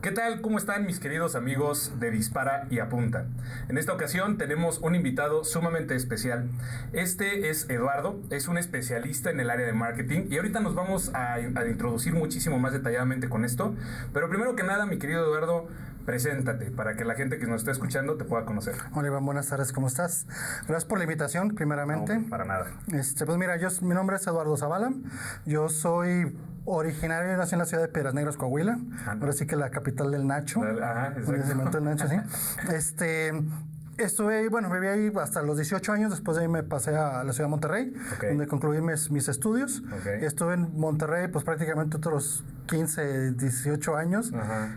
¿Qué tal? ¿Cómo están mis queridos amigos de Dispara y Apunta? En esta ocasión tenemos un invitado sumamente especial. Este es Eduardo, es un especialista en el área de marketing y ahorita nos vamos a, a introducir muchísimo más detalladamente con esto. Pero primero que nada, mi querido Eduardo, preséntate para que la gente que nos está escuchando te pueda conocer. Hola Iván, buenas tardes, ¿cómo estás? Gracias por la invitación, primeramente. No, para nada. Este, pues mira, yo, mi nombre es Eduardo Zavala, yo soy originario, nací en la ciudad de Piedras Negras, Coahuila, ahora sí que la capital del Nacho, Ajá, exacto. del Nacho, sí. Este, Estuve, bueno, viví ahí hasta los 18 años, después de ahí me pasé a la ciudad de Monterrey, donde concluí mis, mis estudios. Estuve en Monterrey pues prácticamente otros 15, 18 años.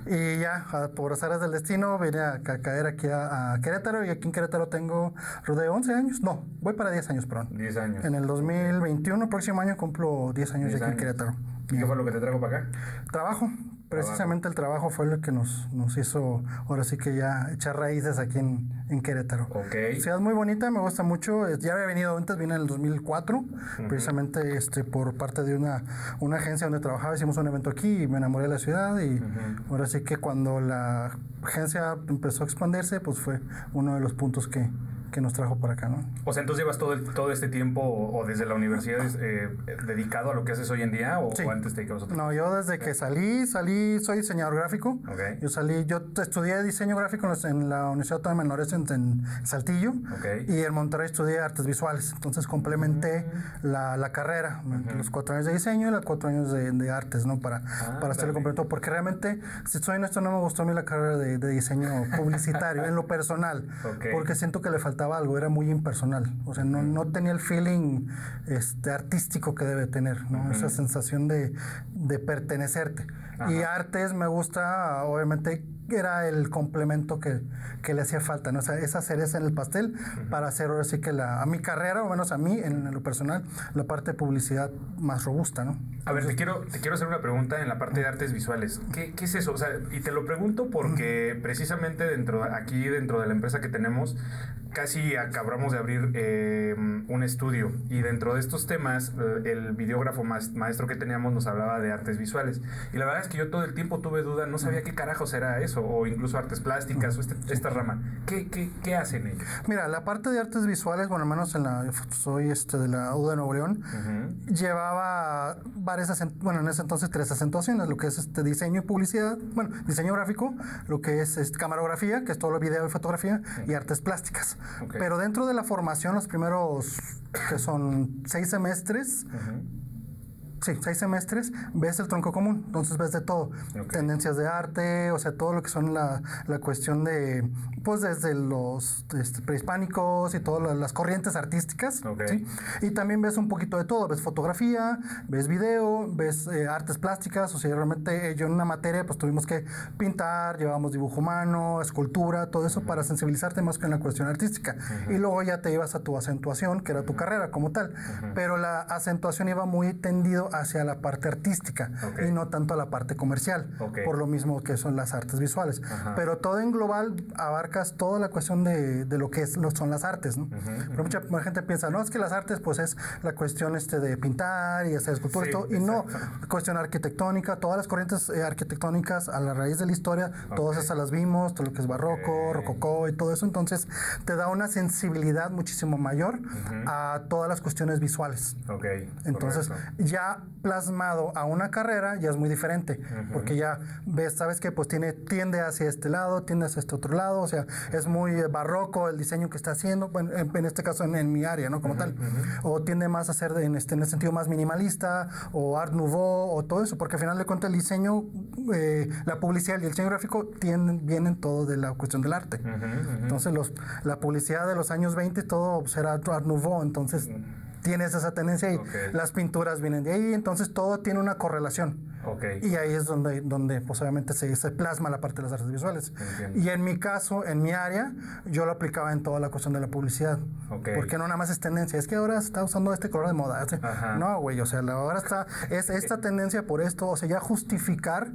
Y ya, a- por azares del destino, vine a, ca- caer aquí a, a Querétaro y aquí en Querétaro tengo de 11 años, no, voy para 10 años, perdón. 10 años. En el 2021, próximo año, cumplo 10 años 10 ya aquí en. Querétaro. ¿Y qué fue lo que te trajo para acá? Trabajo. Precisamente el trabajo fue lo que nos, nos hizo, ahora sí que ya echar raíces aquí en, en Querétaro. Ok. Ciudad muy bonita, me gusta mucho. Ya había venido antes, vine en el 2004, precisamente este, por parte de una, una agencia donde trabajaba. Hicimos un evento aquí y me enamoré de la ciudad. Y ahora sí que cuando la agencia empezó a expandirse, pues fue uno de los puntos que, que nos trajo para acá, ¿no? O sea, entonces llevas todo, el- todo este tiempo o, o desde la universidad eh, dedicado a lo que haces hoy en día o, Sí. o antes te dedicabas a No, yo desde que salí, salí, soy diseñador gráfico. Ok. Yo salí, yo estudié diseño gráfico en, la Universidad Autónoma de Menores en, Saltillo. Ok. Y en Monterrey estudié artes visuales. Entonces complementé la, la carrera, los cuatro años de diseño y los cuatro años de, de artes, ¿no? Para, Ah, para hacerlo dale. completo. Porque realmente, si soy honesto, no me gustó a mí la carrera de, de diseño publicitario, en lo personal. Ok. Porque siento que le faltaba algo, era muy impersonal. O sea, no, no tenía el feeling este, artístico que debe tener, ¿no? Esa sensación de, de pertenecerte. Y artes me gusta, obviamente, era el complemento que, que le hacía falta, ¿no? O sea, esa cereza en el pastel para hacer ahora sí que la, a mi carrera, o menos a mí, en lo personal, la parte de publicidad más robusta, ¿no? A ver, te quiero, te quiero hacer una pregunta en la parte de artes visuales. ¿Qué, qué es eso? O sea, y te lo pregunto porque precisamente dentro, aquí dentro de la empresa que tenemos, casi acabamos de abrir eh, un estudio y dentro de estos temas, eh, el videógrafo mas- maestro que teníamos nos hablaba de artes visuales. Y la verdad es que yo todo el tiempo tuve duda, no sabía qué carajos era eso, o incluso artes plásticas, o este- esta rama. ¿Qué, qué, qué hacen ellos? Mira, la parte de artes visuales, bueno, al menos en la, soy este de la U de Nuevo León, llevaba varias, bueno, en ese entonces tres acentuaciones, lo que es este diseño y publicidad, bueno, diseño gráfico, lo que es este, camarografía, que es todo lo video y fotografía, y artes plásticas. Ok. Pero dentro de la formación, los primeros, que son seis semestres, Sí, seis semestres, ves el tronco común, entonces ves de todo. Tendencias de arte, o sea, todo lo que son la, la cuestión de, pues desde los este, prehispánicos y todas la- las corrientes artísticas. Ok. ¿sí? Y también ves un poquito de todo, ves fotografía, ves video, ves eh, artes plásticas, o sea, realmente eh, yo en una materia pues tuvimos que pintar, llevamos dibujo humano, escultura, todo eso para sensibilizarte más con la cuestión artística. Y luego ya te ibas a tu acentuación, que era tu carrera como tal. Pero la acentuación iba muy tendido hacia la parte artística y no tanto a la parte comercial, Ok. por lo mismo que son las artes visuales. Ajá. Pero todo en global abarcas toda la cuestión de, de lo que es, lo, son las artes. ¿no? Pero mucha, mucha gente piensa, no, es que las artes pues es la cuestión este de pintar y hacer esculturas Sí, y todo, y no, exacto. cuestión arquitectónica, todas las corrientes eh, arquitectónicas a la raíz de la historia, todas Ok. esas las vimos, todo lo que es barroco, rococó y todo eso, entonces te da una sensibilidad muchísimo mayor a todas las cuestiones visuales. Ok. Entonces, correcto. ya plasmado a una carrera ya es muy diferente, porque ya ves, sabes que pues tiene tiende hacia este lado, tiende hacia este otro lado, o sea, es muy eh, barroco el diseño que está haciendo, bueno, en, en este caso en, en mi área, ¿no? Como tal, o tiende más a ser en este en el sentido más minimalista o art nouveau o todo eso, porque al final de cuentas el diseño, eh, la publicidad y el diseño gráfico tienden vienen todo de la cuestión del arte. Entonces, los, la publicidad de los años 20 todo era Art Nouveau, entonces tienes esa tendencia y las pinturas vienen de ahí, entonces todo tiene una correlación. Ok. Y ahí es donde, donde pues, obviamente se, se plasma la parte de las artes visuales. Entiendo. Y en mi caso, en mi área, yo lo aplicaba en toda la cuestión de la publicidad. Ok. Porque no nada más es tendencia, es que ahora se está usando este color de moda. Ajá. No, güey, o sea, ahora está, es esta tendencia por esto, o sea, ya justificar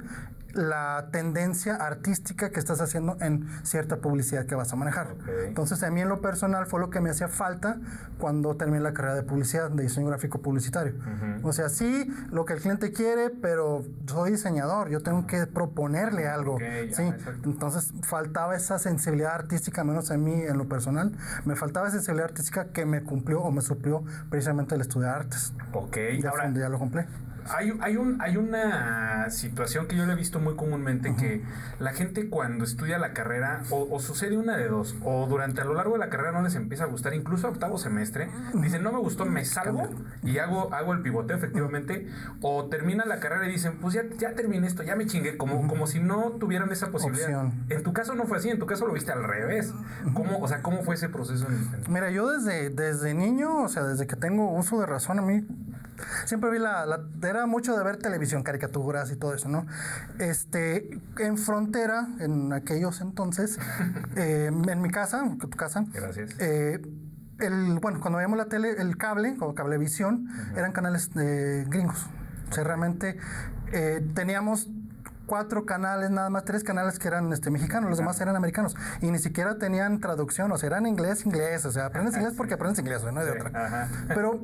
la tendencia artística que estás haciendo en cierta publicidad que vas a manejar. Entonces, a mí en lo personal fue lo que me hacía falta cuando terminé la carrera de publicidad, de diseño gráfico publicitario. O sea, sí, lo que el cliente quiere, pero soy diseñador, yo tengo que proponerle algo. sí, entonces faltaba esa sensibilidad artística, menos en mí en lo personal, me faltaba esa sensibilidad artística que me cumplió o me suplió precisamente el estudio de artes. Ok, ya, Ahora, ya lo cumplí. Hay, hay, un, hay una situación que yo le he visto muy comúnmente que la gente cuando estudia la carrera o, sucede una de dos o durante a lo largo de la carrera no les empieza a gustar incluso a octavo semestre dicen no me gustó me salgo y hago hago el pivoteo efectivamente o termina la carrera y dicen pues ya, ya terminé esto ya me chingué como, como si no tuvieran esa posibilidad. En tu caso no fue así en tu caso lo viste al revés. Cómo o sea cómo fue ese proceso mira yo desde desde niño o sea desde que tengo uso de razón a mí siempre vi la, la era mucho de ver televisión, caricaturas y todo eso, ¿no? Este, en frontera, en aquellos entonces, eh, en mi casa, en tu casa. Gracias. Eh, el, bueno, cuando veíamos la tele, el cable, o cablevisión, eran canales de gringos. O sea, realmente eh, teníamos cuatro canales, nada más tres canales que eran este, mexicanos, los demás eran americanos. Y ni siquiera tenían traducción, o sea, eran inglés, inglés, o sea, aprendes inglés porque aprendes inglés, no hay de otra. Pero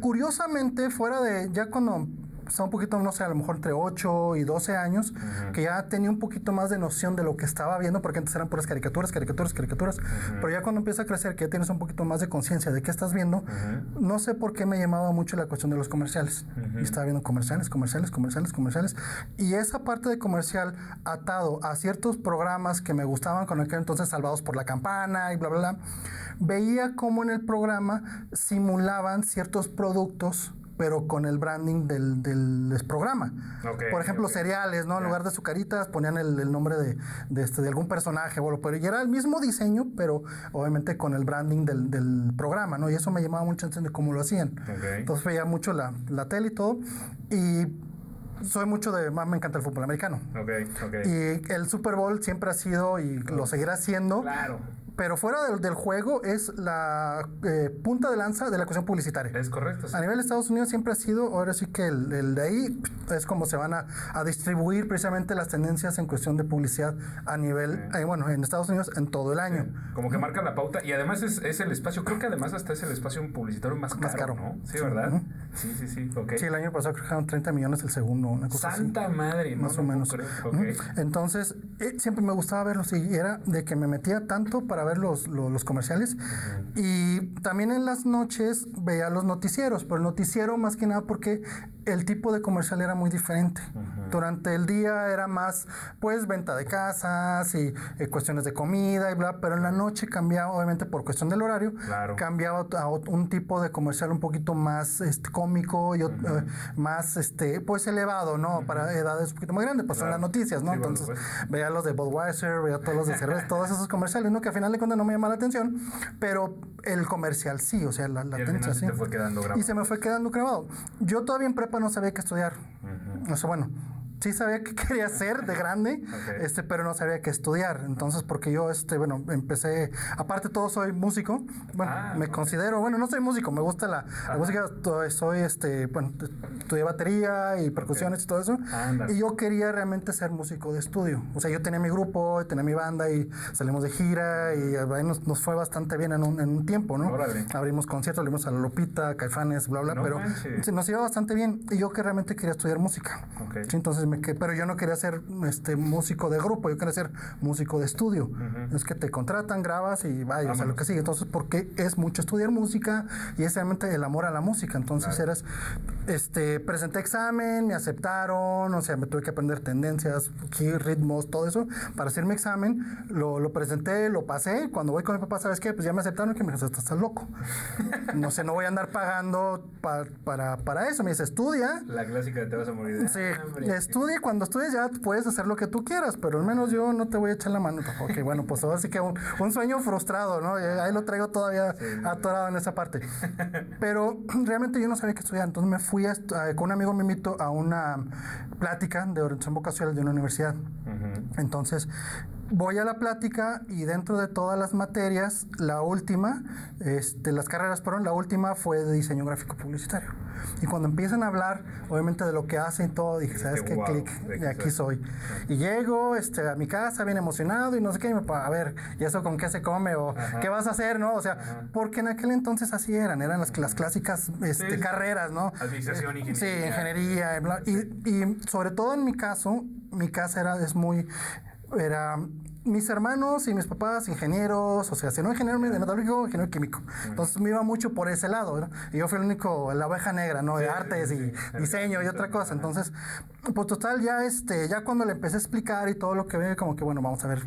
curiosamente, fuera de, ya cuando estaba un poquito, no sé, a lo mejor entre 8 y 12 años, que ya tenía un poquito más de noción de lo que estaba viendo, porque antes eran puras caricaturas, caricaturas, caricaturas, pero ya cuando empieza a crecer, que ya tienes un poquito más de conciencia de qué estás viendo, no sé por qué me llamaba mucho la cuestión de los comerciales. Y estaba viendo comerciales, comerciales, comerciales, comerciales, y esa parte de comercial atado a ciertos programas que me gustaban con aquel entonces, Salvados por la Campana y bla, bla, bla, veía cómo en el programa simulaban ciertos productos pero con el branding del, del programa. Por ejemplo, cereales, ¿no? En lugar de sucaritas ponían el, nombre de, de, este, de algún personaje, bueno, pero y era el mismo diseño, pero obviamente con el branding del, del programa, ¿no? Y eso me llamaba mucho la atención de cómo lo hacían. Entonces veía mucho la, la tele y todo, y soy mucho de, más me encanta el fútbol americano. Y el Super Bowl siempre ha sido y lo seguirá siendo claro pero fuera del, del juego es la eh, punta de lanza de la cuestión publicitaria. Es correcto. A nivel de Estados Unidos siempre ha sido, ahora sí que el, el de ahí es como se van a, a, distribuir precisamente las tendencias en cuestión de publicidad a nivel, eh, bueno, en Estados Unidos en todo el año. Como que marca la pauta y además es, es, el espacio, creo que además hasta es el espacio publicitario más caro, más caro. ¿no? Sí, ¿verdad? Sí, sí, sí, okay. Sí, el año pasado creo que 30 millones el segundo, una cosa Santa madre, más o menos. Entonces, eh, siempre me gustaba verlos y era de que me metía tanto para ver los, los, comerciales. Y también en las noches veía los noticieros, pero el noticiero más que nada porque el tipo de comercial era muy diferente. Durante el día era más, pues, venta de casas y eh, cuestiones de comida y bla, pero en la noche cambiaba, obviamente por cuestión del horario, cambiaba a un tipo de comercial un poquito más este, cómico y eh, más, este, pues, elevado, ¿no? Para edades un poquito más grandes, pues son las noticias, ¿no? Entonces, veía los de Budweiser, veía todos los de cerveza, todos esos comerciales, ¿no? Que al final de cuentas no me llama la atención, pero el comercial sí, o sea, la, la y sí. fue quedando grabado. Y se me fue quedando grabado. Yo todavía en prepa no sabía qué estudiar. O sea, bueno, sí sabía qué quería hacer de grande, este, pero no sabía qué estudiar. Entonces, porque yo, este, bueno, empecé, aparte todo soy músico, bueno, ah, me considero, bueno, no soy músico, me gusta la, música, soy, este, bueno, estudié batería y percusiones y todo eso, y yo quería realmente ser músico de estudio. O sea, yo tenía mi grupo, tenía mi banda y salimos de gira y ahí nos, nos fue bastante bien en un, en un tiempo, ¿no? Abrimos conciertos, abrimos a la Lupita, Caifanes, bla, bla, pero nos iba bastante bien y yo que realmente quería estudiar música. entonces pero yo no quería ser este músico de grupo, yo quería ser músico de estudio. Es que te contratan, grabas y vaya, o sea, lo que sigue. Entonces, porque es mucho estudiar música y es realmente el amor a la música. Entonces, eras, este, presenté examen, me aceptaron, o sea, me tuve que aprender tendencias, ritmos, todo eso para hacer mi examen. Lo, lo presenté, lo pasé. Cuando voy con mi papá, ¿sabes qué? Pues ya me aceptaron que me dijo, estás loco. no sé, no voy a andar pagando para, para eso. Me dice, estudia. La clásica de te vas a morir. Sí, estudia cuando estudies ya puedes hacer lo que tú quieras, pero al menos yo no te voy a echar la mano. Ok, bueno, pues ahora sí que un, sueño frustrado, ¿no? Ahí lo traigo todavía atorado en esa parte. Pero realmente yo no sabía qué estudiar, entonces me fui a, con un amigo me invito a una plática de orientación vocacional de una universidad. Entonces, voy a la plática y dentro de todas las materias, la última, este, las carreras, perdón, la última fue de diseño gráfico publicitario. Y cuando empiezan a hablar, obviamente, de lo que hacen y todo, dije, ¿sabes qué? Clic, de aquí soy. Y llego este, a mi casa bien emocionado y no sé qué, y me, a ver, ¿y eso con qué se come? ¿O qué vas a hacer? ¿No? O sea, porque en aquel entonces así eran, eran las, las clásicas este, carreras, ¿no? Administración, ingeniería. Sí, ingeniería. Y, y sobre todo en mi caso, mi casa era, es muy era mis hermanos y mis papás ingenieros, o sea, si no ingeniero metalúrgico, ingeniero químico. Entonces me iba mucho por ese lado, ¿no? Y yo fui el único, la oveja negra, ¿no? De artes y diseño y otra cosa. Entonces, pues total, ya este, ya cuando le empecé a explicar y todo lo que ve, como que bueno, vamos a ver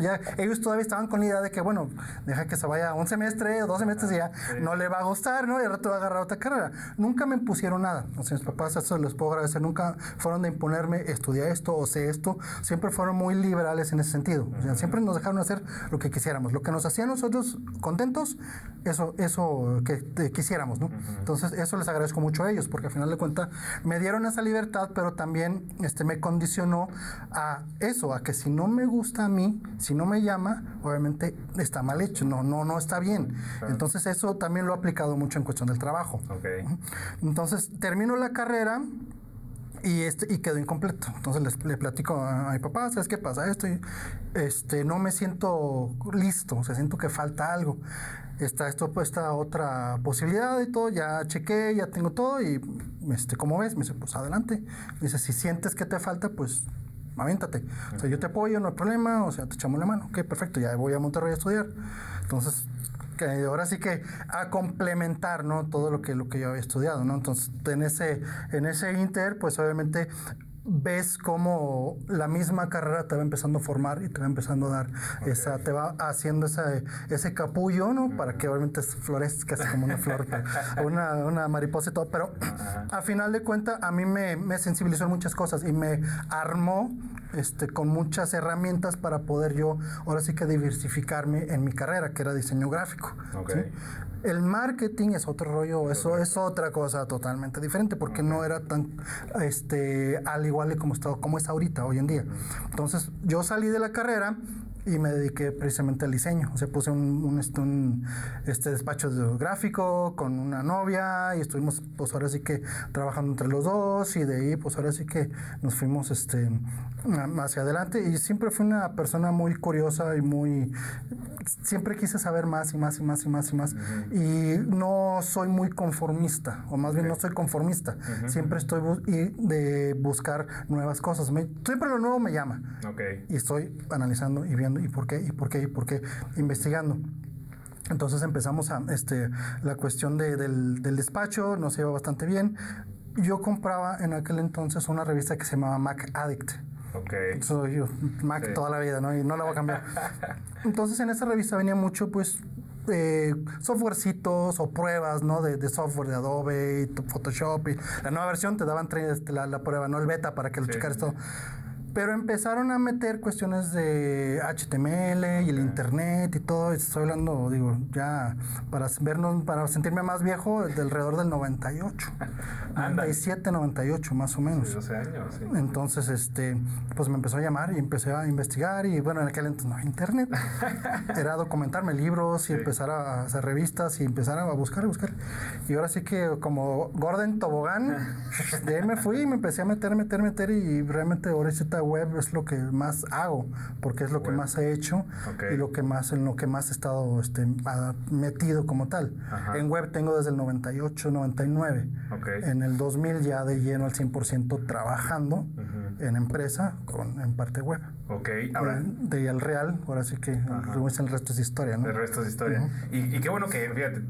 ya ellos todavía estaban con la idea de que, bueno, deja que se vaya un semestre o dos semestres y ya no le va a gustar, ¿no? Y ahora te va a agarrar otra carrera. Nunca me impusieron nada. O sea, mis papás, eso les puedo agradecer. Nunca fueron de imponerme, estudiar esto o sé esto. Siempre fueron muy liberales en ese sentido. O sea, siempre nos dejaron hacer lo que quisiéramos. Lo que nos hacía nosotros contentos, eso, eso que quisiéramos, ¿no? Entonces, eso les agradezco mucho a ellos, porque al final de cuentas me dieron esa libertad, pero también este, me condicionó a eso, a que si no me gusta a mí, si no me llama, obviamente está mal hecho, no, no, no está bien. Entonces eso también lo he aplicado mucho en cuestión del trabajo. Entonces termino la carrera y este y quedó incompleto. Entonces les, le platico a, mi papá, ¿sabes qué pasa? Esto este no me siento listo, o sea, siento que falta algo. Está esto pues, esta otra posibilidad y todo, ya chequé, ya tengo todo y este, ¿cómo ves? Me dice, pues adelante. Me dice, si sientes que te falta, pues aviéntate. O sea, yo te apoyo, no hay problema, o sea, te echamos la mano. Ok, perfecto, ya voy a Monterrey a estudiar. Entonces, que ahora sí que a complementar, ¿no? Todo lo que, lo que yo había estudiado, ¿no? Entonces, en ese, en ese inter, pues obviamente ves cómo la misma carrera te va empezando a formar y te va empezando a dar esa, te va haciendo ese, ese capullo, ¿no? Para que obviamente florezca casi como una flor, una, una mariposa y todo. Pero a final de cuentas, a mí me, me sensibilizó en muchas cosas y me armó este, con muchas herramientas para poder yo ahora sí que diversificarme en mi carrera, que era diseño gráfico. El marketing es otro rollo, eso es otra cosa totalmente diferente, porque no era tan este, al igual como, como es ahorita, hoy en día. Entonces, yo salí de la carrera y me dediqué precisamente al diseño. O sea, puse un, este, un, este despacho gráfico con una novia y estuvimos, pues ahora sí que trabajando entre los dos y de ahí, pues ahora sí que nos fuimos este, hacia adelante y siempre fui una persona muy curiosa y muy... Siempre quise saber más y más y más y más y más. Y no soy muy conformista, o más bien no soy conformista. Siempre estoy de buscar nuevas cosas. siempre lo nuevo me llama. Y estoy analizando y viendo y por qué, y por qué, y por qué, investigando. Entonces empezamos a, este, la cuestión de, del, del, despacho, nos iba bastante bien. Yo compraba en aquel entonces una revista que se llamaba Mac Addict. Okay. Soy yo, Mac toda la vida, ¿no? Y no la voy a cambiar. Entonces en esa revista venía mucho, pues, eh, softwarecitos o pruebas, ¿no? De, de, software de Adobe y Photoshop. Y la nueva versión te daban la, la, prueba, ¿no? El beta para que lo checaras todo. Pero empezaron a meter cuestiones de HTML y el internet y todo. Estoy hablando, digo, ya para vernos, para sentirme más viejo, de alrededor del 98. 97, 98 más o menos. 12 años, sí. Entonces, este, pues me empezó a llamar y empecé a investigar y bueno, en aquel entonces no había internet. Era documentarme libros y empezar a hacer revistas y empezar a buscar y buscar. Y ahora sí que como Gordon Tobogán, de ahí me fui y me empecé a meter, meter, meter y realmente ahora sí web es lo que más hago, porque es lo que más he hecho y lo que más, en lo que más he estado este, metido como tal. En web tengo desde el 98, 99. En el 2000 ya de lleno al 100% trabajando en empresa con, en parte web. Ok, ahora. De, de el real, ahora sí que el resto es historia, ¿no? El resto es historia. y, qué bueno que, fíjate,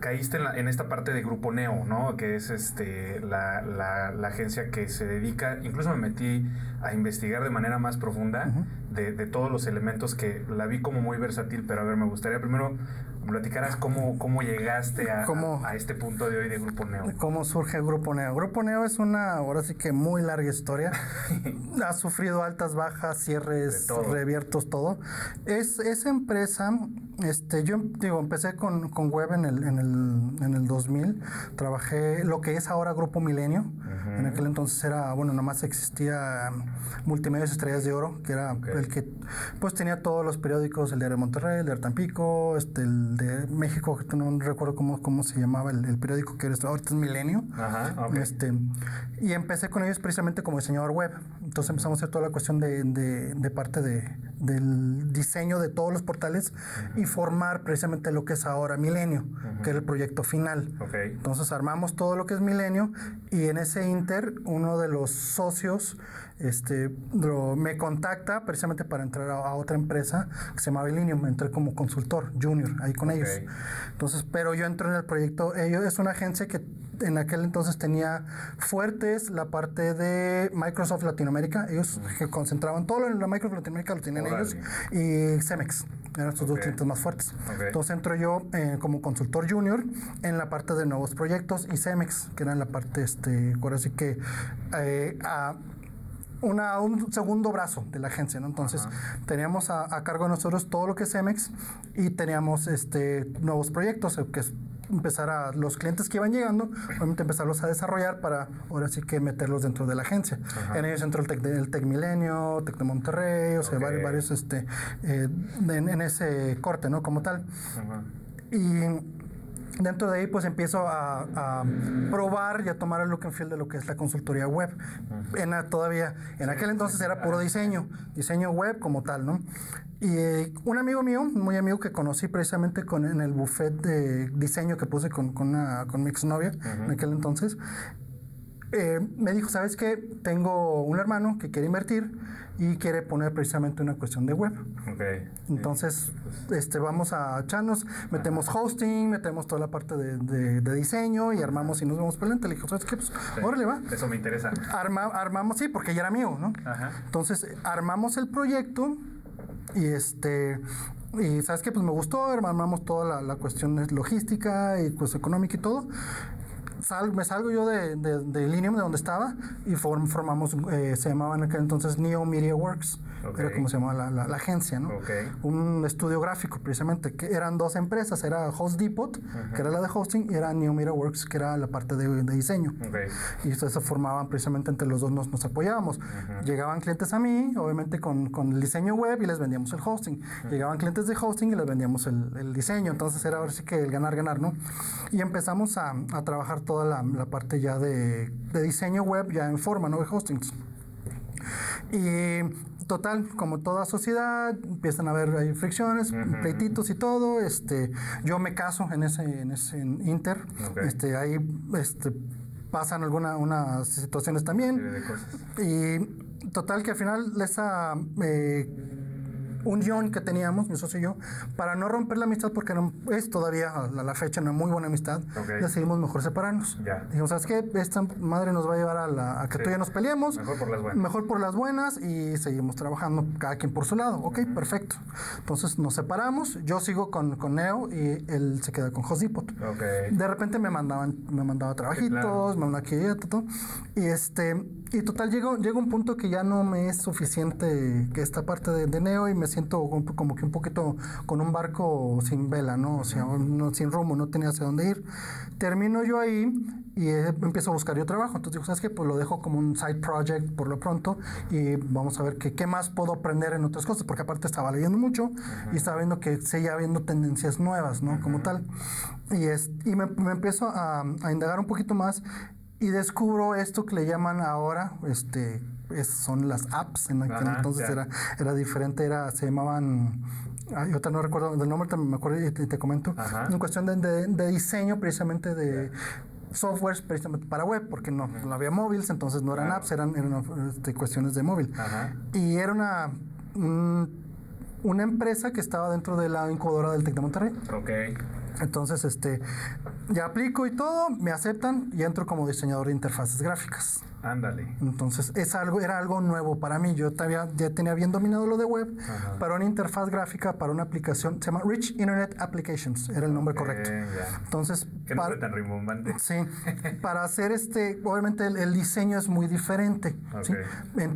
caíste en, en, esta parte de Grupo Neo, ¿no? Que es este la, la, la, agencia que se dedica, incluso me metí a investigar de manera más profunda de, de, todos los elementos que la vi como muy versátil, pero a ver, me gustaría primero platicaras cómo, cómo llegaste a, a, este punto de hoy de Grupo Neo. ¿Cómo surge Grupo Neo? Grupo Neo es una, ahora sí que muy larga historia. ha sufrido altas, bajas, cierres, reviertos, todo. Es, esa empresa, este, yo digo, empecé con, con web en el, en, el, en el 2000. Trabajé lo que es ahora Grupo Milenio. En aquel entonces era, bueno, nomás existía Multimedios Estrellas de Oro, que era el que pues tenía todos los periódicos, el de Monterrey, el de Tampico, este, el de México, no recuerdo cómo, cómo se llamaba el, periódico que era, ahorita es Milenio. este, y empecé con ellos precisamente como diseñador web. Entonces empezamos a hacer toda la cuestión de, de, parte de, del diseño de todos los portales y formar precisamente lo que es ahora Milenio, que era el proyecto final. Entonces armamos todo lo que es Milenio y en ese inter uno de los socios este, me contacta precisamente para entrar a, otra empresa que se llama me entré como consultor junior ahí con ellos. Entonces, pero yo entro en el proyecto, ellos es una agencia que en aquel entonces tenía fuertes la parte de Microsoft Latinoamérica, ellos que concentraban todo en la Microsoft Latinoamérica lo tenían ellos y Cemex eran sus dos clientes más fuertes. Entonces entro yo eh, como consultor junior en la parte de nuevos proyectos y Cemex, que era en la parte, este, ahora sí que eh, a, una, un segundo brazo de la agencia, ¿no? Entonces, teníamos a, cargo de nosotros todo lo que es Cemex y teníamos este, nuevos proyectos, que es empezar a los clientes que iban llegando, obviamente empezarlos a desarrollar para ahora sí que meterlos dentro de la agencia. En ellos entró el Tec, el Tec Milenio, Tec de Monterrey, o sea, varios, varios este, eh, en, ese corte, ¿no? Como tal. Y dentro de ahí pues empiezo a, probar y a tomar el look and feel de lo que es la consultoría web. en, todavía, en aquel entonces era puro diseño, diseño web como tal, ¿no? Y eh, un amigo mío, muy amigo que conocí precisamente con, en el buffet de diseño que puse con, con, una, con mi exnovia en aquel entonces, eh, me dijo, ¿sabes qué? Tengo un hermano que quiere invertir y quiere poner precisamente una cuestión de web. Okay. Entonces, este, vamos a echarnos, metemos hosting, metemos toda la parte de, diseño y armamos y nos vemos por Le dijo, ¿sabes qué? Pues, órale, va. Eso me interesa. armamos, sí, porque ya era mío, ¿no? Ajá. Entonces, armamos el proyecto y este... Y sabes qué? pues me gustó, armamos toda la, la cuestión logística y pues económica y todo me salgo yo de, de, de de donde estaba, y formamos, eh, se llamaban en aquel entonces Neo Media Works, era como se llamaba la, la, agencia, ¿no? Un estudio gráfico, precisamente, que eran dos empresas, era Host Depot, que era la de hosting, y era Neo Media Works, que era la parte de, de diseño. Y eso se formaban precisamente entre los dos, nos, nos apoyábamos. Llegaban clientes a mí, obviamente con, con, el diseño web, y les vendíamos el hosting. Llegaban clientes de hosting y les vendíamos el, el diseño. Entonces era ahora sí que el ganar-ganar, ¿no? Y empezamos a, a trabajar todo toda la, parte ya de, diseño web ya en forma, ¿no? De hostings. Y total, como toda sociedad, empiezan a haber hay fricciones, pleititos y todo. Este, yo me caso en ese, en ese Inter. Este, ahí este, pasan algunas unas situaciones también. Y total que al final esa eh, unión que teníamos, mi socio y yo, para no romper la amistad, porque es todavía a la, fecha una muy buena amistad, decidimos mejor separarnos. Dijimos, ¿sabes qué? Esta madre nos va a llevar a, la, que tú y yo nos peleemos. Mejor por las buenas. Mejor por las buenas y seguimos trabajando cada quien por su lado. Ok, perfecto. Entonces nos separamos, yo sigo con, con Neo y él se queda con Josipot. Okay. De repente me mandaban, me mandaba trabajitos, me mandaba aquí y todo. Y este, y total, llegó, llega un punto que ya no me es suficiente que esta parte de, de Neo y me siento como que un poquito con un barco sin vela, ¿no? O sea, no, sin rumbo, no tenía hacia dónde ir. Termino yo ahí y eh, empiezo a buscar yo trabajo. Entonces digo, ¿sabes qué? Pues lo dejo como un side project por lo pronto y vamos a ver qué, qué más puedo aprender en otras cosas, porque aparte estaba leyendo mucho y estaba viendo que seguía habiendo tendencias nuevas, ¿no? Como tal. Y, es, y me, me empiezo a, a indagar un poquito más y descubro esto que le llaman ahora, este, son las apps, en aquel entonces era, era diferente, era, se llamaban yo no recuerdo del nombre, me acuerdo y te, comento. En cuestión de, de, diseño, precisamente de softwares precisamente para web, porque no, no había móviles, entonces no eran apps, eran, eran este, cuestiones de móvil. Y era una, una empresa que estaba dentro de la incubadora del TEC de Monterrey. Okay. Entonces, este, ya aplico y todo, me aceptan y entro como diseñador de interfaces gráficas. Ándale. Entonces, es algo, era algo nuevo para mí. Yo todavía, ya tenía bien dominado lo de web para una interfaz gráfica, para una aplicación, se llama Rich Internet Applications, era el nombre correcto. Entonces, ¿Qué nombre tan rimbombante? Sí, para hacer este, obviamente el, diseño es muy diferente, ¿sí?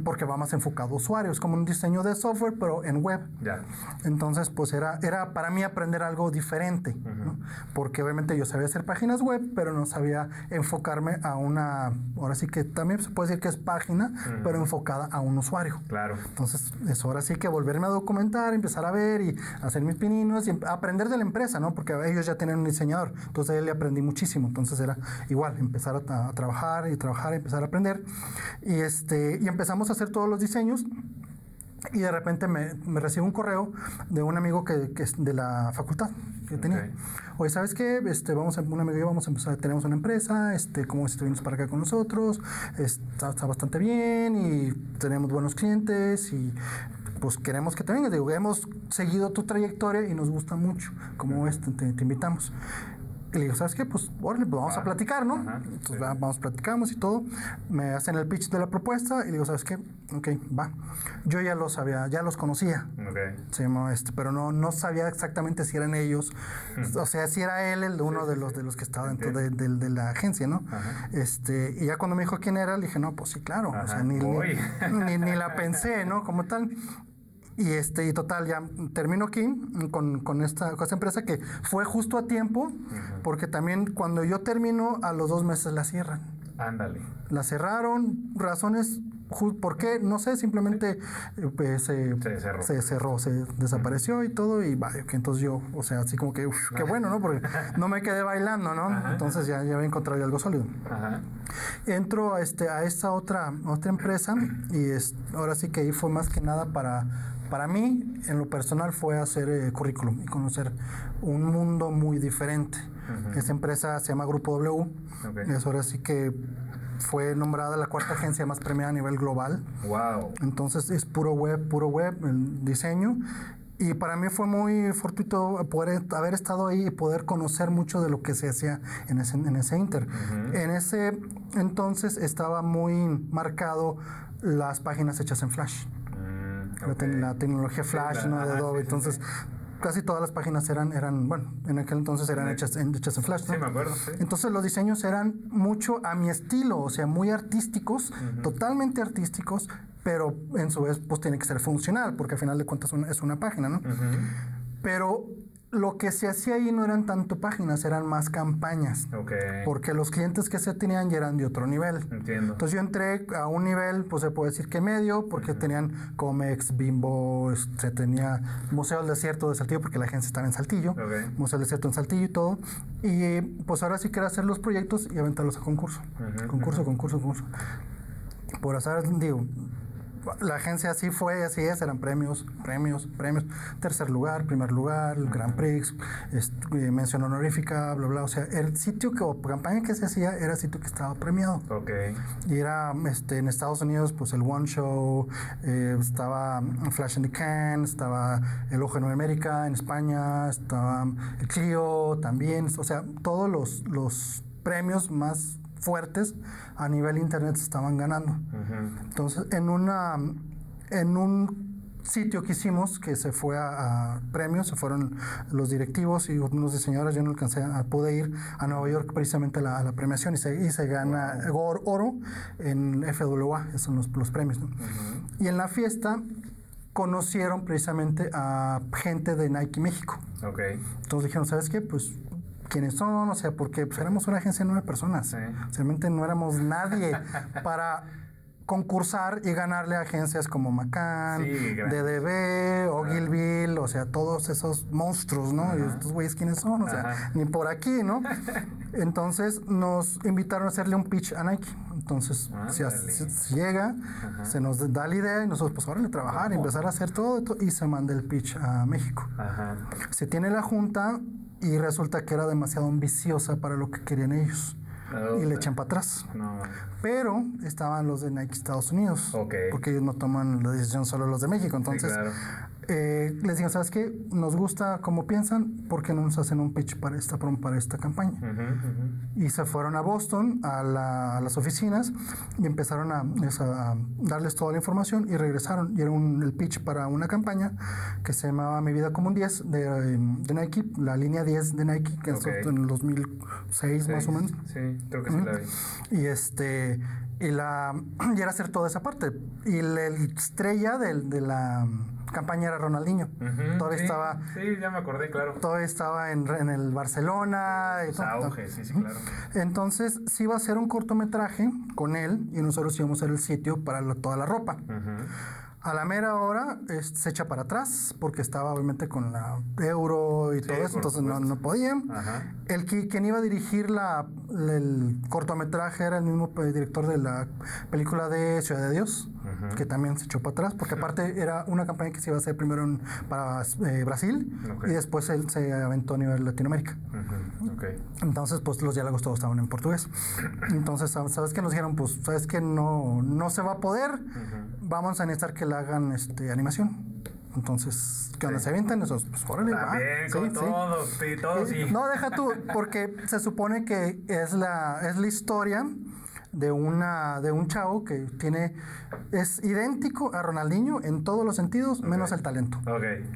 porque va más enfocado a usuarios, como un diseño de software, pero en web. Ya. Entonces, pues era, era para mí aprender algo diferente, ¿no? porque obviamente yo sabía hacer páginas web, pero no sabía enfocarme a una, ahora sí que también se puede decir que es página, pero enfocada a un usuario. Claro. Entonces, es ahora sí que volverme a documentar, empezar a ver y hacer mis pininos y aprender de la empresa, ¿no? Porque ellos ya tienen un diseñador. Entonces, él le aprendí muchísimo. Entonces, era igual, empezar a, trabajar y trabajar empezar a aprender. Y, este, y empezamos a hacer todos los diseños. Y de repente me, me recibo un correo de un amigo que, que es de la facultad que tenía. Oye, ¿sabes qué? Este, vamos a, un amigo y yo vamos a empezar, tenemos una empresa, este, ¿cómo si te para acá con nosotros? Está, está, bastante bien y tenemos buenos clientes y pues queremos que te vengas. Digo, hemos seguido tu trayectoria y nos gusta mucho, como este, te, te invitamos. Y le digo, ¿sabes qué? Pues, órale, pues vamos a platicar, ¿no? Entonces, vamos, platicamos y todo. Me hacen el pitch de la propuesta y le digo, ¿sabes qué? Ok, va. Yo ya los sabía, ya los conocía. Okay. Sí, este, pero no, no sabía exactamente si eran ellos. O sea, si era él el uno de los de los que estaba dentro de, de, la agencia, ¿no? Este, y ya cuando me dijo quién era, le dije, no, pues sí, claro. O sea, ni, ni, ni, la pensé, ¿no? Como tal. Y este, y total, ya termino aquí con, con, esta, con esta empresa que fue justo a tiempo, porque también cuando yo termino, a los dos meses la cierran. Ándale. La cerraron, razones ¿Por qué? No sé, simplemente eh, pues, se, cerró. se, cerró. se desapareció y todo, y vaya, que entonces yo, o sea, así como que, uf, qué bueno, ¿no? Porque no me quedé bailando, ¿no? entonces ya, ya había encontrado algo sólido. Ajá. Entro a, este, a esta otra, otra empresa y es, ahora sí que ahí fue más que nada para para mí, en lo personal, fue hacer eh, currículum y conocer un mundo muy diferente. Esa empresa se llama Grupo W. Okay. Es ahora sí que fue nombrada la cuarta agencia más premiada a nivel global. Wow. Entonces es puro web, puro web, el diseño. Y para mí fue muy fortuito poder haber estado ahí y poder conocer mucho de lo que se hacía en ese, en ese Inter. En ese entonces estaba muy marcado las páginas hechas en Flash la, tecnología Flash, ¿no? De Adobe. Entonces, casi todas las páginas eran, eran bueno, en aquel entonces eran hechas, en, hechas en Flash. ¿no? Sí, me acuerdo. Entonces los diseños eran mucho a mi estilo, o sea, muy artísticos, totalmente artísticos, pero en su vez pues tiene que ser funcional, porque al final de cuentas es una página, ¿no? Pero lo que se hacía ahí no eran tanto páginas, eran más campañas. Porque los clientes que se tenían ya eran de otro nivel. Entiendo. Entonces yo entré a un nivel, pues se puede decir que medio, porque tenían Comex, Bimbo, se tenía Museo del Desierto de Saltillo, porque la agencia estaba en Saltillo. Museo del Desierto en Saltillo y todo. Y pues ahora sí quiero hacer los proyectos y aventarlos a concurso. concurso, concurso, concurso. Por azar, digo, la agencia así fue, así es, eran premios, premios, premios. Tercer lugar, primer lugar, el Grand Prix, eh, mención honorífica, bla, bla. O sea, el sitio que, o campaña que se hacía era el sitio que estaba premiado. Ok. Y era este, en Estados Unidos, pues el One Show, eh, estaba Flash in the Can, estaba el Ojo Nueva América en España, estaba el Clio también. O sea, todos los, los premios más fuertes a nivel internet se estaban ganando. Entonces, en una en un sitio que hicimos que se fue a, premios, se fueron los directivos y unos diseñadores, yo no alcancé a, pude ir a Nueva York precisamente a la, premiación y se, y se gana oro en FWA, esos son los, los premios. Y en la fiesta conocieron precisamente a gente de Nike México. Okay. Entonces dijeron, ¿sabes qué? Pues quiénes son, o sea, porque pues, éramos una agencia de nueve personas. Realmente no éramos nadie para concursar y ganarle a agencias como Macan, DDB, Ogilville, o sea, todos esos monstruos, ¿no? Y estos güeyes quiénes son, o sea, ni por aquí, ¿no? Entonces nos invitaron a hacerle un pitch a Nike. Entonces, si, llega, se nos da la idea y nosotros, pues, ahora le trabajar, y empezar a hacer todo esto y se manda el pitch a México. Se tiene la junta y resulta que era demasiado ambiciosa para lo que querían ellos. y le echan para atrás. Pero estaban los de Nike Estados Unidos. Porque ellos no toman la decisión solo los de México. Entonces, eh, les digo, ¿sabes qué? Nos gusta cómo piensan, ¿por qué no nos hacen un pitch para esta, para esta campaña? Y se fueron a Boston, a, las oficinas, y empezaron a, darles toda la información y regresaron. Y era un, el pitch para una campaña que se llamaba Mi Vida como un 10 de, de Nike, la línea 10 de Nike, que es en el 2006 más o menos. Sí, creo que sí la vi. Y este... Y, la, y era hacer toda esa parte. Y la estrella de la campaña era Ronaldinho. todavía estaba. Sí, ya me acordé, claro. Todavía estaba en, en el Barcelona. Y todo, sí, sí, claro. Entonces, sí iba a ser un cortometraje con él y nosotros íbamos a ser el sitio para toda la ropa. A la mera hora se echa para atrás porque estaba obviamente con la euro y todo eso, entonces no, no, podían. El que, quien iba a dirigir la, el cortometraje era el mismo director de la película de Ciudad de Dios, que también se echó para atrás, porque aparte era una campaña que se iba a hacer primero para eh, Brasil y después él se aventó a nivel Latinoamérica. Entonces, pues los diálogos todos estaban en portugués. Entonces, ¿sabes qué nos dijeron? Pues, ¿sabes que No, no se va a poder. Vamos a necesitar que la hagan este, animación. Entonces, que donde se avientan esos, pues órale, va. Sí, con todos, sí, todos, sí. No, deja tú, porque se supone que es la, es la historia de una de un chavo que tiene es idéntico a Ronaldinho en todos los sentidos menos el talento.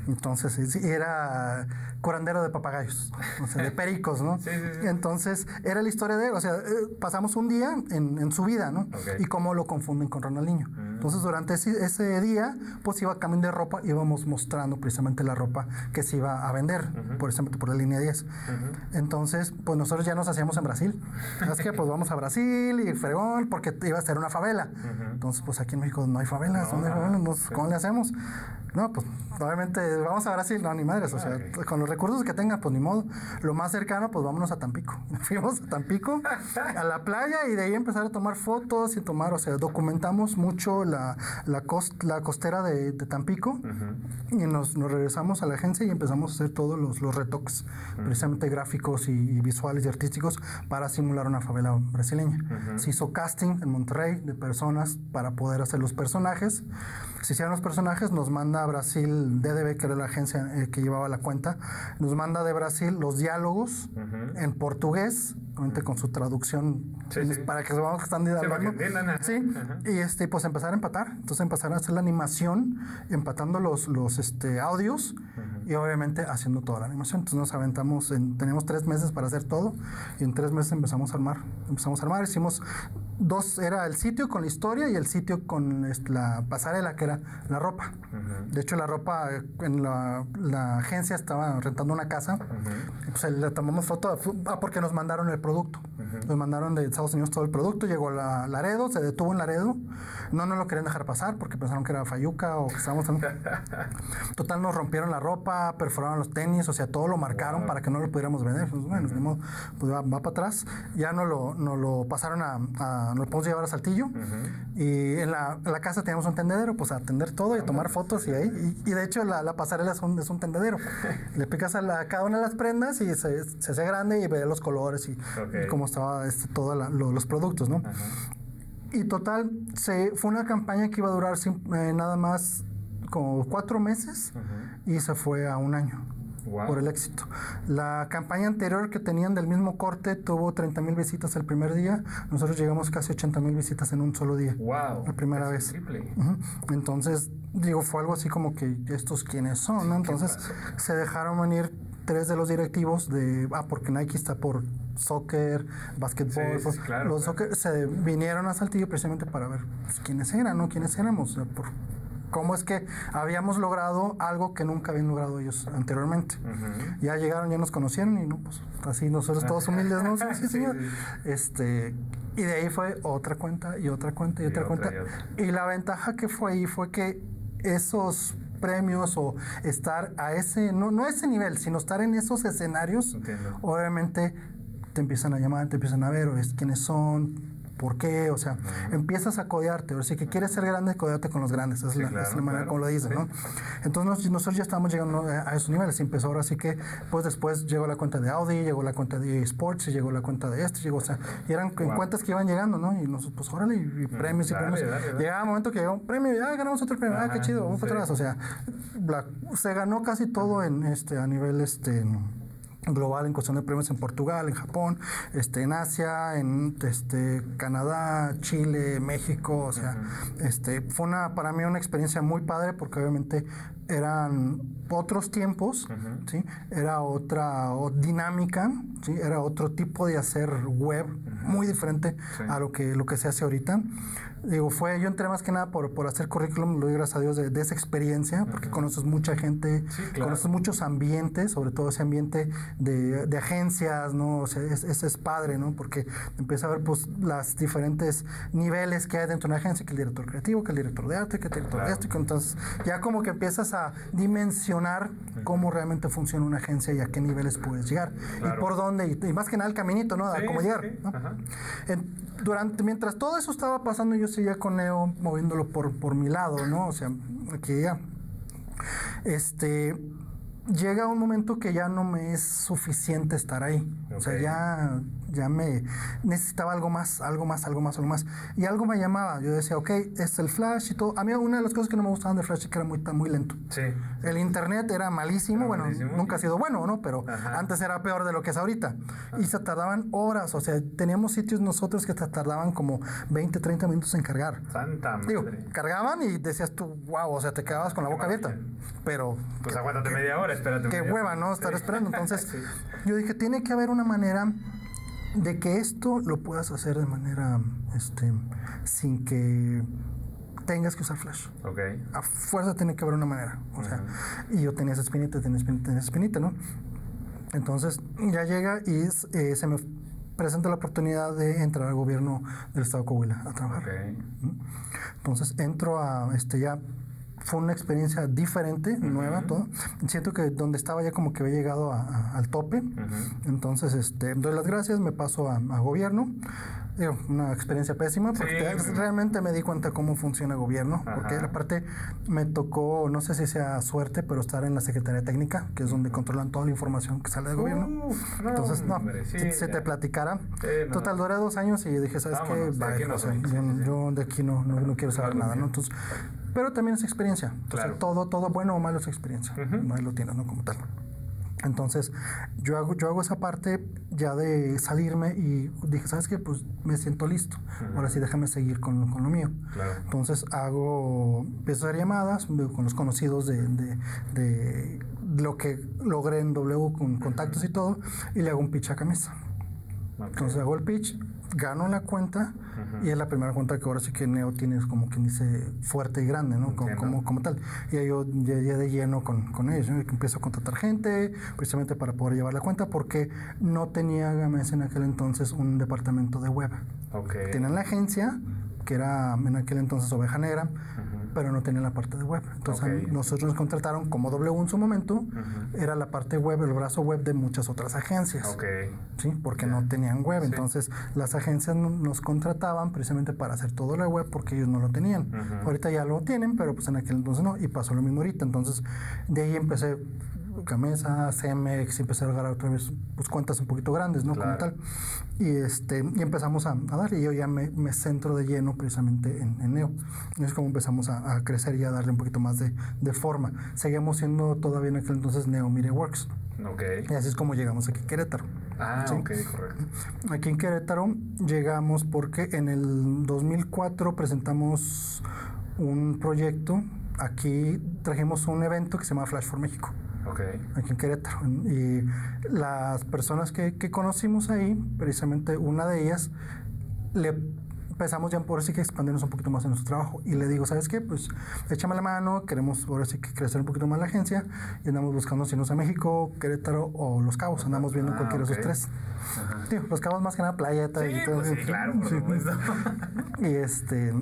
Entonces era curandero de papagayos, o sea, de pericos, ¿no? sí. Entonces era la historia de él, o sea, eh, pasamos un día en, en su vida, ¿no? Y cómo lo confunden con Ronaldinho. Mm. Entonces durante ese, ese, día pues iba cambiando de ropa, íbamos mostrando precisamente la ropa que se iba a vender, por ejemplo, por la línea 10. Entonces, pues nosotros ya nos hacíamos en Brasil. Así que pues vamos a Brasil y fregón, porque iba a ser una favela. Entonces, pues aquí en México no hay favelas, ¿dónde hay favelas? ¿Cómo le hacemos? No, pues obviamente vamos a Brasil, no, ni madres, o sea, con los recursos que tengan, pues ni modo. Lo más cercano, pues vámonos a Tampico. Fuimos a Tampico, a la playa y de ahí empezar a tomar fotos y tomar, o sea, documentamos mucho la, la, costera de, Tampico y nos, regresamos a la agencia y empezamos a hacer todos los, los retoques, precisamente gráficos y, visuales y artísticos para simular una favela brasileña. Se hizo casting en Monterrey de personas para poder hacer los personajes. Se hicieron los personajes, nos manda a Brasil DDB, que era la agencia eh, que llevaba la cuenta, nos manda de Brasil los diálogos en portugués, con su traducción para que sepamos que están dialogando. Sí, y este, pues empezar empatar. Entonces empezaron a hacer la animación, empatando los, los este, audios y obviamente haciendo toda la animación. Entonces nos aventamos, en, teníamos tres meses para hacer todo y en tres meses empezamos a armar. Empezamos a armar, hicimos dos, era el sitio con la historia y el sitio con este, la pasarela, que era la ropa. De hecho, la ropa en la, la agencia estaba rentando una casa. Pues le tomamos foto, ah, porque nos mandaron el producto. Nos mandaron de Estados Unidos todo el producto, llegó a Laredo, se detuvo en Laredo. No nos lo querían dejar pasar porque pensaron que era Fayuca o que estábamos... Total, nos rompieron la ropa, perforaron los tenis, o sea, todo lo marcaron para que no lo pudiéramos vender. Pues, bueno, pues va, para atrás. Ya no lo, no lo pasaron a, a, nos podemos llevar a Saltillo. Y en la, la, casa teníamos un tendedero, pues a atender todo y a tomar fotos y ahí. Y, de hecho la, la pasarela es un, es un tendedero. Le picas a, la, cada una de las prendas y se, se hace grande y ve los colores y, cómo estaba este, todos los productos, ¿no? Y total, se, fue una campaña que iba a durar eh, nada más como cuatro meses y se fue a un año por el éxito. La campaña anterior que tenían del mismo corte tuvo 30 mil visitas el primer día. Nosotros llegamos casi 80 mil visitas en un solo día. Wow. La primera vez. Entonces, digo, fue algo así como que estos quiénes son, ¿no? Entonces se dejaron venir tres de los directivos de, ah, porque Nike está por soccer, básquetbol, pues, los Soccer, se vinieron a Saltillo precisamente para ver pues, quiénes eran, ¿no? Quiénes éramos, por, cómo es que habíamos logrado algo que nunca habían logrado ellos anteriormente. Ya llegaron, ya nos conocieron y no, pues así nosotros todos humildes, ¿no? Sí, señor. Este, y de ahí fue otra cuenta y otra cuenta y, otra, cuenta. Y, la ventaja que fue ahí fue que esos premios o estar a ese, no, no a ese nivel, sino estar en esos escenarios, obviamente te empiezan a llamar, te empiezan a ver, quiénes son, ¿por qué? O sea, empiezas a codearte. O sea, que quieres ser grande, codeate con los grandes. Es, la, es la, manera como lo dicen, ¿no? Entonces nosotros ya estamos llegando a esos niveles. Y empezó ahora sí que, pues después llegó la cuenta de Audi, llegó la cuenta de Sports, y llegó la cuenta de este, llegó, o sea, y eran cuentas que iban llegando, ¿no? Y nosotros, pues órale, y, premios y premios. Llegaba un momento que llegó un premio, ya ganamos otro premio, ah, qué chido, vamos para atrás. O sea, se ganó casi todo en este, a nivel este global en cuestión de premios en Portugal, en Japón, este, en Asia, en este, Canadá, Chile, México, o sea, este, fue una, para mí una experiencia muy padre porque obviamente eran otros tiempos, ¿sí? era otra dinámica, ¿sí? era otro tipo de hacer web muy diferente a lo que, lo que se hace ahorita. Digo, fue, yo entré más que nada por, por hacer currículum, lo doy gracias a Dios de, esa experiencia, porque conoces mucha gente, conoces muchos ambientes, sobre todo ese ambiente de, de agencias, ¿no? O sea, ese es, padre, ¿no? Porque empieza a ver, pues, las diferentes niveles que hay dentro de una agencia, que el director creativo, que el director de arte, que el director de esto, entonces ya como que empiezas a dimensionar cómo realmente funciona una agencia y a qué niveles puedes llegar, y por dónde, y, más que nada el caminito, ¿no? A cómo llegar, ¿no? durante, mientras todo eso estaba pasando, yo seguía con Neo moviéndolo por, por mi lado, ¿no? O sea, aquí ya. Este, llega un momento que ya no me es suficiente estar ahí. O sea, ya ya me necesitaba algo más, algo más, algo más, algo más. Y algo me llamaba. Yo decía, ok, es el Flash y todo. A mí una de las cosas que no me gustaban de Flash es que era muy, muy lento. Sí. El Internet era malísimo. bueno, nunca ha sido bueno, ¿no? Pero antes era peor de lo que es ahorita. Y se tardaban horas. O sea, teníamos sitios nosotros que se tardaban como 20, 30 minutos en cargar. Santa madre. Digo, cargaban y decías tú, wow, o sea, te quedabas con la boca abierta. Pero... Pues aguántate media hora, espérate. Qué hueva, ¿no? Estar esperando. Entonces, yo dije, tiene que haber una manera de que esto lo puedas hacer de manera este, sin que tengas que usar flash. Okay. A fuerza tiene que haber una manera. O sea, y yo tenía esa espinita, tenía esa espinita, ¿no? Entonces ya llega y eh, se me presenta la oportunidad de entrar al gobierno del estado de Coahuila a trabajar. Okay. Entonces entro a este ya fue una experiencia diferente, nueva, todo. Siento que donde estaba ya como que había llegado al tope. Entonces, este, doy las gracias, me paso a, gobierno. una experiencia pésima, porque realmente me di cuenta cómo funciona el gobierno, porque aparte me tocó, no sé si sea suerte, pero estar en la Secretaría Técnica, que es donde controlan toda la información que sale del gobierno. Entonces, no, si se te platicara. Total, duré dos años y dije, ¿sabes qué? yo, de aquí no, no, quiero saber nada, ¿no? Entonces, pero también es experiencia. todo, todo bueno o malo es experiencia. No lo tienes, ¿no? Como tal. Entonces, yo hago, yo hago esa parte ya de salirme y dije, ¿sabes qué? Pues me siento listo. Ahora sí, déjame seguir con, con lo mío. Entonces, hago, empiezo a hacer llamadas con los conocidos de, de, de, lo que logré en W con contactos y todo, y le hago un pitch a camisa. Entonces, hago el pitch, gano la cuenta y es la primera cuenta que ahora sí que Neo tiene como quien dice fuerte y grande, ¿no? Como, como, tal. Y ahí yo ya, de lleno con, con ellos, ¿no? Y empiezo a contratar gente precisamente para poder llevar la cuenta porque no tenía Games en aquel entonces un departamento de web. Okay. Tienen la agencia, que era en aquel entonces Oveja Negra, pero no tenía la parte de web. Entonces nosotros nos contrataron como W en su momento, era la parte web, el brazo web de muchas otras agencias. ¿sí? Porque no tenían web. Entonces las agencias nos contrataban precisamente para hacer todo la web porque ellos no lo tenían. Ahorita ya lo tienen, pero pues en aquel entonces no. Y pasó lo mismo ahorita. Entonces de ahí empecé Camesa, CMX, empecé a agarrar otra vez pues, cuentas un poquito grandes, ¿no? Como tal. Y, este, y empezamos a, a dar, y yo ya me, me, centro de lleno precisamente en, en Neo. Y es como empezamos a, a, crecer y a darle un poquito más de, de, forma. Seguíamos siendo todavía en aquel entonces Neo Mire Works. Okay. Y así es como llegamos aquí a Querétaro. Ah, ok, correcto. Aquí en Querétaro llegamos porque en el 2004 presentamos un proyecto. Aquí trajimos un evento que se llama Flash for México. Aquí en Querétaro. Y las personas que, que, conocimos ahí, precisamente una de ellas, le empezamos ya por así que expandirnos un poquito más en nuestro trabajo. Y le digo, ¿sabes qué? Pues échame la mano, queremos ahora sí que crecer un poquito más la agencia y andamos buscando si no es a México, Querétaro o Los Cabos. Andamos viendo ah, cualquiera de esos tres. los Cabos más que nada, playa y todo. Pues sí, claro, por supuesto. y este...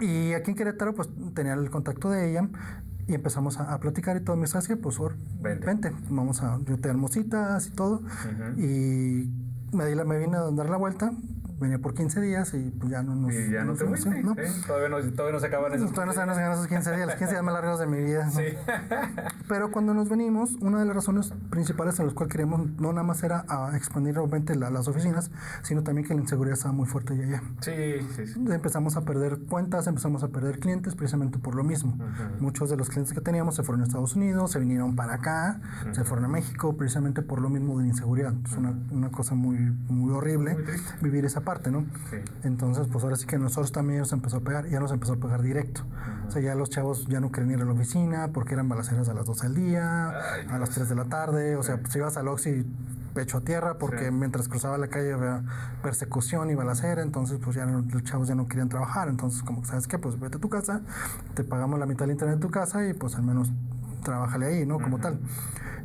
Y aquí en Querétaro, pues tenía el contacto de ella y empezamos a, platicar y todo. Me dice, pues, por, vente. Vamos a, yo te citas y todo. Y me, di la, me vine a dar la vuelta, venía por 15 días y pues ya no nos... Y ya no te fuiste, ¿no? Todavía, no, todavía no se acaban esos Todavía no se acaban esos 15 días, los 15 días más largos de mi vida. Sí. Pero cuando nos venimos, una de las razones principales en las cuales queríamos no nada más era a expandir realmente las oficinas, sino también que la inseguridad estaba muy fuerte allá. Sí, sí, sí. Empezamos a perder cuentas, empezamos a perder clientes precisamente por lo mismo. Muchos de los clientes que teníamos se fueron a Estados Unidos, se vinieron para acá, se fueron a México precisamente por lo mismo de la inseguridad. Es una, una cosa muy, muy horrible vivir esa parte, ¿no? Sí. Entonces, pues ahora sí que nosotros también nos empezó a pegar, ya nos empezó a pegar directo. O sea, ya los chavos ya no querían ir a la oficina porque eran balaceras a las 12 del día, a las 3 de la tarde, o sea, pues ibas al Oxy pecho a tierra porque mientras cruzaba la calle había persecución y balacera, entonces pues ya los chavos ya no querían trabajar, entonces como sabes qué, pues vete a tu casa, te pagamos la mitad del internet de tu casa y pues al menos trabajale ahí, ¿no? Como tal.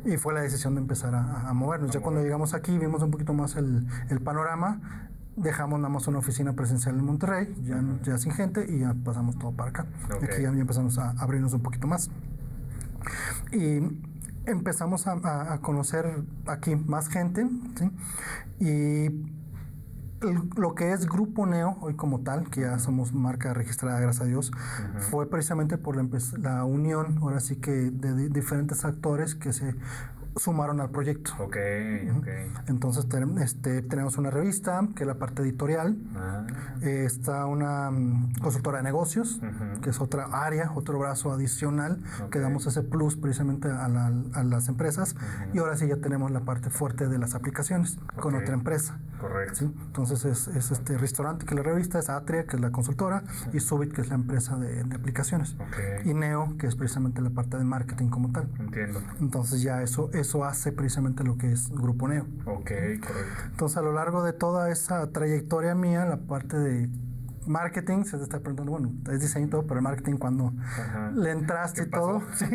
Y fue la decisión de empezar a, movernos. ya cuando llegamos aquí vimos un poquito más el, el panorama dejamos nada más una oficina presencial en Monterrey, ya, ya sin gente, y ya pasamos todo para acá. Aquí ya empezamos a abrirnos un poquito más. Y empezamos a, a conocer aquí más gente, ¿sí? Y lo que es Grupo Neo, hoy como tal, que ya somos marca registrada, gracias a Dios, fue precisamente por la, la, unión, ahora sí que de diferentes actores que se sumaron al proyecto. Ok, ok. Entonces este, tenemos una revista, que es la parte editorial. Ah. está una mm, consultora de negocios, que es otra área, otro brazo adicional, que damos ese plus precisamente a, las empresas. Y ahora sí ya tenemos la parte fuerte de las aplicaciones con otra empresa. Correcto. Entonces es, este restaurante, que es la revista, es Atria, que es la consultora, y Subit, que es la empresa de, aplicaciones. Y Neo, que es precisamente la parte de marketing como tal. Entiendo. Entonces ya eso, eso hace precisamente lo que es Grupo Neo. Ok, correcto. Entonces a lo largo de toda esa trayectoria mía, la parte de marketing, se te está preguntando, bueno, es diseño y todo, pero el marketing cuando le entraste y todo, ¿sí?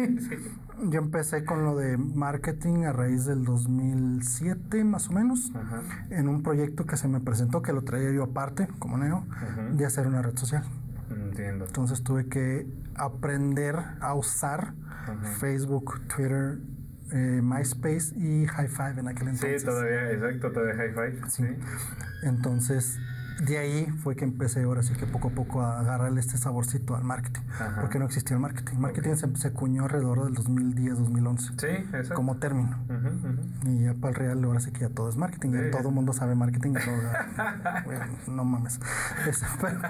yo empecé con lo de marketing a raíz del 2007 más o menos, en un proyecto que se me presentó, que lo traía yo aparte, como Neo, de hacer una red social. Entiendo. Entonces tuve que aprender a usar Facebook, Twitter, eh, MySpace y High Five en aquel entonces. Sí, todavía, exacto, todavía High Five. sí. Entonces, de ahí fue que empecé ahora sí que poco a poco a agarrarle este saborcito al marketing, porque no existía el marketing. Marketing se, se, acuñó alrededor del 2010, 2011. Sí, exacto. Como término. Y ya para el real ahora sí que ya todo es marketing, ya todo el mundo sabe marketing. no mames.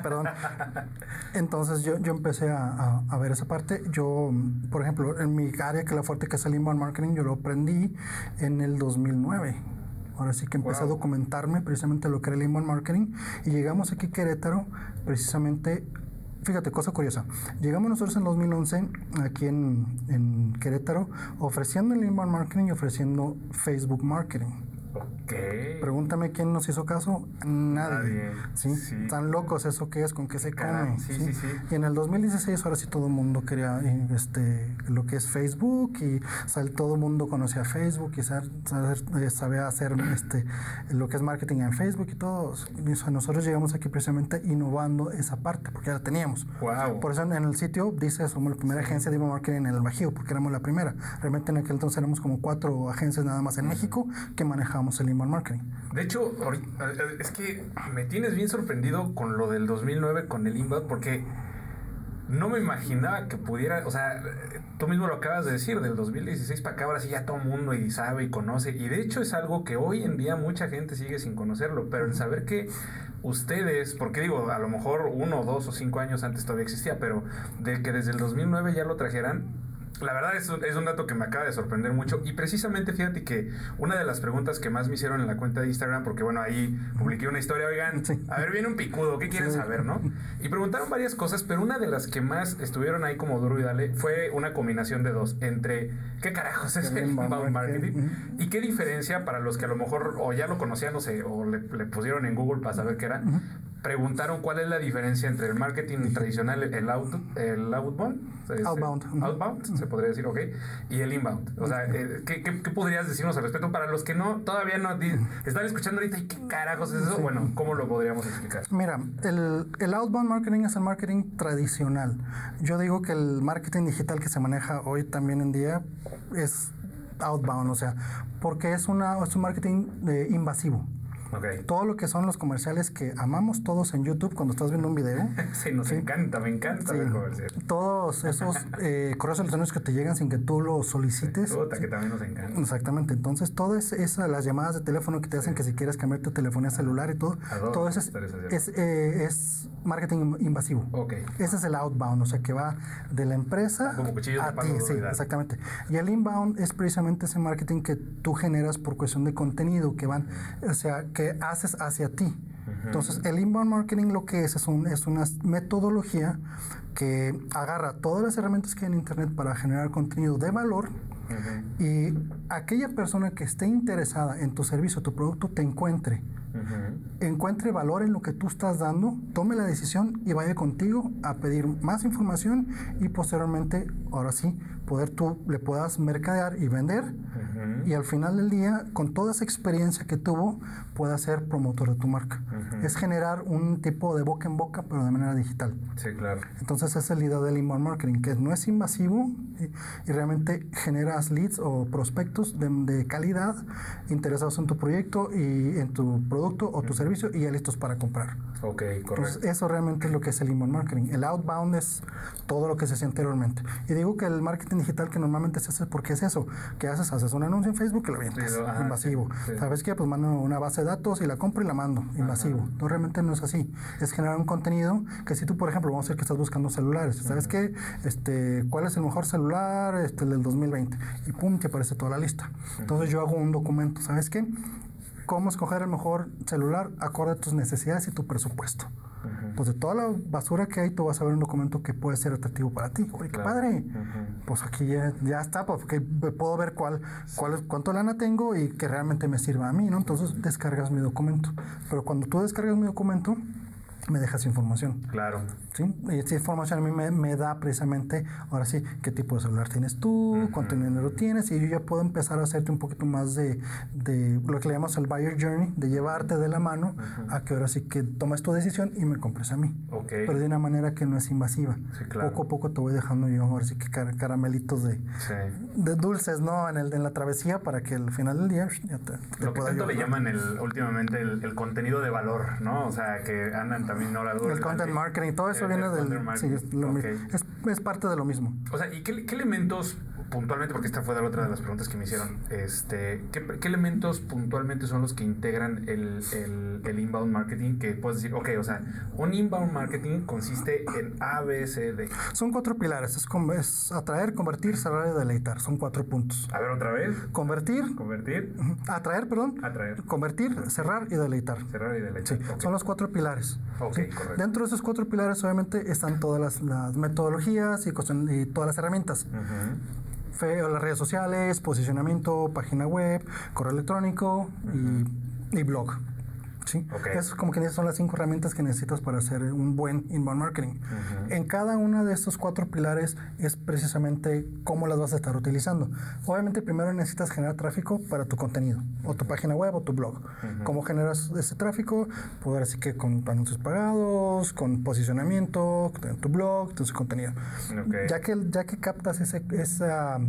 perdón. Entonces yo, yo empecé a, a, ver esa parte. Yo, por ejemplo, en mi área que la fuerte que es el inbound marketing, yo lo aprendí en el 2009 Ahora sí que empecé a documentarme precisamente lo que era el inbound marketing y llegamos aquí a Querétaro precisamente Fíjate, cosa curiosa. Llegamos nosotros en 2011 aquí en, en Querétaro ofreciendo el inbound marketing y ofreciendo Facebook marketing. Ok. Pregúntame quién nos hizo caso. Nadie. ¿sí? Tan locos eso que es, con qué se come. Sí, sí, sí, Y en el 2016 ahora sí todo el mundo quería este, lo que es Facebook y todo el mundo conocía Facebook y eh, sabía hacer este, lo que es marketing en Facebook y todo. nosotros llegamos aquí precisamente innovando esa parte porque ya la teníamos. Wow. Por eso en el sitio dice somos la primera agencia de marketing en el Bajío porque éramos la primera. Realmente en aquel entonces éramos como cuatro agencias nada más en México que inbound marketing. De hecho, es que me tienes bien sorprendido con lo del 2009 con el inbound porque no me imaginaba que pudiera, o sea, tú mismo lo acabas de decir, del 2016 para acá ahora sí ya todo el mundo y sabe y conoce, y de hecho es algo que hoy en día mucha gente sigue sin conocerlo, pero el saber que ustedes, porque digo, a lo mejor uno, dos o cinco años antes todavía existía, pero de que desde el 2009 ya lo trajeran, la verdad es, es, un dato que me acaba de sorprender mucho y precisamente fíjate que una de las preguntas que más me hicieron en la cuenta de Instagram, porque bueno, ahí publiqué una historia, oigan, a ver, viene un picudo, ¿qué quieren saber, no? Y preguntaron varias cosas, pero una de las que más estuvieron ahí como duro y dale fue una combinación de dos, entre qué carajos es el inbound marketing y qué diferencia para los que a lo mejor o ya lo conocían, no sé, o le, pusieron en Google para saber qué era, preguntaron cuál es la diferencia entre el marketing tradicional, el, out, el outbound, outbound, outbound se podría decir, ok, y el inbound. O sea, eh, ¿qué, qué, podrías decirnos al respecto para los que no todavía no están escuchando ahorita y qué carajos es eso? Bueno, ¿cómo lo podríamos explicar? Mira, el, el outbound marketing es el marketing tradicional. Yo digo que el marketing digital que se maneja hoy también en día es outbound, o sea, porque es, una, es un marketing eh, invasivo. Todo lo que son los comerciales que amamos todos en YouTube cuando estás viendo un video. sí, nos encanta, me encanta ver comerciales. Todos esos eh, correos electrónicos que te llegan sin que tú los solicites. Puta, que también nos encanta. Exactamente. Entonces, todas esas, las llamadas de teléfono que te hacen que si quieres cambiar tu telefonía celular y todo, todo eso es, eh, es, marketing invasivo. Okay. Ese es el outbound, o sea, que va de la empresa a ti. Sí, exactamente. Y el inbound es precisamente ese marketing que tú generas por cuestión de contenido, que van, o sea, que haces hacia ti. Entonces, el inbound marketing lo que es es, un, es una metodología que agarra todas las herramientas que hay en Internet para generar contenido de valor y aquella persona que esté interesada en tu servicio, tu producto, te encuentre. Encuentre valor en lo que tú estás dando, tome la decisión y vaya contigo a pedir más información y posteriormente, ahora sí, poder tú le puedas mercadear y vender y al final del día, con toda esa experiencia que tuvo, pueda ser promotor de tu marca. Es generar un tipo de boca en boca, pero de manera digital. Sí, claro. Entonces esa es la idea del inbound marketing, que no es invasivo y, realmente generas leads o prospectos de, calidad interesados en tu proyecto y en tu producto o tu servicio y ya listos para comprar. Ok, correcto. Entonces eso realmente es lo que es el inbound marketing. El outbound es todo lo que se hacía anteriormente. Y digo que el marketing digital que normalmente se hace porque es eso, que haces, haces un anuncio en Facebook y lo vienes, invasivo. ¿Sabes qué? Pues mando una base de datos y la compro y la mando, invasivo. No, realmente no es así. Es generar un contenido que si tú, por ejemplo, vamos a decir que estás buscando celulares, ¿sabes qué? Este, ¿cuál es el mejor celular? Este, el del 2020. Y pum, te aparece toda la lista. Entonces yo hago un documento, ¿sabes qué? Cómo escoger el mejor celular acorde a tus necesidades y tu presupuesto. Pues de toda la basura que hay, tú vas a ver un documento que puede ser atractivo para ti. Oye, qué padre. Pues aquí ya, ya está, porque puedo ver cuál, cuál, cuánto lana tengo y que realmente me sirva a mí, ¿no? Entonces descargas mi documento. Pero cuando tú descargas mi documento, me dejas información. Claro. ¿Sí? Y esa información a mí me, me, da precisamente, ahora sí, qué tipo de celular tienes tú, cuánto dinero tienes, y yo ya puedo empezar a hacerte un poquito más de, de lo que le llamamos el buyer journey, de llevarte de la mano a que ahora sí que tomes tu decisión y me compres a mí. Okay. Pero de una manera que no es invasiva. Sí, claro. Poco a poco te voy dejando yo, ahora sí que caramelitos de, de dulces, ¿no? En, el, en la travesía para que al final del día ya te, te Lo que tanto le llaman el, últimamente el, el, contenido de valor, ¿no? O sea, que andan el content marketing, todo eso viene del... Sí, es, es, parte de lo mismo. O sea, ¿y qué, qué elementos puntualmente, porque esta fue otra de las preguntas que me hicieron, este, ¿qué, ¿qué, elementos puntualmente son los que integran el, el, el, inbound marketing? Que puedes decir, ok, o sea, un inbound marketing consiste en A, B, C, D. Son cuatro pilares, es, es atraer, convertir, cerrar y deleitar, son cuatro puntos. A ver, otra vez. Convertir. Convertir. Atraer, perdón. Atraer. Convertir, cerrar y deleitar. Cerrar y deleitar. Sí, son los cuatro pilares. Ok, correcto. Dentro de esos cuatro pilares, obviamente, están todas las, las metodologías y, y, todas las herramientas las redes sociales, posicionamiento, página web, correo electrónico y blog. ¿Sí? Es como que son las cinco herramientas que necesitas para hacer un buen inbound marketing. En cada una de estos cuatro pilares es precisamente cómo las vas a estar utilizando. Obviamente primero necesitas generar tráfico para tu contenido, o tu página web o tu blog. ¿Cómo generas ese tráfico? Poder así que con anuncios pagados, con posicionamiento, en tu blog, tu contenido. Ya, que, ya que captas ese, esa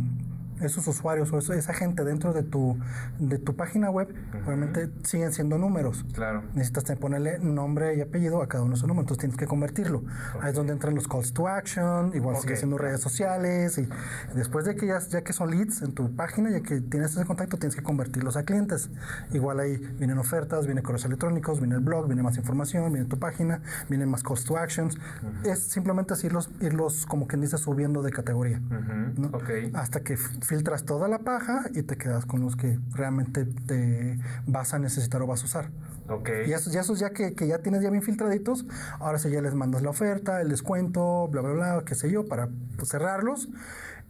esos usuarios o esa gente dentro de tu, de tu página web, obviamente siguen siendo números. Claro. Necesitas ponerle nombre y apellido a cada uno de esos números, entonces tienes que convertirlo. Ahí es donde entran los calls to action, igual sigue siendo redes sociales y después de que ya, ya que son leads en tu página, ya que tienes ese contacto, tienes que convertirlos a clientes. Igual ahí vienen ofertas, vienen correos electrónicos, viene el blog, viene más información, viene tu página, vienen más calls to actions. Es simplemente así irlos, irlos, como quien dice, subiendo de categoría. Hasta que filtras toda la paja y te quedas con los que realmente te vas a necesitar o vas a usar. Okay. Y esos, ya, esos ya que, que, ya tienes ya bien filtraditos, ahora sí ya les mandas la oferta, el descuento, bla, bla, bla, qué sé yo, para pues, cerrarlos.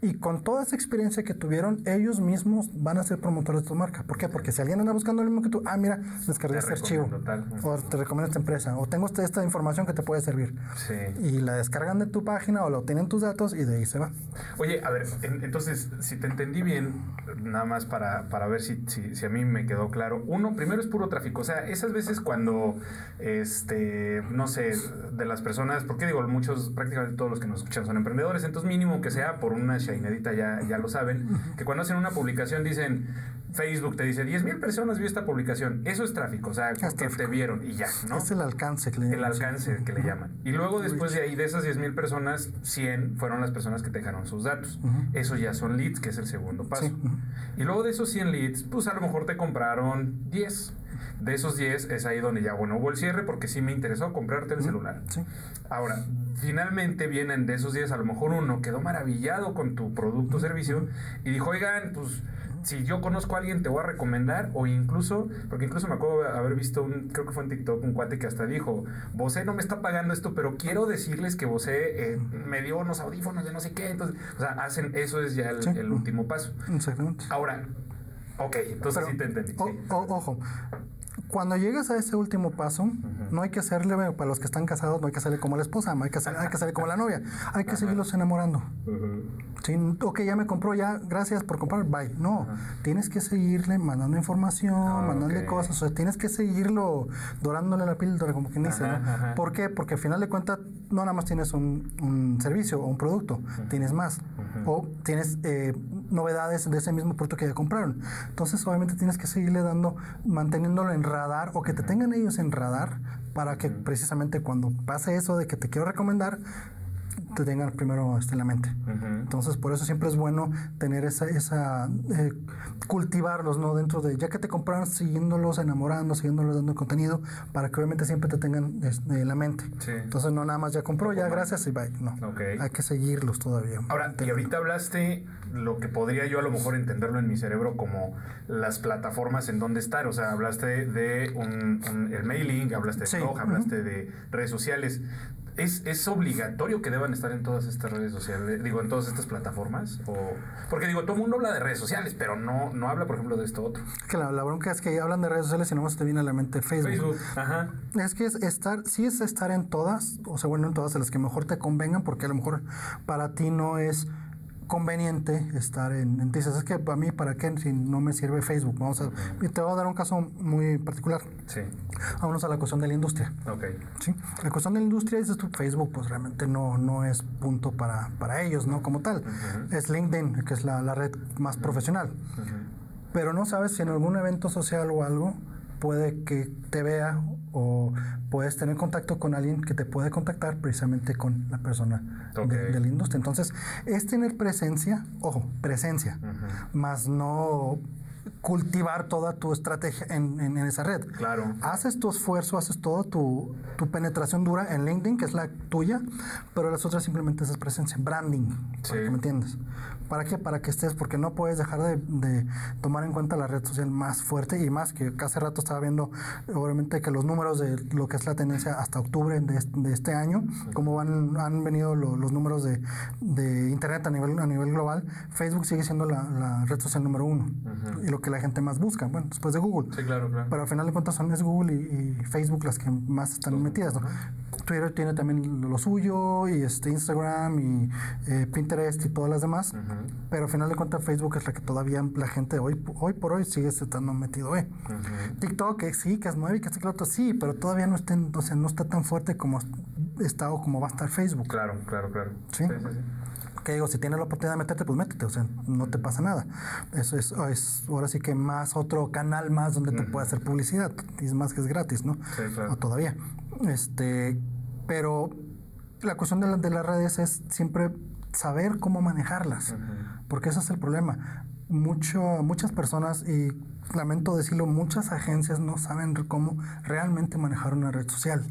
Y con toda esa experiencia que tuvieron, ellos mismos van a ser promotores de tu marca. ¿Por qué? Porque si alguien anda buscando lo mismo que tú, ah, mira, descargué este archivo. O te recomiendo esta empresa. O tengo esta información que te puede servir. Sí. Y la descargan de tu página o lo tienen tus datos y de ahí se va. Oye, a ver, entonces, si te entendí bien, nada más para, para ver si, si, si, a mí me quedó claro. Uno, primero es puro tráfico. O sea, esa muchas veces cuando, este, no sé, de las personas, porque digo, muchos, prácticamente todos los que nos escuchan son emprendedores, entonces mínimo que sea por una shainedita ya, ya lo saben, que cuando hacen una publicación dicen, Facebook te dice 10 mil personas vio esta publicación. Eso es tráfico, o sea, que te vieron y ya, ¿no? Es el alcance que le llaman. El alcance que le llaman. Y luego después de ahí, de esas 10 mil personas, 100 fueron las personas que te dejaron sus datos. Eso ya son leads, que es el segundo paso. Y luego de esos 100 leads, pues a lo mejor te compraron 10. De esos 10 es ahí donde ya, bueno, hubo el cierre porque sí me interesó comprarte el celular. Ahora, finalmente vienen de esos 10, a lo mejor uno quedó maravillado con tu producto o servicio y dijo, oigan, pues si yo conozco a alguien te voy a recomendar o incluso, porque incluso me acuerdo de haber visto un, creo que fue en TikTok, un cuate que hasta dijo, Bose no me está pagando esto, pero quiero decirles que Bose eh, me dio unos audífonos de no sé qué, entonces, o sea, hacen, eso es ya el, último paso. Exactamente. Ahora, ok, entonces sí te entendí. ojo, cuando llegas a ese último paso, no hay que hacerle, para los que están casados, no hay que hacerle como la esposa, hay que hacerle, hay que hacerle como la novia, hay que seguirlos enamorando. sí, ok, ya me compró, ya, gracias por comprar, bye. No, tienes que seguirle mandando información, ah, mandándole cosas, o sea, tienes que seguirlo dorándole la píldora, como quien dice, ¿no? ¿Por qué? Porque al final de cuentas, no nada más tienes un, un servicio o un producto, tienes más. O tienes eh, novedades de ese mismo producto que ya compraron. Entonces, obviamente tienes que seguirle dando, manteniéndolo en radar o que te tengan ellos en radar para que precisamente cuando pase eso de que te quiero recomendar, te tengan primero este, en la mente. Entonces, por eso siempre es bueno tener esa, esa eh, cultivarlos, ¿no? Dentro de, ya que te compraron, siguiéndolos, enamorando, siguiéndolos, dando contenido, para que obviamente siempre te tengan este, en la mente. Entonces, no nada más ya compró, ya gracias y bye. No. Hay que seguirlos todavía. Ahora, y ahorita hablaste lo que podría yo a lo mejor entenderlo en mi cerebro como las plataformas en donde estar. O sea, hablaste de un, el mailing, hablaste de blog, hablaste de redes sociales. ¿Es, obligatorio que deban estar en todas estas redes sociales? Digo, en todas estas plataformas. O, porque digo, todo el mundo habla de redes sociales, pero no, no habla, por ejemplo, de esto otro. Que la, bronca es que hablan de redes sociales y no se te viene a la mente Facebook. Facebook, ajá. Es que es estar, sí es estar en todas, o sea, bueno, en todas las que mejor te convengan, porque a lo mejor para ti no es conveniente estar en, en Es que a mí, ¿para qué? Si no me sirve Facebook. Vamos a, te voy a dar un caso muy particular. Sí. Vámonos a la cuestión de la industria. Ok. Sí. La cuestión de la industria es Facebook, pues realmente no, no es punto para, para ellos, ¿no? Como tal. Es LinkedIn, que es la, la red más profesional. Pero no sabes si en algún evento social o algo puede que te vea o puedes tener contacto con alguien que te puede contactar precisamente con la persona de, la industria. Entonces, es tener presencia, ojo, presencia, más no cultivar toda tu estrategia en, en, esa red. Claro. Haces tu esfuerzo, haces todo tu, tu, penetración dura en LinkedIn, que es la tuya, pero las otras simplemente es presencia, branding, para que me entiendas. ¿Para qué? Para que estés, porque no puedes dejar de, de, tomar en cuenta la red social más fuerte y más que hace rato estaba viendo, obviamente, que los números de lo que es la tendencia hasta octubre de, de este año, como van, han venido los números de, de, Internet a nivel, a nivel global, Facebook sigue siendo la, la red social número uno y lo que la gente más busca, bueno, después de Google. Sí, claro, claro. Pero al final de cuentas son es Google y, Facebook las que más están metidas, ¿no? Twitter tiene también lo suyo y este Instagram y eh, Pinterest y todas las demás. Pero al final de cuentas Facebook es la que todavía la gente hoy, hoy por hoy sigue estando metido. ¿eh? TikTok, que sí, que es que es que otro, sí, pero todavía no, estén, o sea, no está tan fuerte como está o como va a estar Facebook. Claro, claro, claro. Sí, sí, sí que digo, si tienes la oportunidad de meterte, pues métete, o sea, no te pasa nada. Eso es, es ahora sí que más otro canal más donde te puede hacer publicidad. Y es más que es gratis, ¿no? Sí, claro. O todavía. Este, pero la cuestión de, de las redes es siempre saber cómo manejarlas, porque ese es el problema. Mucho, muchas personas, y lamento decirlo, muchas agencias no saben cómo realmente manejar una red social,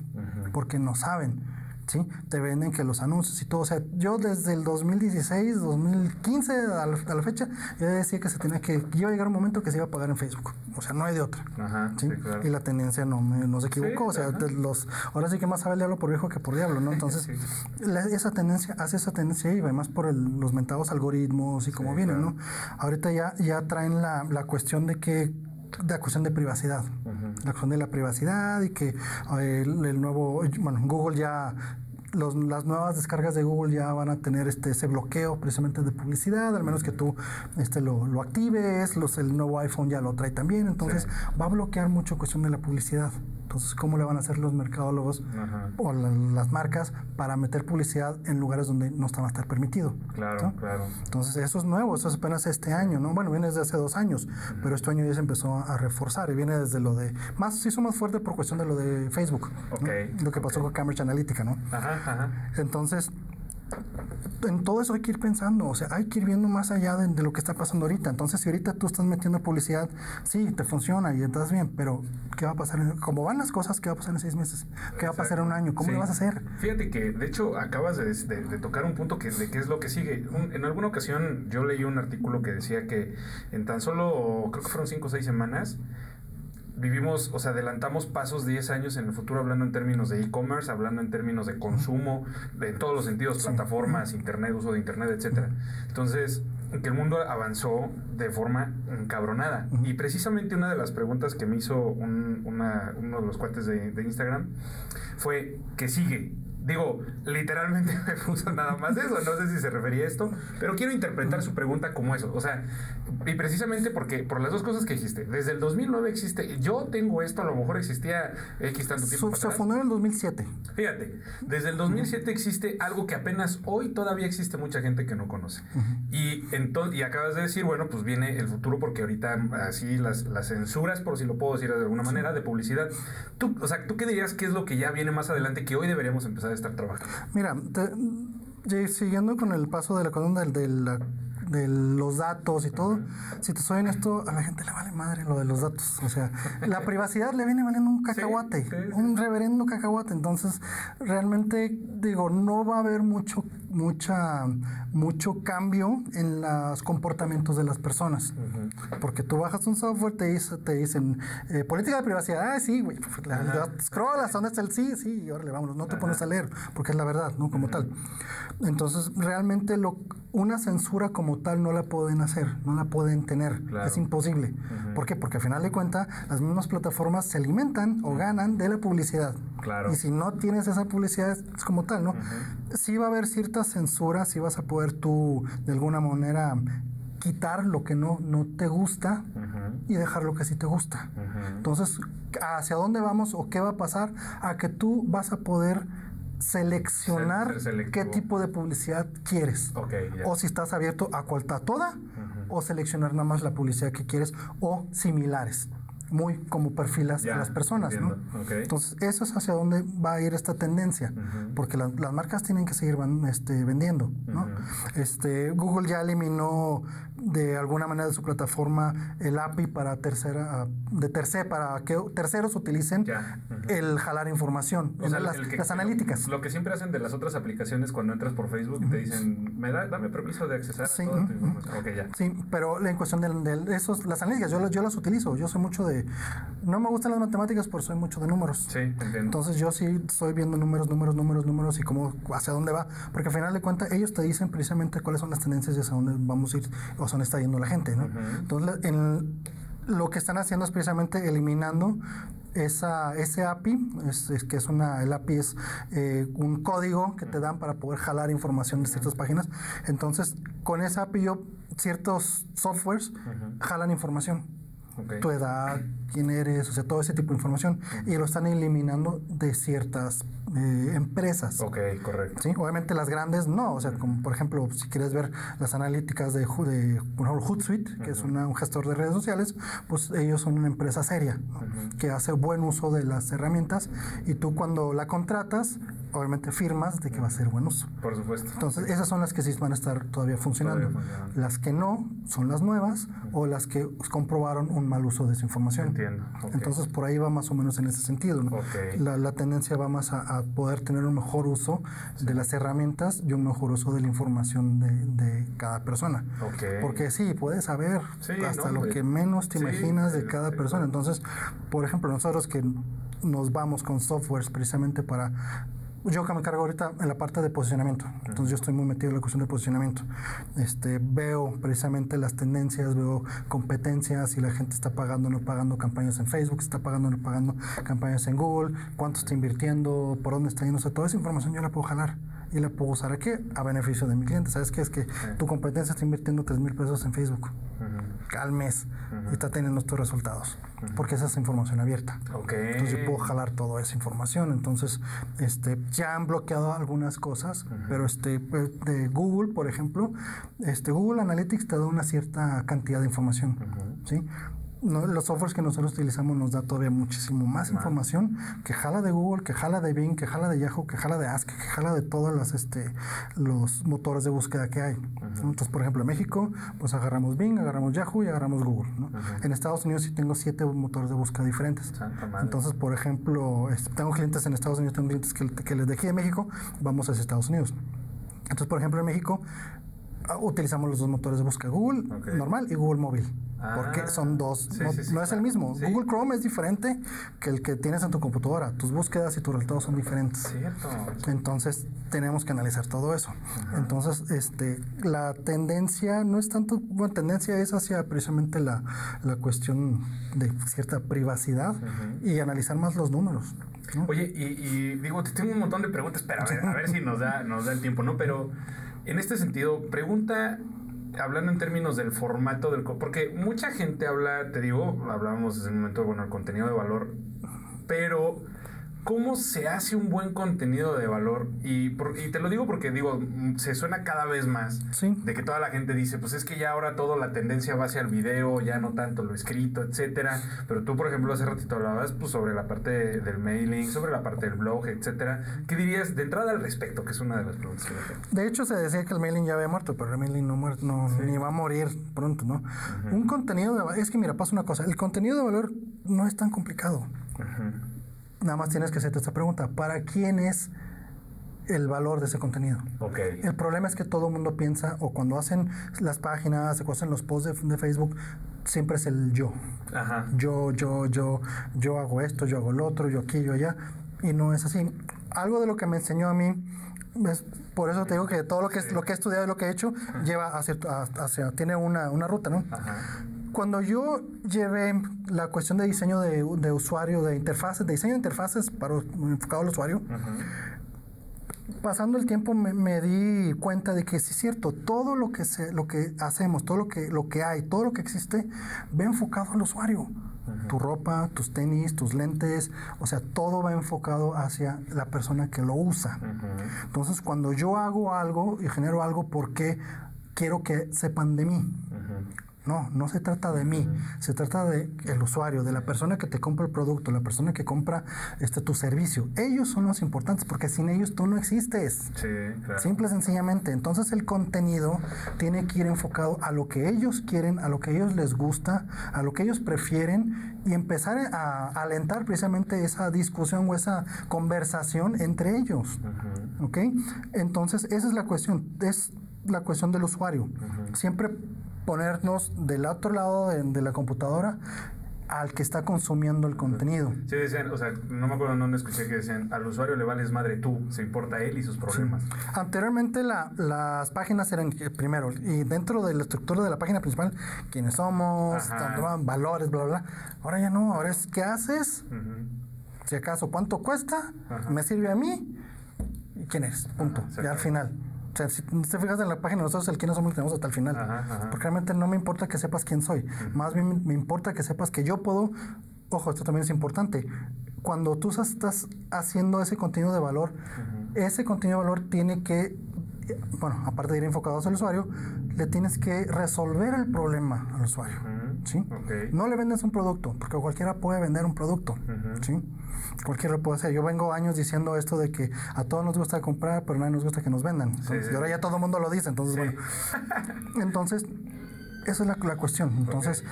porque no saben. ¿Sí? Te venden que los anuncios y todo. O sea, yo desde el 2016, 2015 a la, fecha, yo decía que se tenía que, iba a llegar un momento que se iba a pagar en Facebook. O sea, no hay de otra. ¿sí? Y la tendencia no, no se equivocó. o sea, los, ahora sí que más sabe el diablo por viejo que por diablo, ¿no? Entonces, esa tendencia, hace esa tendencia y además por los mentados algoritmos y cómo vienen, ¿no? Ahorita ya, ya traen la, la cuestión de que la cuestión de privacidad. La cuestión de la privacidad y que el, nuevo, bueno, Google ya los- las nuevas descargas de Google ya van a tener este, ese bloqueo precisamente de publicidad, al menos que tú este, lo, lo actives, los, el nuevo iPhone ya lo trae también, entonces va a bloquear mucho cuestión de la publicidad. Entonces, ¿cómo le van a hacer los mercadólogos Ajá. o la- las marcas para meter publicidad en lugares donde no está va a estar permitido? Claro, claro. Entonces, eso es nuevo, eso es apenas este año, ¿no? Bueno, viene desde hace dos años, pero este año ya se empezó a reforzar y viene desde lo de. Más, se hizo más fuerte por cuestión de lo de Facebook. ¿no? Ok, Lo que pasó con Cambridge Analytica, ¿no? Ajá, ajá. Entonces, en todo eso hay que ir pensando, o sea, hay que ir viendo más allá de, de lo que está pasando ahorita. Entonces, si ahorita tú estás metiendo publicidad, sí, te funciona y estás bien, pero ¿qué va a pasar? En, ¿Cómo van las cosas? ¿Qué va a pasar en seis meses? ¿Qué va a pasar en un año? ¿Cómo Sí. le vas a hacer? Fíjate que, de hecho, acabas de, de- de tocar un punto que, de qué es lo que sigue. Un- en alguna ocasión yo leí un artículo que decía que en tan solo, creo que fueron 5 o 6 semanas, vivimos, o sea, adelantamos pasos 10 años en el futuro hablando en términos de e-commerce, hablando en términos de consumo, de en todos los sentidos, plataformas, internet, uso de internet, etcétera. Entonces, que el mundo avanzó de forma encabronada. Y precisamente una de las preguntas que me hizo un- una- uno de los cuates de, de Instagram fue que sigue. Digo, literalmente me puso nada más eso, no sé si se refería a esto, pero quiero interpretar su pregunta como eso. O sea, y precisamente porque, por las dos cosas que dijiste, desde el 2009 existe, yo tengo esto, a lo mejor existía X tanto tiempo. Se atrás. fundó en el 2007. Fíjate, desde el 2007 existe algo que apenas hoy todavía existe mucha gente que no conoce. Y, entonces, y acabas de decir, bueno, pues viene el futuro porque ahorita así las, las censuras, por si lo puedo decir de alguna manera, de publicidad. Tú, o sea, ¿tú qué dirías que es lo que ya viene más adelante que hoy deberíamos empezar a estar trabajando? Mira, te- siguiendo con el paso de la columna del- de, la- de los datos y todo, si te soy honesto, a la gente le vale madre lo de los datos. O sea, la privacidad le viene valiendo un cacahuate, sí, sí. un reverendo cacahuate. Entonces, realmente, digo, no va a haber mucho, mucha, mucho cambio en los comportamientos de las personas. Porque tú bajas un software, te, dice- te dicen, eh, política de privacidad, ah, sí, güey. La, la- scrollas, ¿dónde está el sí? Sí, órale, vámonos, no te pones a leer, porque es la verdad, ¿no? Como tal. Entonces, realmente lo, una censura como tal no la pueden hacer, no la pueden tener, Claro. es imposible. ¿Por qué? Porque al final de cuentas, las mismas plataformas se alimentan o ganan de la publicidad. Claro. Y si no tienes esa publicidad, es como tal, ¿no? Sí va a haber censura, sí vas a poder tú, de alguna manera, quitar lo que no, no te gusta y dejar lo que sí te gusta. Entonces, ¿hacia dónde vamos o qué va a pasar? A que tú vas a poder seleccionar qué tipo de publicidad quieres. O si estás abierto a cual toda, o seleccionar nada más la publicidad que quieres, o similares, muy como perfilas Ya, a las personas, ¿no? Entonces, eso es hacia dónde va a ir esta tendencia, porque la- las marcas tienen que seguir van- este, vendiendo, ¿no? este, Google ya eliminó de alguna manera de su plataforma el API para tercera, de tercer, para que terceros utilicen Ya, el jalar información, O sea, las, el que- las analíticas. Lo que siempre hacen de las otras aplicaciones cuando entras por Facebook y te dicen, me da, dame permiso de accesar Sí, toda tu información. Ya. Sí, pero en cuestión de, de esos, las analíticas, yo, yo las utilizo. Yo soy mucho de. No me gustan las matemáticas, pero soy mucho de números. Sí, entiendo. Entonces yo sí estoy viendo números, números, números, números y cómo, hacia dónde va. Porque al final de cuentas ellos te dicen precisamente cuáles son las tendencias y hacia dónde vamos a ir o hacia dónde está yendo la gente, ¿no? Entonces en- lo que están haciendo es precisamente eliminando esa, ese API, es, es que es una, el API es eh, un código que te dan para poder jalar información de ciertas páginas. Entonces, con esa API yo, ciertos softwares jalan información Ok. tu edad, quién eres, o sea, todo ese tipo de información. Y lo están eliminando de ciertas eh, empresas. Ok, correcto. ¿sí? Obviamente las grandes no, o sea, como por ejemplo, si quieres ver las analíticas de, de por ejemplo, Hootsuite, que es una- un gestor de redes sociales, pues ellos son una empresa seria, ¿no? que hace buen uso de las herramientas y tú cuando la contratas, obviamente firmas de que va a ser buen uso. Por supuesto. Entonces, esas son las que sí van a estar todavía funcionando. Todavía. Las que no son las nuevas o las que comprobaron un mal uso de esa información. Entiendo. Entonces, por ahí va más o menos en ese sentido. ¿no? La, la tendencia va más a, a poder tener un mejor uso de las herramientas y un mejor uso de la información de, de cada persona. Porque sí, puedes saber Sí, hasta no, lo que menos te sí, imaginas de cada persona. Entonces, por ejemplo, nosotros que nos vamos con softwares precisamente para yo que me cargo ahorita en la parte de posicionamiento. Entonces yo estoy muy metido en la cuestión de posicionamiento. Este, veo precisamente las tendencias, veo competencias, si la gente está pagando o no pagando campañas en Facebook, si está pagando o no pagando campañas en Google, cuánto está invirtiendo, por dónde está yendo. O sea, toda esa información yo la puedo jalar y la puedo usar aquí a beneficio de mi cliente. ¿Sabes qué? Es que tu competencia está invirtiendo 3 mil pesos en Facebook al mes y está teniendo estos resultados. Porque esa es información abierta. Entonces yo puedo jalar toda esa información. Entonces, este, ya han bloqueado algunas cosas, pero este, pues, de Google, por ejemplo, este, Google Analytics te da una cierta cantidad de información. ¿sí? Los softwares que nosotros utilizamos nos da todavía muchísimo más información que jala de Google, que jala de Bing, que jala de Yahoo, que jala de Ask, que jala de todos los, este, los motores de búsqueda que hay. Entonces, por ejemplo, en México, pues agarramos Bing, agarramos Yahoo y agarramos Google. En Estados Unidos sí tengo siete motores de búsqueda diferentes. Entonces, por ejemplo, tengo clientes en Estados Unidos, tengo clientes que, que les dejé de México, vamos hacia Estados Unidos. Entonces, por ejemplo, en México utilizamos los dos motores de búsqueda, Google normal y Google móvil porque ah, son dos, no, es el mismo. Google Chrome es diferente que el que tienes en tu computadora. Tus búsquedas y tus resultados son diferentes. Cierto. Entonces, tenemos que analizar todo eso. Entonces, este, la tendencia no es tanto, bueno, tendencia es hacia precisamente la, la cuestión de cierta privacidad y analizar más los números. Oye, y, digo, te tengo un montón de preguntas, pero a ver, a ver si nos da, nos da el tiempo, ¿no? Pero en este sentido, pregunta hablando en términos del formato del... Porque mucha gente habla, te digo, hablábamos en el momento, bueno, el contenido de valor, pero ¿Cómo se hace un buen contenido de valor? Y, y, te lo digo porque, digo, se suena cada vez más de que toda la gente dice, pues es que ya ahora toda la tendencia va hacia el video, ya no tanto lo escrito, etcétera. Pero tú, por ejemplo, hace ratito hablabas pues, sobre la parte del mailing, sobre la parte del blog, etcétera. ¿Qué dirías de entrada al respecto? Que es una de las preguntas que De hecho, se decía que el mailing ya había muerto, pero el mailing no muerto, no, ni va a morir pronto, ¿no? Un contenido de valor, es que mira, pasa una cosa, el contenido de valor no es tan complicado nada más tienes que hacerte esta pregunta. ¿Para quién es el valor de ese contenido? Okay. El problema es que todo el mundo piensa, o cuando hacen las páginas, o hacen los posts de, Facebook, siempre es el yo. Ajá. Yo, yo, yo, yo hago esto, yo hago lo otro, yo aquí, yo allá. Y no es así. Algo de lo que me enseñó a mí, es, por eso te digo que todo lo que, lo que he estudiado y lo que he hecho, lleva hacia, hacia, tiene una, una ruta, ¿no? Ajá cuando yo llevé la cuestión de diseño de, usuario, de interfaces, de diseño de interfaces para enfocado al usuario, pasando el tiempo me, di cuenta de que sí es cierto, todo lo que, se, lo que hacemos, todo lo que, lo que hay, todo lo que existe, va enfocado al usuario. Tu ropa, tus tenis, tus lentes, o sea, todo va enfocado hacia la persona que lo usa. Entonces, cuando yo hago algo y genero algo, ¿por qué quiero que sepan de mí? No, no se trata de mí, se trata de el usuario, de la persona que te compra el producto, la persona que compra este tu servicio. Ellos son los importantes porque sin ellos tú no existes. Sí, claro. Simple y sencillamente. Entonces el contenido tiene que ir enfocado a lo que ellos quieren, a lo que ellos les gusta, a lo que ellos prefieren y empezar a alentar precisamente esa discusión o esa conversación entre ellos. ¿Ok? Entonces esa es la cuestión, es la cuestión del usuario. Siempre ponernos del otro lado de, la computadora al que está consumiendo el contenido. Sí, decían, o sea, no me acuerdo dónde escuché que decían, al usuario le vales madre tú, se importa él y sus problemas. Anteriormente las páginas eran eh, primero, y dentro de la estructura de la página principal, quiénes somos, valores, bla, bla, bla. Ahora ya no, ahora es qué haces, si acaso cuánto cuesta, me sirve a mí, y quién eres, punto, y al final. O sea, si te fijas en la página, nosotros el quiénes somos lo tenemos hasta el final. Porque realmente no me importa que sepas quién soy. Más bien me importa que sepas que yo puedo. Ojo, esto también es importante. Cuando tú estás haciendo ese contenido de valor, ese contenido de valor tiene que, bueno, aparte de ir enfocado al usuario, le tienes que resolver el problema al usuario. ¿sí? No le vendes un producto, porque cualquiera puede vender un producto. ¿sí? Cualquiera lo puede hacer. Yo vengo años diciendo esto de que a todos nos gusta comprar, pero a nadie nos gusta que nos vendan. Y ahora ya todo el mundo lo dice. Entonces, bueno. Entonces, esa es la, la cuestión. Entonces,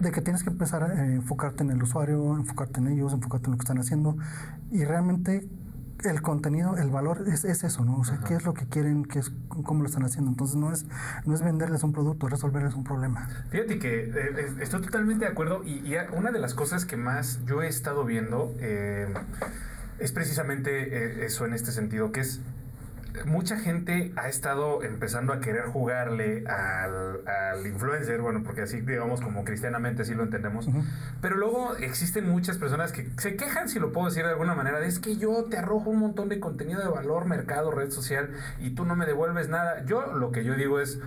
de que tienes que empezar a enfocarte en el usuario, enfocarte en ellos, enfocarte en lo que están haciendo y realmente el contenido, el valor es, es eso, ¿no? O sea, qué es lo que quieren, qué es, cómo lo están haciendo. Entonces no es, no es venderles un producto, es resolverles un problema. Fíjate que eh, estoy totalmente de acuerdo y, una de las cosas que más yo he estado viendo, eh, es precisamente eh, eso en este sentido, que es mucha gente ha estado empezando a querer jugarle al, influencer, bueno, porque así digamos como cristianamente así lo entendemos, pero luego existen muchas personas que se quejan, si lo puedo decir de alguna manera, de es que yo te arrojo un montón de contenido de valor, mercado, red social, y tú no me devuelves nada. Yo lo que yo digo es,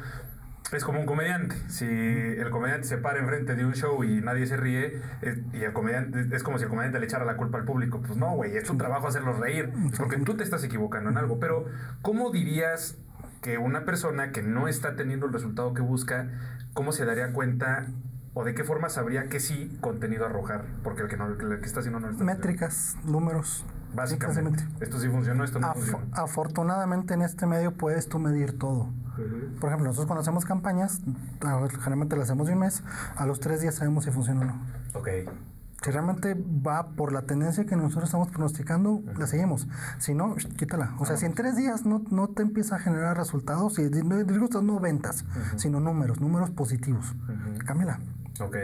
es como un comediante. Si el comediante se para enfrente de un show y nadie se ríe, y el comediante es como si el comediante le echara la culpa al público. Pues no, güey, es tu trabajo hacerlos reír, porque tú te estás equivocando en algo. Pero, ¿cómo dirías que una persona que no está teniendo el resultado que busca, cómo se daría cuenta o de qué forma sabría que sí contenido arrojar? Porque el que, no, el que está haciendo no lo está Métricas, números. Básicamente. Esto sí funcionó, esto no funcionó. Afortunadamente en este medio puedes tú medir todo. Por ejemplo, nosotros cuando hacemos campañas, generalmente las hacemos de un mes, a los tres días sabemos si funciona o no. Ok. Si realmente va por la tendencia que nosotros estamos pronosticando, la seguimos. Si no, quítala. O sea, si en tres días no, no te empieza a generar resultados, si digo no ventas, sino números, números positivos, cámbiala. Ok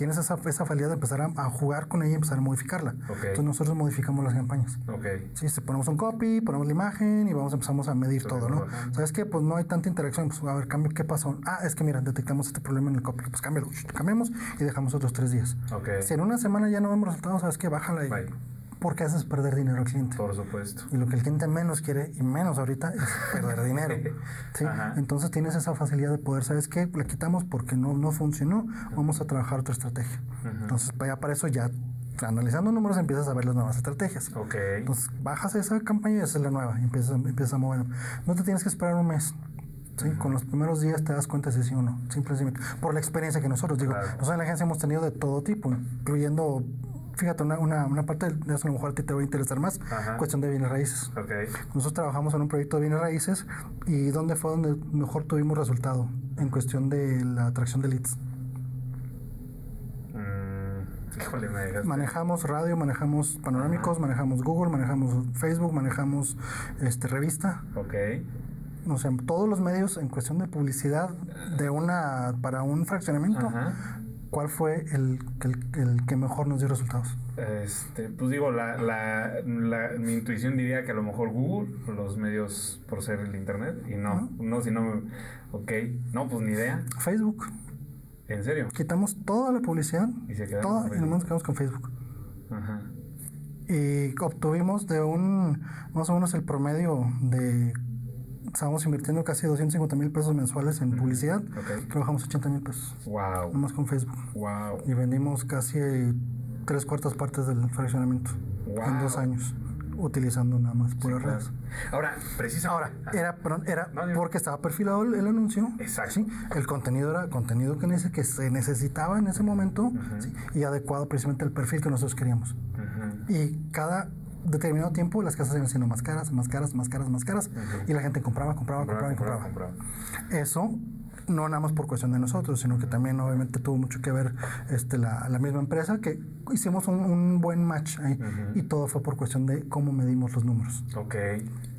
tienes esa, esa facilidad de empezar a, jugar con ella y empezar a modificarla. Entonces nosotros modificamos las campañas. Okay. Sí, ponemos un copy, ponemos la imagen y vamos empezamos a medir todo, ¿no? ¿Sabes qué? Pues no hay tanta interacción. Pues a ver, cambio, ¿qué pasó? Ah, es que mira, detectamos este problema en el copy. Pues cámbialo, cambiamos y dejamos otros tres días. Okay. Si en una semana ya no vemos resultados, ¿sabes qué? Bájala y porque haces perder dinero al cliente. Por supuesto. Y lo que el cliente menos quiere, y menos ahorita, es perder dinero. ¿sí? Entonces tienes esa facilidad de poder, ¿sabes qué? Le quitamos porque no, no funcionó, vamos a trabajar otra estrategia. Entonces, ya para eso ya analizando números empiezas a ver las nuevas estrategias. Ok. Entonces, bajas esa campaña y esa es la nueva y empiezas, empiezas a mover. No te tienes que esperar un mes. ¿sí? Con los primeros días te das cuenta si sí o no, simplemente por la experiencia que nosotros, digo, nosotros en la agencia hemos tenido de todo tipo, incluyendo fíjate, una, una, una, parte de eso a lo mejor a ti te va a interesar más, cuestión de bienes raíces. Nosotros trabajamos en un proyecto de bienes raíces y ¿dónde fue donde mejor tuvimos resultado en cuestión de la atracción de leads? Mm, híjole, me manejamos radio, manejamos panorámicos, manejamos Google, manejamos Facebook, manejamos este revista. Ok. O sea, todos los medios en cuestión de publicidad de una para un fraccionamiento ¿cuál fue el, el, que mejor nos dio resultados? Este, pues digo, la, la, la, mi intuición diría que a lo mejor Google, los medios por ser el Internet, y no, no, si no, ok, no, pues ni idea. Facebook. ¿En serio? Quitamos toda la publicidad, y, se toda, y nos quedamos con Facebook. Ajá. Y obtuvimos de un, más o menos el promedio de estábamos invirtiendo casi 250 mil pesos mensuales en publicidad. Trabajamos 80 mil pesos. Wow. Nomás con Facebook. Wow. Y vendimos casi tres cuartas partes del fraccionamiento en dos años utilizando nada más por las redes. Ahora, precisamente. Ahora, era, era porque estaba perfilado el, anuncio. Exacto. El contenido era contenido que, que se necesitaba en ese momento y adecuado precisamente al perfil que nosotros queríamos. Y cada determinado tiempo las casas iban siendo más caras, más caras, más caras, más caras, y la gente compraba, compraba, compraba, compraba, compraba. Eso no nada más por cuestión de nosotros, sino que también obviamente tuvo mucho que ver este, la, la misma empresa, que hicimos un, un buen match ahí, y todo fue por cuestión de cómo medimos los números. Ok.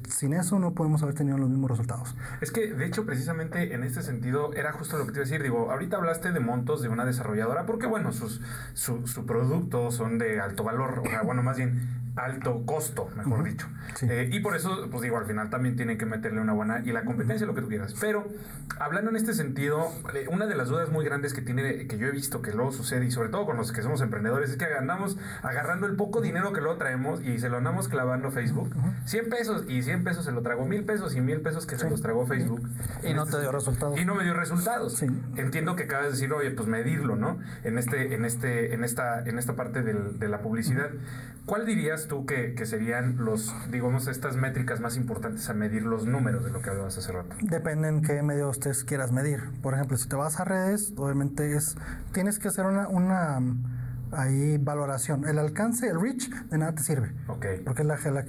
Sin eso no podemos haber tenido los mismos resultados. Es que, de hecho, precisamente en este sentido, era justo lo que te iba a decir. Digo, ahorita hablaste de montos de una desarrolladora, porque, bueno, sus, su, su producto son de alto valor, o sea, bueno, más bien alto costo, mejor dicho. Eh, y por eso, pues digo, al final también tienen que meterle una buena y la competencia, lo que tú quieras. Pero hablando en este sentido, eh, una de las dudas muy grandes que tiene, que yo he visto que luego sucede, y sobre todo con los que somos emprendedores, es que andamos agarrando el poco dinero que luego traemos y se lo andamos clavando Facebook. 100 pesos y 100 pesos se lo trago, mil pesos y mil pesos que se los tragó Facebook. Y no te dio resultados. Y no me dio resultados. Entiendo que acabas de decir, oye, pues medirlo, ¿no? En este, en este, en esta, en esta parte de la publicidad. ¿Cuál dirías tú que, serían los, digamos, estas métricas más importantes a medir los números de lo que hablabas hace rato? Depende en qué medio ustedes quieras medir. Por ejemplo, si te vas a redes, obviamente es, tienes que hacer una, una ahí valoración. El alcance, el reach, de nada te sirve. Okay. Porque es la, la,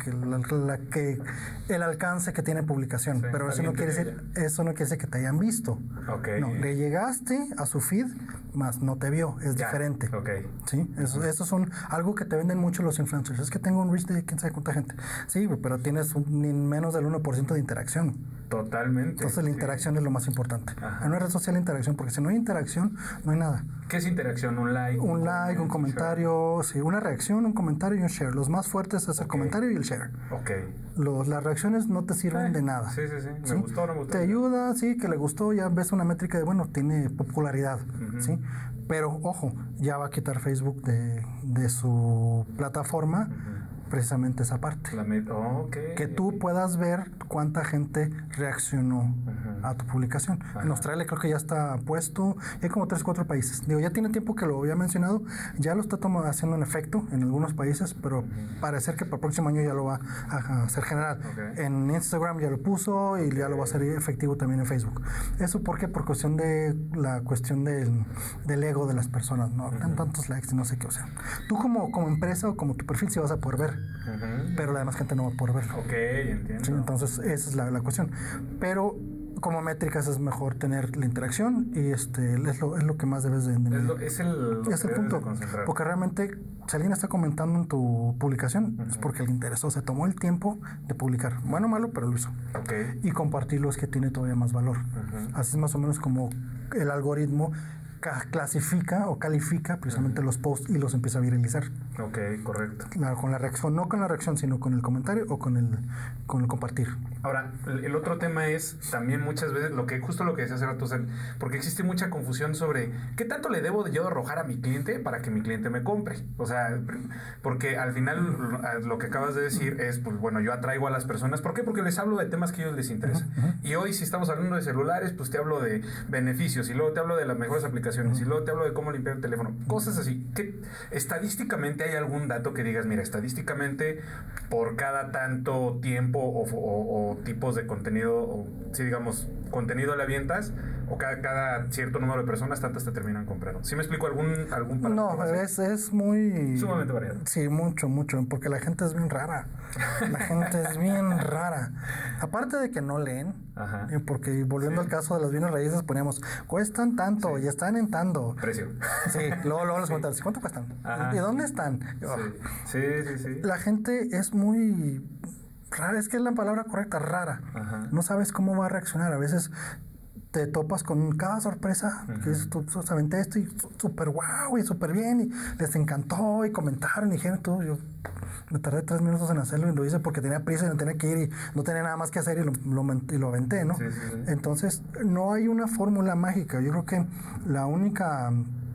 la, que el alcance que tiene publicación. Pero eso no quiere decir, eso no quiere decir que te hayan visto. Okay. No, le llegaste a su feed, más no te vio, es diferente. Okay. Sí, eso, eso es un, algo que te venden mucho los influencers. Es que tengo un reach de quién sabe cuánta gente. Sí, pero tienes un, menos del 1% de interacción. Totalmente. Entonces la interacción es lo más importante. En una red social interacción, porque si no hay interacción, no hay nada. ¿Qué es interacción? ¿Un like? Un like, un comentario, sí, una reacción, un comentario y un share. Los más fuertes es el comentario y el share. Ok. Los, las reacciones no te sirven Eh, de nada. Sí, sí, sí. Me gustó, no me gustó. Te ayuda, sí, que le gustó, ya ves una métrica de, bueno, tiene popularidad, ¿sí? Pero, ojo, ya va a quitar Facebook de, de su plataforma precisamente esa parte. La oh. Que tú puedas ver cuánta gente reaccionó a tu publicación. En Australia creo que ya está puesto, hay como tres, cuatro países. Digo, ya tiene tiempo que lo había mencionado, ya lo está toma- haciendo en efecto en algunos países, pero parece que para el próximo año ya lo va a, hacer general. En Instagram ya lo puso y ya lo va a hacer efectivo también en Facebook. ¿Eso por qué? Por cuestión de la cuestión del, del ego de las personas, ¿no? Tantos likes y no sé qué, o sea. Tú como, como empresa o como tu perfil sí vas a poder ver, Pero la demás gente no va a poder verlo. Ok, entiendo. Sí, entonces esa es la, la cuestión. Pero como métricas es mejor tener la interacción y este es lo, es lo que más debes de, de es, lo- es el, Es el punto. Porque realmente, si alguien está comentando en tu publicación, es porque le interesó. Se tomó el tiempo de publicar. Bueno o malo, pero lo hizo. Ok. Y compartirlo es que tiene todavía más valor. Así es más o menos como el algoritmo ca- clasifica o califica precisamente los posts y los empieza a viralizar. Ok, correcto. Claro, con la reacción, no con la reacción, sino con el comentario o con el, con el compartir. Ahora, el otro tema es también muchas veces lo que justo lo que decía hace rato, o sea, porque existe mucha confusión sobre qué tanto le debo yo arrojar a mi cliente para que mi cliente me compre. O sea, porque al final lo- lo que acabas de decir es, pues bueno, yo atraigo a las personas. ¿Por qué? Porque les hablo de temas que a ellos les interesan. Y hoy si estamos hablando de celulares, pues te hablo de beneficios y luego te hablo de las mejores aplicaciones y luego te hablo de cómo limpiar el teléfono. Cosas así. que estadísticamente hay algún dato que digas, mira, estadísticamente por cada tanto tiempo o, o- o tipos de contenido, o si digamos, contenido le avientas, o cada, cada cierto número de personas, tantas te terminan comprando. ¿Sí me explico algún, algún No, es, es muy... Sumamente variado. Sí, mucho, mucho, porque la gente es bien rara. La gente es bien rara. Aparte de que no leen, Ajá. porque volviendo al caso de las bienes raíces, poníamos, cuestan tanto y están en tanto. Precio. Sí, luego, luego los comentarios, ¿cuánto cuestan? Ajá. ¿Y dónde están? Sí, sí, sí. sí. La gente es muy rara, es que es la palabra correcta, rara. Ajá. No sabes cómo va a reaccionar. A veces te topas con cada sorpresa, que es, tú, tú aventé esto y súper guau y súper bien, y les encantó y comentaron y dijeron todo. Yo me tardé tres minutos en hacerlo y lo hice porque tenía prisa y no tenía que ir y no tenía nada más que hacer y lo, lo, y lo aventé, ¿no? Sí, sí, sí. Entonces, no hay una fórmula mágica. Yo creo que la única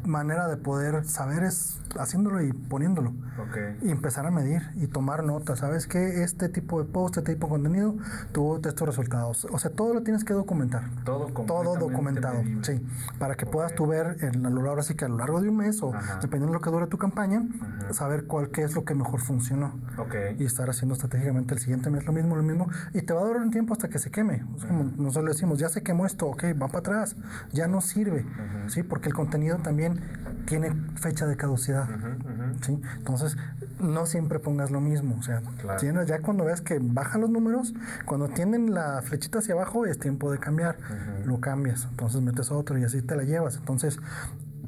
manera de poder saber es haciéndolo y poniéndolo Ok. y empezar a medir y tomar notas. ¿Sabes qué? Este tipo de post, este tipo de contenido tuvo estos resultados. O sea, todo lo tienes que documentar. Todo Todo documentado, medible. sí. Para que puedas tú ver a lo largo, así que a lo largo de un mes o Ajá. dependiendo de lo que dure tu campaña, saber cuál qué es lo que mejor funcionó. Ok. Y estar haciendo estratégicamente el siguiente mes lo mismo, lo mismo. Y te va a durar un tiempo hasta que se queme. Nosotros le decimos, ya se quemó esto, ok, va para atrás. Ya no sirve. ¿sí? Porque el contenido también tiene fecha de caducidad. ¿sí? Entonces, no siempre pongas lo mismo. O sea, Claro. tienes- ya cuando ves que bajan los números, cuando tienen la flechita hacia abajo, es tiempo de cambiar. Lo cambias. Entonces metes otro y así te la llevas. Entonces,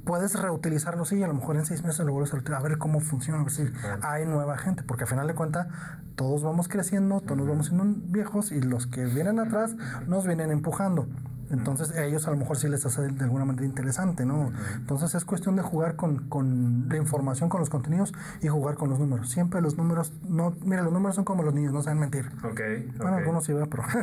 puedes reutilizarlo, sí, y a lo mejor en seis meses lo vuelves a reutilizar, a ver cómo funciona, a ver si hay nueva gente, porque al final de cuentas todos vamos creciendo, todos nos vamos siendo viejos y los que vienen atrás nos vienen empujando. Entonces a ellos a lo mejor sí les hace de alguna manera interesante, ¿no? Entonces es cuestión de jugar con, con la información, con los contenidos y jugar con los números. Siempre los números, no, mira, los números son como los niños, no saben mentir. Ok. Bueno, algunos sí, pero...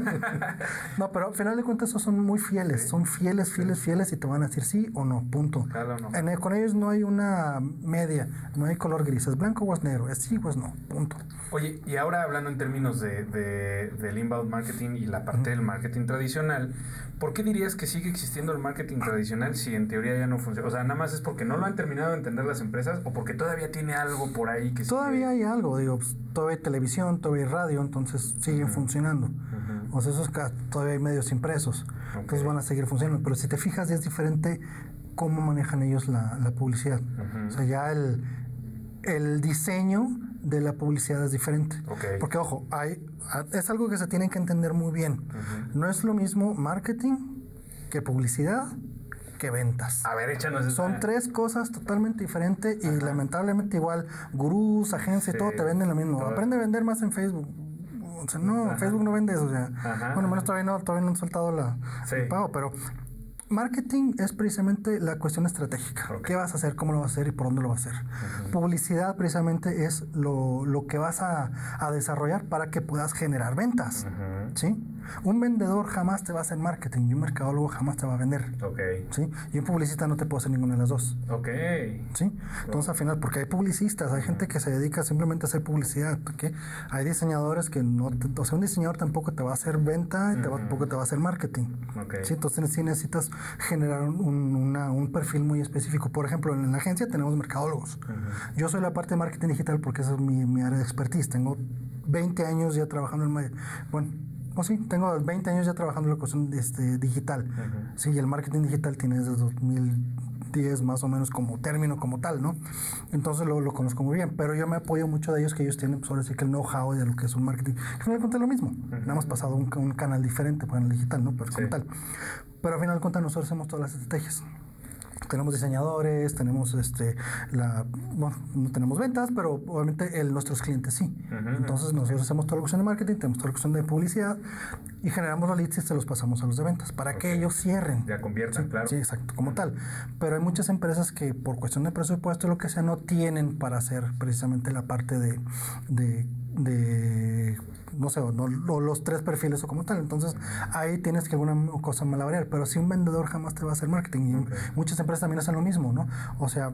no, pero al final de cuentas esos son muy fieles, son fieles, fieles, fieles y te van a decir sí o no, punto. Claro, no. En el- con ellos no hay una media, no hay color gris, es blanco o es negro, es sí o es no, punto. Oye, y ahora hablando en términos de, de- del inbound marketing y la parte del marketing tradicional, ¿por qué dirías que sigue existiendo el marketing tradicional si en teoría ya no funciona? O sea, nada más es porque no lo han terminado de entender las empresas o porque todavía tiene algo por ahí que sigue- Todavía hay algo, digo, pues, todavía hay televisión, todavía hay radio, entonces siguen funcionando. O sea, esos todavía hay medios impresos, entonces van a seguir funcionando. Pero si te fijas, es diferente cómo manejan ellos la, la publicidad. O sea, ya el, el diseño de la publicidad es diferente. Ok. Porque, ojo, hay, es algo que se tiene que entender muy bien. No es lo mismo marketing que publicidad que ventas. A ver, échanos esa- Son tres cosas totalmente diferentes y lamentablemente igual gurús, agencias y Sí. todo te venden lo mismo. Todo. Aprende a vender más en Facebook. O sea, no, Facebook no vende eso. O sea, Ajá, bueno, menos ajá. todavía no, todavía no han soltado la, Sí. el pago, pero marketing es precisamente la cuestión estratégica. ¿Qué vas a hacer, cómo lo vas a hacer y por dónde lo vas a hacer? Publicidad precisamente es lo, lo que vas a, a desarrollar para que puedas generar ventas. ¿Sí? Un vendedor jamás te va a hacer marketing y un mercadólogo jamás te va a vender. Ok. ¿Sí? Y un publicista no te puede hacer ninguna de las dos. Ok. ¿Sí? Entonces, al final, porque hay publicistas, hay gente que se dedica simplemente a hacer publicidad, ¿ok? Hay diseñadores que no, te- o sea, un diseñador tampoco te va a hacer venta y te va- tampoco te va a hacer marketing. ¿sí? Entonces, sí necesitas generar un, una- un perfil muy específico. Por ejemplo, en la agencia tenemos mercadólogos. Yo soy la parte de marketing digital porque esa es mi, mi área de expertise. Tengo 20 años ya trabajando en... Bueno, o sí, tengo 20 años ya trabajando en la cuestión este, digital. Sí, y el marketing digital tiene desde 2010 más o menos como término como tal, ¿no? Entonces lo, lo conozco muy bien, pero yo me apoyo mucho de ellos que ellos tienen, pues ahora sí que el know-how de lo que es un marketing. Al final es lo mismo, nada más pasado un, ca- un canal diferente para el digital, ¿no? Pero como Sí. tal. Pero al final de cuentas nosotros hacemos todas las estrategias. Tenemos diseñadores, tenemos este, la, bueno, no tenemos ventas, pero obviamente el, nuestros clientes sí. Entonces nosotros hacemos toda la cuestión de marketing, tenemos toda la cuestión de publicidad y generamos los leads y se los pasamos a los de ventas para que ellos cierren. Ya conviertan, Sí, claro. Sí, exacto, como tal. Pero hay muchas empresas que por cuestión de presupuesto, lo que sea, no tienen para hacer precisamente la parte de, de, de, no sé, o no- o los tres perfiles o como tal. Entonces ahí tienes que alguna cosa malabarear. Pero si un vendedor jamás te va a hacer marketing. Y muchas empresas también hacen lo mismo, ¿no? O sea,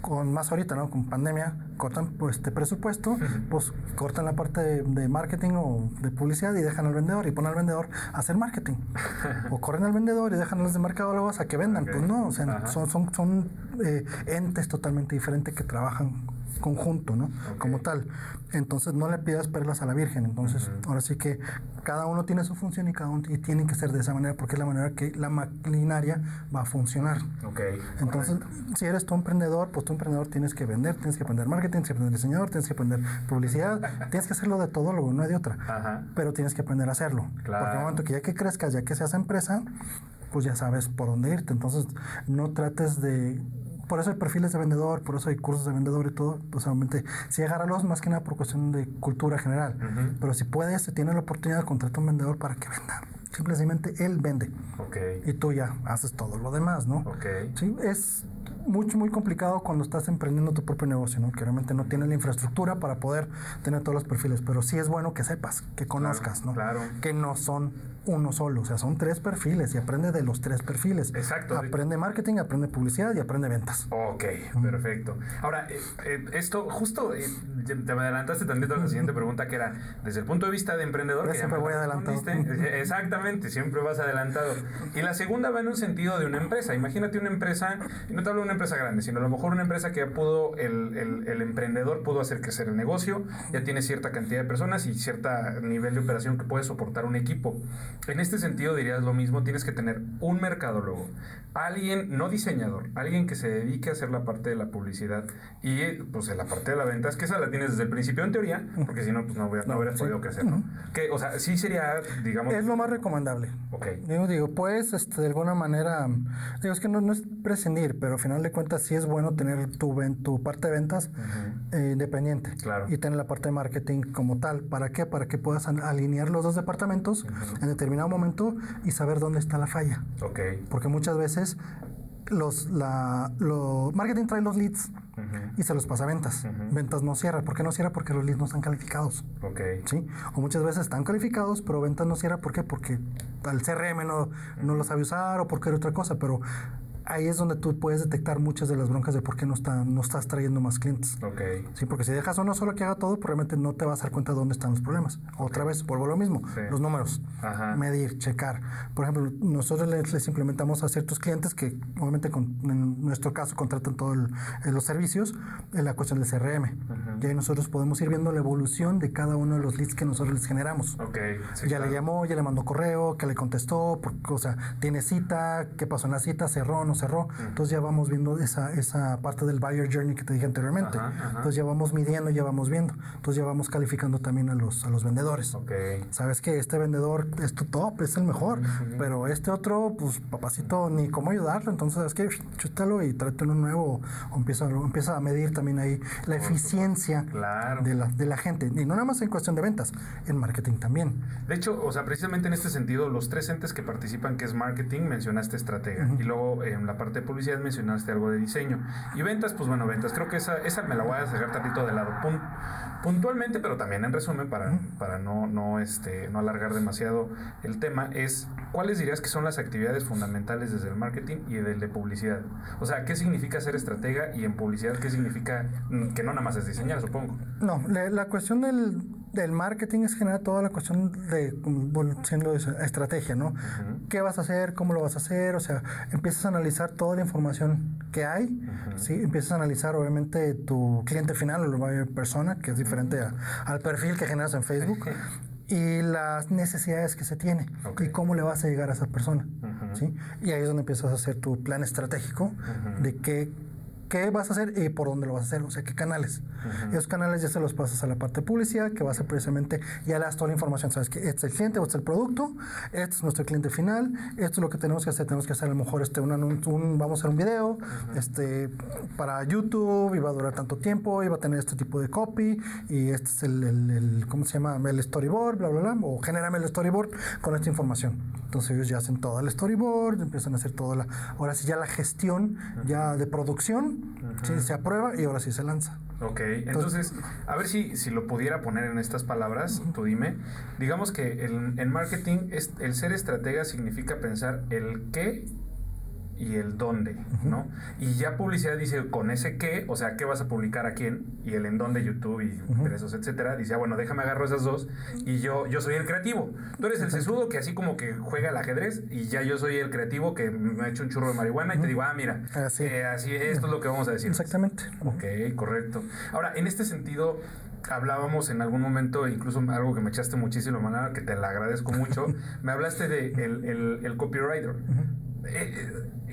con más ahorita, ¿no? Con pandemia, cortan pues, este presupuesto, pues cortan la parte de, de marketing o de publicidad y dejan al vendedor y ponen al vendedor a hacer marketing. o corren al vendedor y dejan a los de mercadólogos a que vendan. Pues no, o sea, Ajá. son, son, son eh, entes totalmente diferentes que trabajan conjunto, ¿no? Como tal. Entonces no le pidas perlas a la Virgen. Entonces, ahora sí que cada uno tiene su función y cada uno y tiene que ser de esa manera porque es la manera que la maquinaria va a funcionar. Ok. Entonces, si eres tu emprendedor, pues tu emprendedor tienes que vender, tienes que aprender marketing, tienes que aprender diseñador, tienes que aprender publicidad, tienes que hacerlo de todo, luego no hay de otra. Ajá. Pero tienes que aprender a hacerlo. Claro. Porque en el momento que ya que crezcas, ya que seas empresa, pues ya sabes por dónde irte. Entonces, no trates de... Por eso hay perfiles de vendedor, por eso hay cursos de vendedor y todo. Pues obviamente, sí agárralos más que nada por cuestión de cultura general. Ujú. Pero si puedes, si tienes la oportunidad, contrata un vendedor para que venda. Simplemente él vende. Ok. Y tú ya haces todo lo demás, ¿no? Ok. Sí, es mucho, muy complicado cuando estás emprendiendo tu propio negocio, ¿no? Que realmente no tienes la infraestructura para poder tener todos los perfiles, pero sí es bueno que sepas, que conozcas, ¿no? claro. Que no son uno solo, o sea, son tres perfiles y aprende de los tres perfiles. Exacto. Aprende marketing, aprende publicidad y aprende ventas. Ok, perfecto. Ahora, eh, eh, esto justo eh, te me adelantaste tantito a la siguiente pregunta que era desde el punto de vista de emprendedor. Que siempre voy adelantado. respondiste. Eh, Exactamente, siempre vas adelantado. Y la segunda va en un sentido de una empresa. Imagínate una empresa, y no te hablo de una empresa grande, sino a lo mejor una empresa que ya pudo, el, el- el emprendedor pudo hacer crecer el negocio, ya tiene cierta cantidad de personas y cierto nivel de operación que puede soportar un equipo. En este sentido dirías lo mismo, tienes que tener un mercadólogo, alguien, no diseñador, alguien que se dedique a hacer la parte de la publicidad y pues en la parte de la venta, es que esa la tienes desde el principio en teoría, porque si no, pues no, hubiera- no hubieras sí. podido crecer, ¿no? Que, o sea, sí sería, digamos... Es lo más recomendable. Ok. Yo digo, pues, este, de alguna manera, digo, es que no, no es prescindir, pero al final de cuentas sí es bueno tener tu, tu parte de ventas eh, independiente. Claro. Y tener la parte de marketing como tal. ¿Para qué? Para que puedas alinear los dos departamentos en determinado momento y saber dónde está la falla. Porque muchas veces los, la, lo, marketing trae los leads y se los pasa a ventas. Ventas no cierra. ¿Por qué no cierra? Porque los leads no están calificados. ¿sí? O muchas veces están calificados, pero ventas no cierra. ¿Por qué? Porque el CRM no, no lo sabe usar o porque era otra cosa, pero ahí es donde tú puedes detectar muchas de las broncas de por qué no, está, no estás trayendo más clientes. Ok. Sí, porque si dejas uno solo que haga todo, probablemente no te vas a dar cuenta de dónde están los problemas. Otra vez, vuelvo a lo mismo, Sí. los números, Ajá. medir, checar. Por ejemplo, nosotros les, les implementamos a ciertos clientes que obviamente con- en nuestro caso contratan todos los servicios en la cuestión del CRM. Y ahí nosotros podemos ir viendo la evolución de cada uno de los leads que nosotros les generamos. Ok. sí, ya claro. le llamó, ya le mandó correo, que le contestó, por- o sea, tiene cita, qué pasó en la cita, cerró, no cerró. Entonces ya vamos viendo esa, esa parte del buyer journey que te dije anteriormente. Entonces ya vamos midiendo, ya vamos viendo. Entonces ya vamos calificando también a los, a los vendedores. Ok. Sabes que este vendedor es tu top, es el mejor. Pero este otro, pues papacito, ni cómo ayudarlo. Entonces es que chútalo y tráetelo nuevo. O empieza, empieza a medir también ahí la eficiencia de, la, de la gente. Y no nada más en cuestión de ventas, en marketing también. De hecho, o sea, precisamente en este sentido, los tres entes que participan, que es marketing, mencionaste estratega. Y luego en la parte de publicidad mencionaste algo de diseño. Y ventas, pues bueno, ventas. Creo que esa, esa me la voy a sacar tantito de lado. puntualmente, pero también en resumen, para, para no, no, este, no alargar demasiado el tema, es cuáles dirías que son las actividades fundamentales desde el marketing y del de publicidad. O sea, ¿qué significa ser estratega y en publicidad qué significa mm, que no nada más es diseñar, supongo? No, la cuestión del del marketing es generar toda la cuestión de, siendo estrategia, ¿no? ¿Qué vas a hacer? ¿Cómo lo vas a hacer? O sea, empiezas a analizar toda la información que hay, ¿sí? Empiezas a analizar, obviamente, tu cliente final o la persona, que es diferente al perfil que generas en Facebook. y las necesidades que se tiene y cómo le vas a llegar a esa persona. ¿sí? Y ahí es donde empiezas a hacer tu plan estratégico de qué qué vas a hacer y por dónde lo vas a hacer, o sea, qué canales. Esos canales ya se los pasas a la parte de publicidad, que va a ser precisamente, ya le das toda la información, sabes que este es el cliente, este es el producto, este es nuestro cliente final, esto es lo que tenemos que hacer, tenemos que hacer a lo mejor este, un, un vamos a hacer un video este, para YouTube, y va a durar tanto tiempo, y va a tener este tipo de copy, y este es el, el, ¿cómo se llama? El storyboard, bla, bla, bla, o genérame el storyboard con esta información. Entonces ellos ya hacen todo el storyboard, empiezan a hacer toda la, ahora sí ya la gestión ya de producción, se aprueba y ahora sí se lanza. Ok, entonces, a ver si, si lo pudiera poner en estas palabras, tú dime. Digamos que el, en marketing es, el ser estratega significa pensar el qué y el dónde, ¿no? Y ya publicidad dice con ese qué, o sea, qué vas a publicar a quién, y el en dónde, YouTube y uh etcétera, dice, ah, bueno, déjame agarro esas dos y yo, yo soy el creativo. Tú eres el sesudo que así como que juega al ajedrez y ya yo soy el creativo que me ha hecho un churro de marihuana y te digo, ah, mira, así, eh, así esto es lo que vamos a decir. Exactamente. Ok, correcto. Ahora, en este sentido, hablábamos en algún momento, incluso algo que me echaste muchísimo, manera que te la agradezco mucho, me hablaste de el, el, el copywriter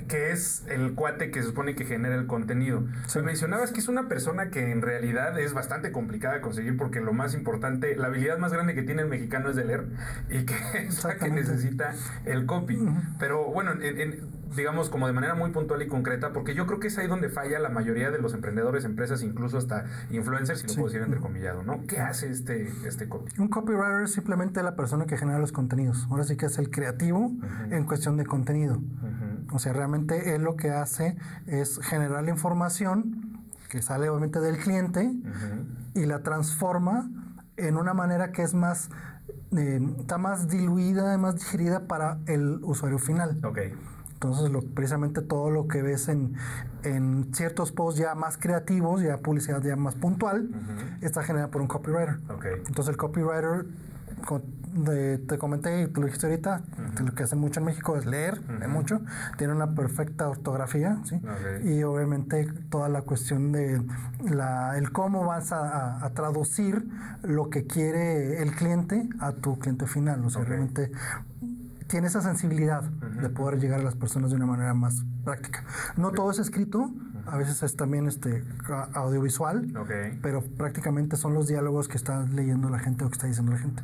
que es el cuate que se supone que genera el contenido. Se mencionabas que es una persona que en realidad es bastante complicada de conseguir porque lo más importante, la habilidad más grande que tiene el mexicano es de leer y que es la que necesita el copy. Pero bueno, digamos como de manera muy puntual y concreta, porque yo creo que es ahí donde falla la mayoría de los emprendedores, empresas, incluso hasta influencers, si lo puedo decir entrecomillado, ¿no? ¿Qué hace este, este copy? Un copywriter es simplemente la persona que genera los contenidos. Ahora sí que es el creativo en cuestión de contenido. O sea, realmente él lo que hace es generar la información que sale obviamente del cliente y la transforma en una manera que es más, eh, está más diluida, más digerida para el usuario final. Okay. Entonces, lo, precisamente todo lo que ves en, en, ciertos posts ya más creativos, ya publicidad ya más puntual, está generada por un copywriter. Okay. Entonces, el copywriter te comenté y tú lo dijiste ahorita, lo que hacen mucho en México es leer, mucho, tiene una perfecta ortografía, ¿sí? Y obviamente toda la cuestión de la, el cómo vas a, traducir lo que quiere el cliente a tu cliente final, o sea, realmente tiene esa sensibilidad de poder llegar a las personas de una manera más práctica. No todo es escrito, a veces es también este audiovisual, pero prácticamente son los diálogos que está leyendo la gente o que está diciendo la gente.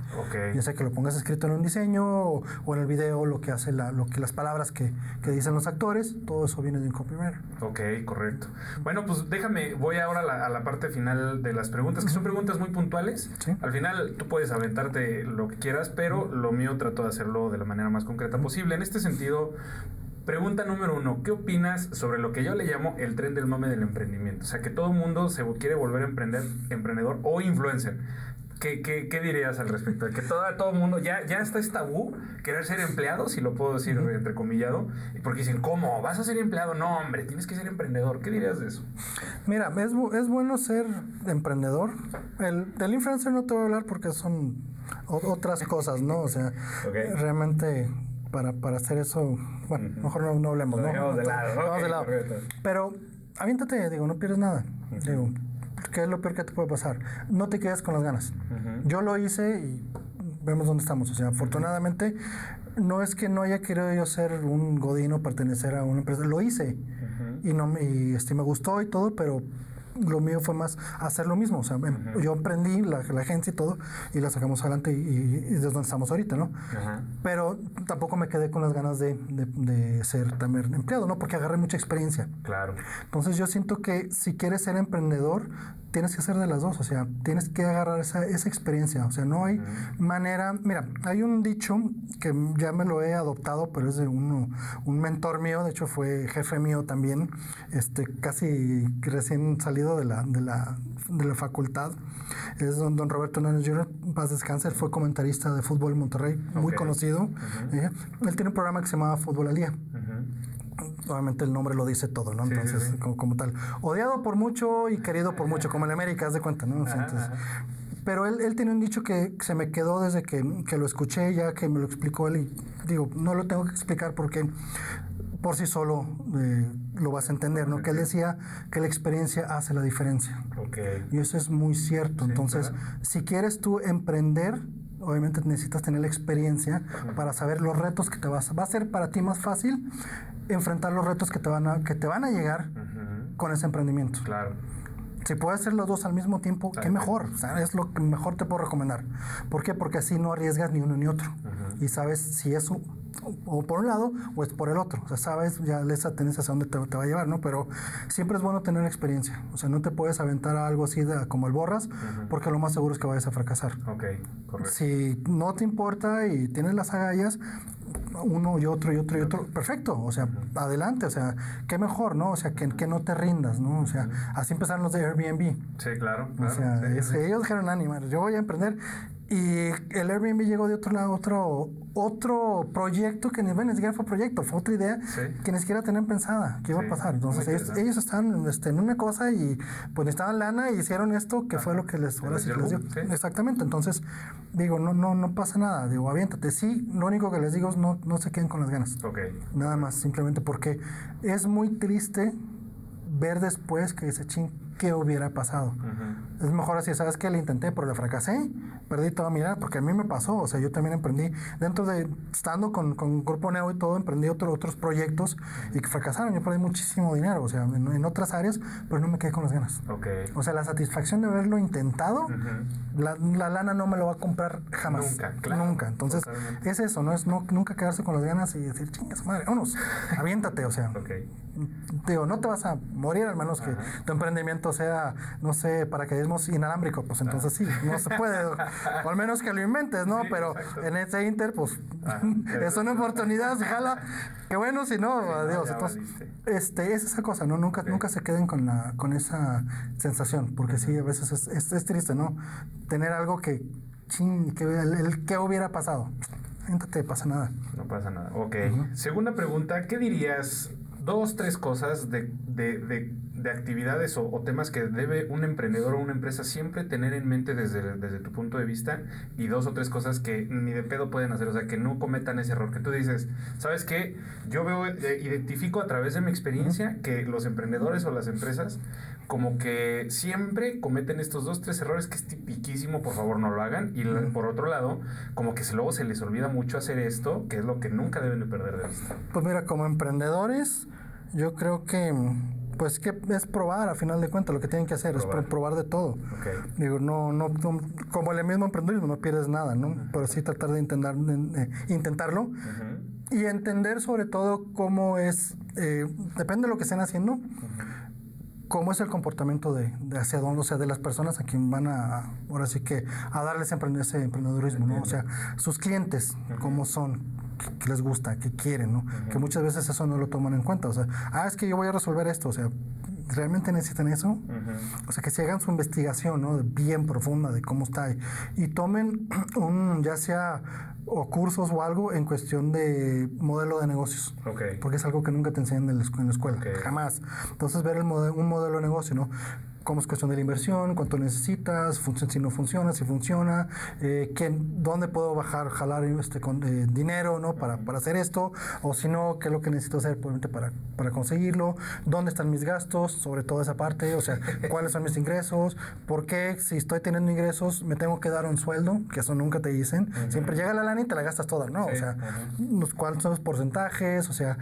Ya sea que lo pongas escrito en un diseño o, en el video, lo que hace la, lo que las palabras que, que, dicen los actores, todo eso viene de un copywriter. Ok, correcto. Bueno, pues déjame, voy ahora a la, parte final de las preguntas, que son preguntas muy puntuales. Al final tú puedes aventarte lo que quieras, pero lo mío trato de hacerlo de la manera más concreta posible. En este sentido, Pregunta número uno, ¿qué opinas sobre lo que yo le llamo el tren del mame del emprendimiento? O sea, que todo el mundo se quiere volver a emprender, emprendedor o influencer. ¿Qué, qué, qué dirías al respecto? Que todo, todo el mundo, ya, ya está este tabú, querer ser empleado, si lo puedo decir entrecomillado, porque dicen, ¿cómo? ¿Vas a ser empleado? No, hombre, tienes que ser emprendedor. ¿Qué dirías de eso? Mira, es, es bueno ser emprendedor. El, del influencer no te voy a hablar porque son otras cosas, ¿no? O sea, realmente para, para hacer eso, bueno, mejor no, no hablemos, ¿no? Vamos de lado, Vamos de lado. Pero aviéntate, digo, no pierdes nada. Digo, ¿qué es lo peor que te puede pasar? No te quedes con las ganas. Yo lo hice y vemos dónde estamos. O sea, afortunadamente, no es que no haya querido yo ser un godino, pertenecer a una empresa. Lo hice. Y, no, y este, me gustó y todo, pero lo mío fue más hacer lo mismo. O sea, em- yo emprendí la, la agencia y todo y la sacamos adelante y, y, y es donde estamos ahorita, ¿no? Ajá. Pero tampoco me quedé con las ganas de, de- de ser también empleado, ¿no? Porque agarré mucha experiencia. Claro. Entonces yo siento que si quieres ser emprendedor, tienes que hacer de las dos, o sea, tienes que agarrar esa, esa experiencia, o sea, no hay manera, mira, hay un dicho que ya me lo he adoptado, pero es de uno, un mentor mío, de hecho fue jefe mío también, este, casi recién salido de la, de la, de la facultad, es don, don Roberto Hernández Jr., paz descanse, fue comentarista de fútbol en Monterrey, muy Ok. conocido, eh, él tiene un programa que se llamaba Fútbol al Día, Ujú. obviamente el nombre lo dice todo, ¿no? Sí, sí, Entonces, sí. Como, como tal. Odiado por mucho y querido por mucho, como en América, haz de cuenta, ¿no? Entonces- pero él, él tiene un dicho que se me quedó desde que, que lo escuché, ya que me lo explicó él, y digo, no lo tengo que explicar porque por sí solo eh, lo vas a entender, ¿no? Que él decía que la experiencia hace la diferencia. Y eso es muy cierto. Sí, Entonces, claro. si quieres tú emprender, obviamente necesitas tener la experiencia para saber los retos que te vas. Va a ser para ti más fácil enfrentar los retos que te van a, que te van a llegar con ese emprendimiento. Claro. Si puedes hacer los dos al mismo tiempo, qué mejor. O sea, es lo que mejor te puedo recomendar. ¿Por qué? Porque así no arriesgas ni uno ni otro. Y sabes si es un- o por un lado o es por el otro. O sea, sabes ya esa tendencia hacia dónde te, te va a llevar, ¿no? Pero siempre es bueno tener experiencia. O sea, no te puedes aventar a algo así de- como el borras, porque lo más seguro es que vayas a fracasar. Ok. Correcto. Si no te importa y tienes las agallas, uno y otro y otro y otro, perfecto, o sea, adelante, o sea, qué mejor, ¿no? O sea, que, que no te rindas, ¿no? O sea, así empezaron los de Airbnb. Sí, claro. O claro. sea, Sí, es- sí. ellos dijeron, animal, yo voy a emprender. Y el Airbnb llegó de otro lado, otro, otro proyecto que ni, bueno, ni siquiera fue proyecto, fue otra idea Sí. que ni siquiera tenían pensada que iba Sí, a pasar. Entonces ellos, ellos estaban este, en una cosa y pues necesitaban lana y hicieron esto que fue lo que les, ahora les sí dio sí. Exactamente, entonces digo, no, no, no pasa nada, digo, aviéntate. Sí, lo único que les digo es no, no se queden con las ganas. Ok. Nada más, simplemente porque es muy triste ver después que ese ching, ¿qué hubiera pasado? Ujú. Es mejor así, ¿sabes qué? Le intenté, pero le fracasé, perdí toda mi edad, porque a mí me pasó, o sea, yo también emprendí, dentro de, estando con, con Grupo Neo y todo, emprendí otro- otros proyectos y que fracasaron, yo perdí muchísimo dinero, o sea, en, en otras áreas, pero no me quedé con las ganas. Ok. O sea, la satisfacción de haberlo intentado, Ujú. la, la lana no me lo va a comprar jamás. Nunca, claro, Nunca. Entonces, totalmente. es eso, no es no, nunca quedarse con las ganas y decir, chingas madre, vámonos, aviéntate, o sea. Ok. Digo, no te vas a morir al menos que tu emprendimiento sea, no sé, paracaidismos inalámbrico, pues entonces sí, no se puede. o al menos que lo inventes, ¿no? Sí, Pero exacto. en ese inter, pues Ajá. es una oportunidad, jala. Que bueno, si no, adiós. Entonces, valiste. este, es esa cosa, ¿no? Nunca, nunca se queden con, la, con esa sensación, porque sí, a veces es, es, es triste, ¿no? Tener algo que, que el, el qué hubiera pasado. No te pasa nada. No pasa nada. Ok. Segunda pregunta, ¿qué dirías? Dos, tres cosas de, de, de, de actividades o, o temas que debe un emprendedor o una empresa siempre tener en mente desde, desde tu punto de vista y dos o tres cosas que ni de pedo pueden hacer, o sea, que no cometan ese error, que tú dices, ¿sabes qué? Yo veo, eh, identifico a través de mi experiencia que los emprendedores o las empresas como que siempre cometen estos dos, tres errores que es tipiquísimo, por favor no lo hagan. Y la- por otro lado, como que luego se les olvida mucho hacer esto, que es lo que nunca deben de perder de vista. Pues mira, como emprendedores, yo creo que pues que es probar a final de cuentas lo que tienen que hacer, es Probar. pro- probar de todo. Ok. Digo, no, no, no- como el mismo emprendedurismo, no pierdes nada, ¿no? Pero sí tratar de intentar, intentarlo Ujú. y entender sobre todo cómo es, eh, depende de lo que estén haciendo, cómo es el comportamiento de, de hacia dónde, o sea, de las personas a quien van a, ahora sí que, a darles ese emprendedurismo, ¿no? O sea, sus clientes, cómo son, qué, les gusta, qué quieren, ¿no? Que muchas veces eso no lo toman en cuenta, o sea, ah, es que yo voy a resolver esto, o sea, ¿realmente necesitan eso? Ujú. O sea, que se hagan su investigación, ¿no? Bien profunda de cómo está. Y, y tomen un, ya sea, o cursos o algo en cuestión de modelo de negocios. Ok. Porque es algo que nunca te enseñan en la, escuela. Ok. Jamás. Entonces, ver el mode- un modelo de negocio, ¿no? Cómo es cuestión de la inversión, cuánto necesitas, func- si no funciona, si funciona, eh, quién- dónde puedo bajar, jalar este, con, eh, dinero, ¿no? Para, para hacer esto, o si no, qué es lo que necesito hacer probablemente para, para conseguirlo, dónde están mis gastos, sobre todo esa parte, o sea, cuáles son mis ingresos, por qué si estoy teniendo ingresos me tengo que dar un sueldo, que eso nunca te dicen, siempre llega la lana y te la gastas toda, ¿no? Sí, O sea, los- cuáles son los porcentajes, o sea,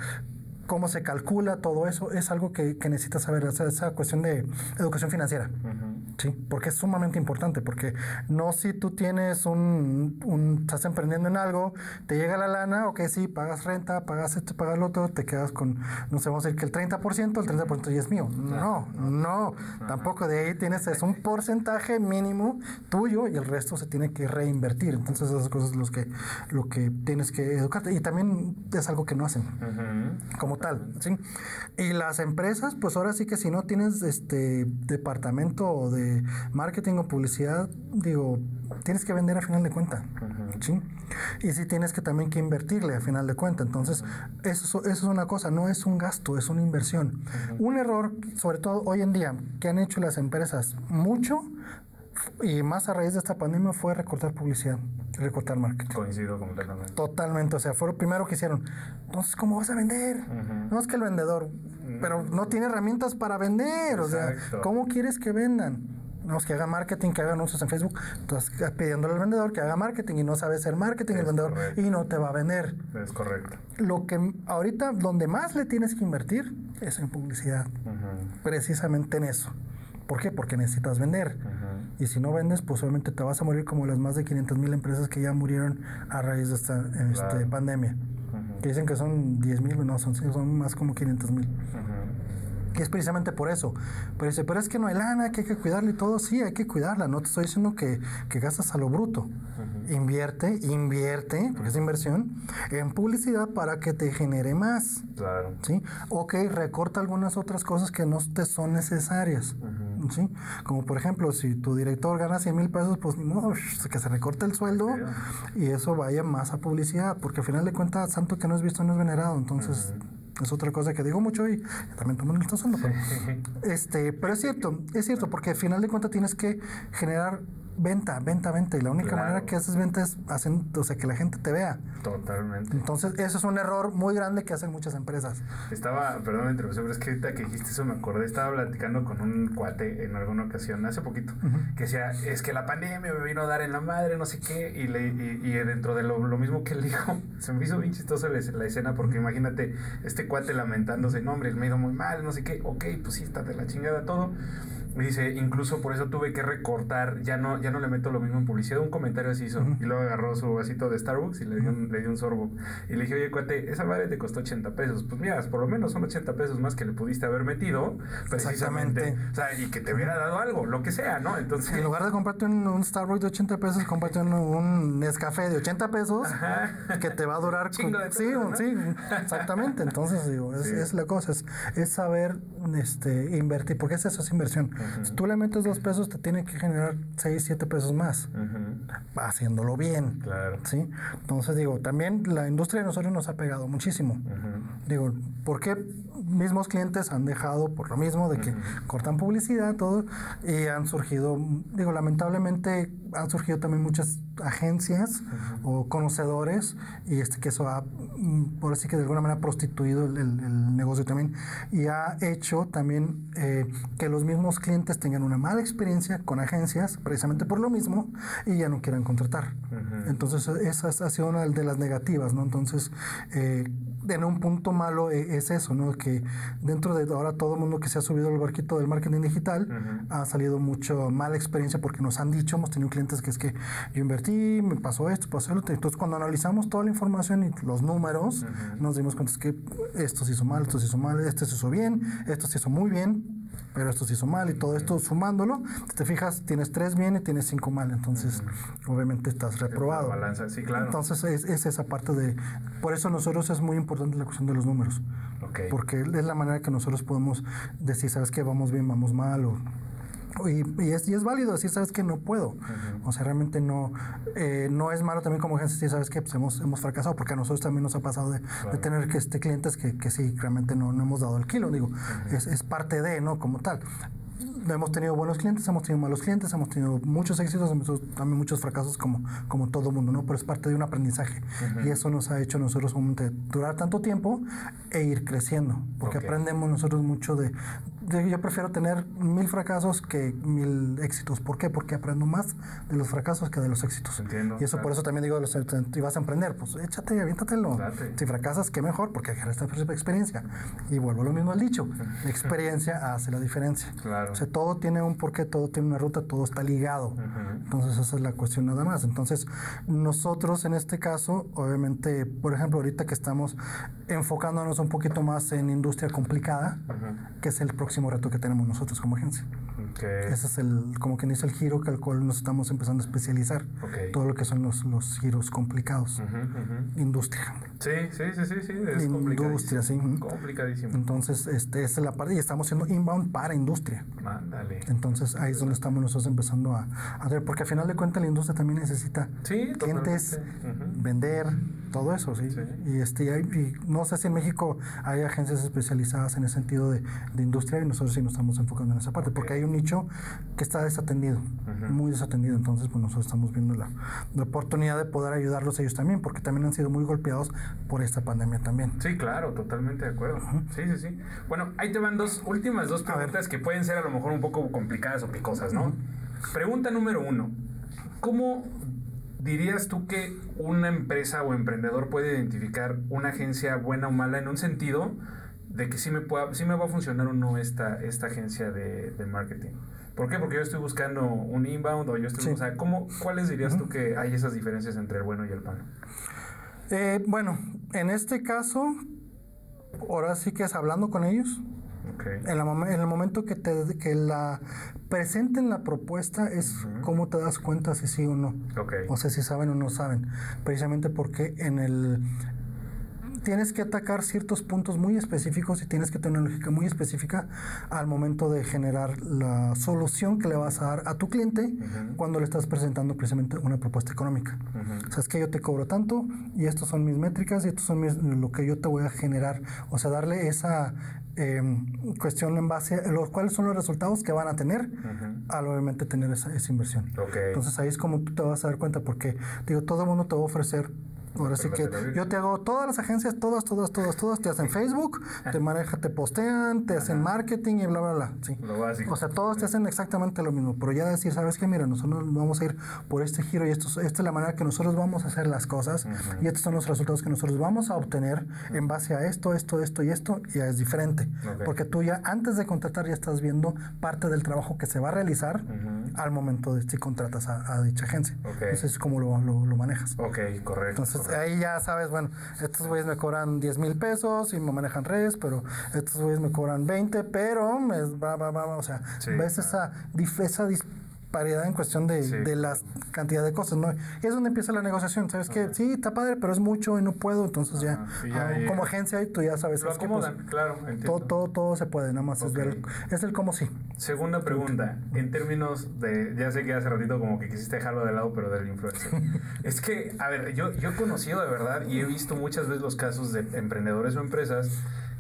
cómo se calcula todo eso, es algo que, que necesitas saber, esa, esa cuestión de educación financiera. Sí, porque es sumamente importante, porque no si tú tienes un, un, estás emprendiendo en algo, te llega la lana, ok, sí, pagas renta, pagas esto, pagas lo otro, te quedas con, no sé, vamos a decir que el 30%, el 30% ya es mío. No, no, tampoco de ahí tienes, es un porcentaje mínimo tuyo y el resto se tiene que reinvertir. Entonces esas cosas son los que, lo que tienes que educarte. Y también es algo que no hacen, como tal, ¿sí? Y las empresas, pues ahora sí que si no tienes este departamento de marketing o publicidad, digo, tienes que vender a final de cuenta. ¿sí? Y sí tienes que también que invertirle a final de cuenta. Entonces, eso, eso es una cosa, no es un gasto, es una inversión. Un error, sobre todo hoy en día, que han hecho las empresas mucho, y más a raíz de esta pandemia fue recortar publicidad, recortar marketing. Coincido completamente. Totalmente, o sea, fue lo primero que hicieron. Entonces, ¿cómo vas a vender? No es que el vendedor, pero no tiene herramientas para vender, o sea, ¿cómo quieres que vendan? no, que haga marketing, que haga anuncios en Facebook. Entonces, pidiéndole al vendedor que haga marketing y no sabe hacer marketing el vendedor y no te va a vender. Es correcto. Lo que ahorita, donde más le tienes que invertir es en publicidad. Precisamente en eso. ¿Por qué? Porque necesitas vender. Y si no vendes, pues obviamente te vas a morir como las más de 500 mil empresas que ya murieron a raíz de esta este, pandemia. Que dicen que son 10 mil, no, son, son más como 500 mil. Y es precisamente por eso. Pero dice, pero es que no hay lana, que hay que cuidarla y todo. Sí, hay que cuidarla. No te estoy diciendo que, que gastas a lo bruto. Invierte, invierte, porque es inversión, en publicidad para que te genere más. Claro. ¿Sí? Ok, recorta algunas otras cosas que no te son necesarias. ¿Sí? Como por ejemplo, si tu director gana 100 mil pesos, pues ni modo, que se recorte el sueldo y eso vaya más a publicidad. Porque al final de cuentas, santo que no es visto no es venerado. Entonces es otra cosa que digo mucho y también todo el está usando. este, pero es cierto, es cierto, porque al final de cuentas tienes que generar venta, venta, venta. Y la única manera que haces venta es haciendo, o sea, que la gente te vea. Totalmente. Entonces, eso es un error muy grande que hacen muchas empresas. Estaba, perdón, pero es que ahorita que dijiste eso me acordé, estaba platicando con un cuate en alguna ocasión, hace poquito, que decía, es que la pandemia me vino a dar en la madre, no sé qué, y, le, y, dentro de lo, mismo que él dijo, se me hizo bien chistosa la, la, escena, porque imagínate, este cuate lamentándose, no, hombre, me ha ido muy mal, no sé qué, ok, pues sí, está de la chingada todo. Dice, incluso por eso tuve que recortar, ya no, ya no le meto lo mismo en publicidad. Un comentario así hizo. Y luego agarró su vasito de Starbucks y le dio, un, le dio un sorbo. Y le dije, oye, cuate, esa madre te costó 80 pesos. Pues mira, por lo menos son 80 pesos más que le pudiste haber metido. Precisamente. O sea, y que te hubiera dado algo, lo que sea, ¿no? Entonces. En lugar de comprarte un, Starbucks de 80 pesos, comprarte un, un Nescafé de 80 pesos que te va a durar. Chingo de sí, sí, exactamente. Entonces, digo, es, es la cosa, es, es saber este, invertir, porque es eso, es inversión. Si tú le metes dos pesos, te tiene que generar seis, siete pesos más. Haciéndolo bien. Claro. ¿sí? Entonces, digo, también la industria de nosotros nos ha pegado muchísimo. Digo, ¿por qué mismos clientes han dejado por lo mismo de que cortan publicidad, todo, y han surgido, digo, lamentablemente han surgido también muchas agencias o conocedores y este que eso ha, mm, por así que de alguna manera prostituido el, negocio también y ha hecho también eh, que los mismos clientes tengan una mala experiencia con agencias precisamente por lo mismo y ya no quieran contratar. Entonces esa ha sido una de las negativas, ¿no? Entonces eh, en un punto malo e, es eso, ¿no? Que dentro de ahora todo el mundo que se ha subido al barquito del marketing digital ha salido mucho mala experiencia porque nos han dicho, hemos tenido clientes que es que yo invertí, me pasó esto, pasó esto. Entonces cuando analizamos toda la información y los números, nos dimos cuenta que esto se hizo mal, esto se hizo mal, esto se hizo bien, esto se hizo muy bien, pero esto se hizo mal y todo esto sumándolo, si te fijas, tienes tres bien y tienes cinco mal, entonces obviamente estás reprobado. Balanza, sí, claro. Entonces es, esa parte de, por eso nosotros es muy importante la cuestión de los números, porque es la manera que nosotros podemos decir, sabes que vamos bien, vamos mal o y, es, y es válido decir, sabes que no puedo. O sea, realmente no, eh, no es malo también como agencia decir, sabes que pues hemos, hemos fracasado, porque a nosotros también nos ha pasado de, tener que este, clientes que, que sí, realmente no, no hemos dado el kilo. Digo, es, es parte de, ¿no? Como tal hemos tenido buenos clientes, hemos tenido malos clientes, hemos tenido muchos éxitos, hemos también muchos fracasos como, como todo mundo, ¿no? Pero es parte de un aprendizaje. Y eso nos ha hecho nosotros durar tanto tiempo e ir creciendo, porque aprendemos nosotros mucho de, yo prefiero tener mil fracasos que mil éxitos. ¿Por qué? Porque aprendo más de los fracasos que de los éxitos. Entiendo. Y eso por eso también digo, si vas a emprender, pues échate, aviéntatelo. Si fracasas, qué mejor, porque esta experiencia. Y vuelvo lo mismo al dicho, la experiencia hace la diferencia. Claro. O sea, todo tiene un porqué, todo tiene una ruta, todo está ligado. Entonces esa es la cuestión nada más. Entonces nosotros en este caso, obviamente, por ejemplo, ahorita que estamos enfocándonos un poquito más en industria complicada, que es el próximo reto que tenemos nosotros como agencia. Ese es el, como que dice el giro que al cual nos estamos empezando a especializar. Todo lo que son los, los giros complicados. Industria. Sí, sí, sí, sí, sí. Es industria, sí. Complicadísimo. Entonces, este, esa es la parte, y estamos haciendo inbound para industria. Mándale. Entonces, ahí es donde estamos nosotros empezando a, a ver, porque al final de cuentas la industria también necesita clientes, vender, todo eso, ¿sí? Y, este, y, no sé si en México hay agencias especializadas en el sentido de, de industria y nosotros sí nos estamos enfocando en esa parte, porque hay un nicho que está desatendido, muy desatendido. Entonces, pues nosotros estamos viendo la, la, oportunidad de poder ayudarlos ellos también, porque también han sido muy golpeados por esta pandemia también. Sí, claro, totalmente de acuerdo. Sí, sí, sí. Bueno, ahí te van dos últimas dos preguntas que pueden ser a lo mejor un poco complicadas o picosas, ¿no? Pregunta número uno. ¿Cómo dirías tú que una empresa o emprendedor puede identificar una agencia buena o mala en un sentido de que sí me, pueda, sí me va a funcionar o no esta, esta agencia de, de marketing? ¿Por qué? Porque yo estoy buscando un inbound o yo estoy... O sea, ¿cómo, ¿cuáles dirías tú que hay esas diferencias entre el bueno y el malo? Eh, bueno, en este caso, ahora sí que es hablando con ellos. En, en, el momento que, te, que la presenten la propuesta es cómo te das cuenta si sí o no. O sea, si saben o no saben. Precisamente porque en el, tienes que atacar ciertos puntos muy específicos y tienes que tener una lógica muy específica al momento de generar la solución que le vas a dar a tu cliente cuando le estás presentando precisamente una propuesta económica. O sea, es que yo te cobro tanto y estas son mis métricas y estos son lo que yo te voy a generar. O sea, darle esa em, cuestión en base a los cuáles son los resultados que van a tener al obviamente tener esa, esa inversión. Entonces ahí es como tú te vas a dar cuenta porque digo, todo el mundo te va a ofrecer Ahora sí que yo te hago todas las agencias, todas, todas, todas, todas, te hacen Facebook, te manejan, te postean, te hacen marketing y bla, bla, bla. Sí. O sea, todos te hacen exactamente lo mismo. Pero ya decir, ¿sabes qué? Mira, nosotros vamos a ir por este giro y esto, esta es la manera que nosotros vamos a hacer las cosas y estos son los resultados que nosotros vamos a obtener en base a esto, esto, esto y esto, ya es diferente. Porque tú ya antes de contratar ya estás viendo parte del trabajo que se va a realizar al momento de si contratas a, dicha agencia. Entonces es como lo, lo, manejas. Ok, correcto. Entonces, ahí ya sabes, bueno, estos güeyes me cobran 10 mil pesos y me manejan redes, pero estos güeyes me cobran 20, pero me va, va, va, o sea, ves esa, esa paridad en cuestión de, de la cantidad de cosas, ¿no? Y es donde empieza la negociación, ¿sabes que Sí, está padre, pero es mucho y no puedo, entonces ya, ah, como agencia tú ya sabes. Lo pues, acomodan, claro, Todo, todo, todo, se puede, nada más es, ver, es el cómo sí. Segunda pregunta, en términos de, ya sé que hace ratito como que quisiste dejarlo de lado, pero del influencer. es que, a ver, yo, yo he conocido de verdad y he visto muchas veces los casos de emprendedores o empresas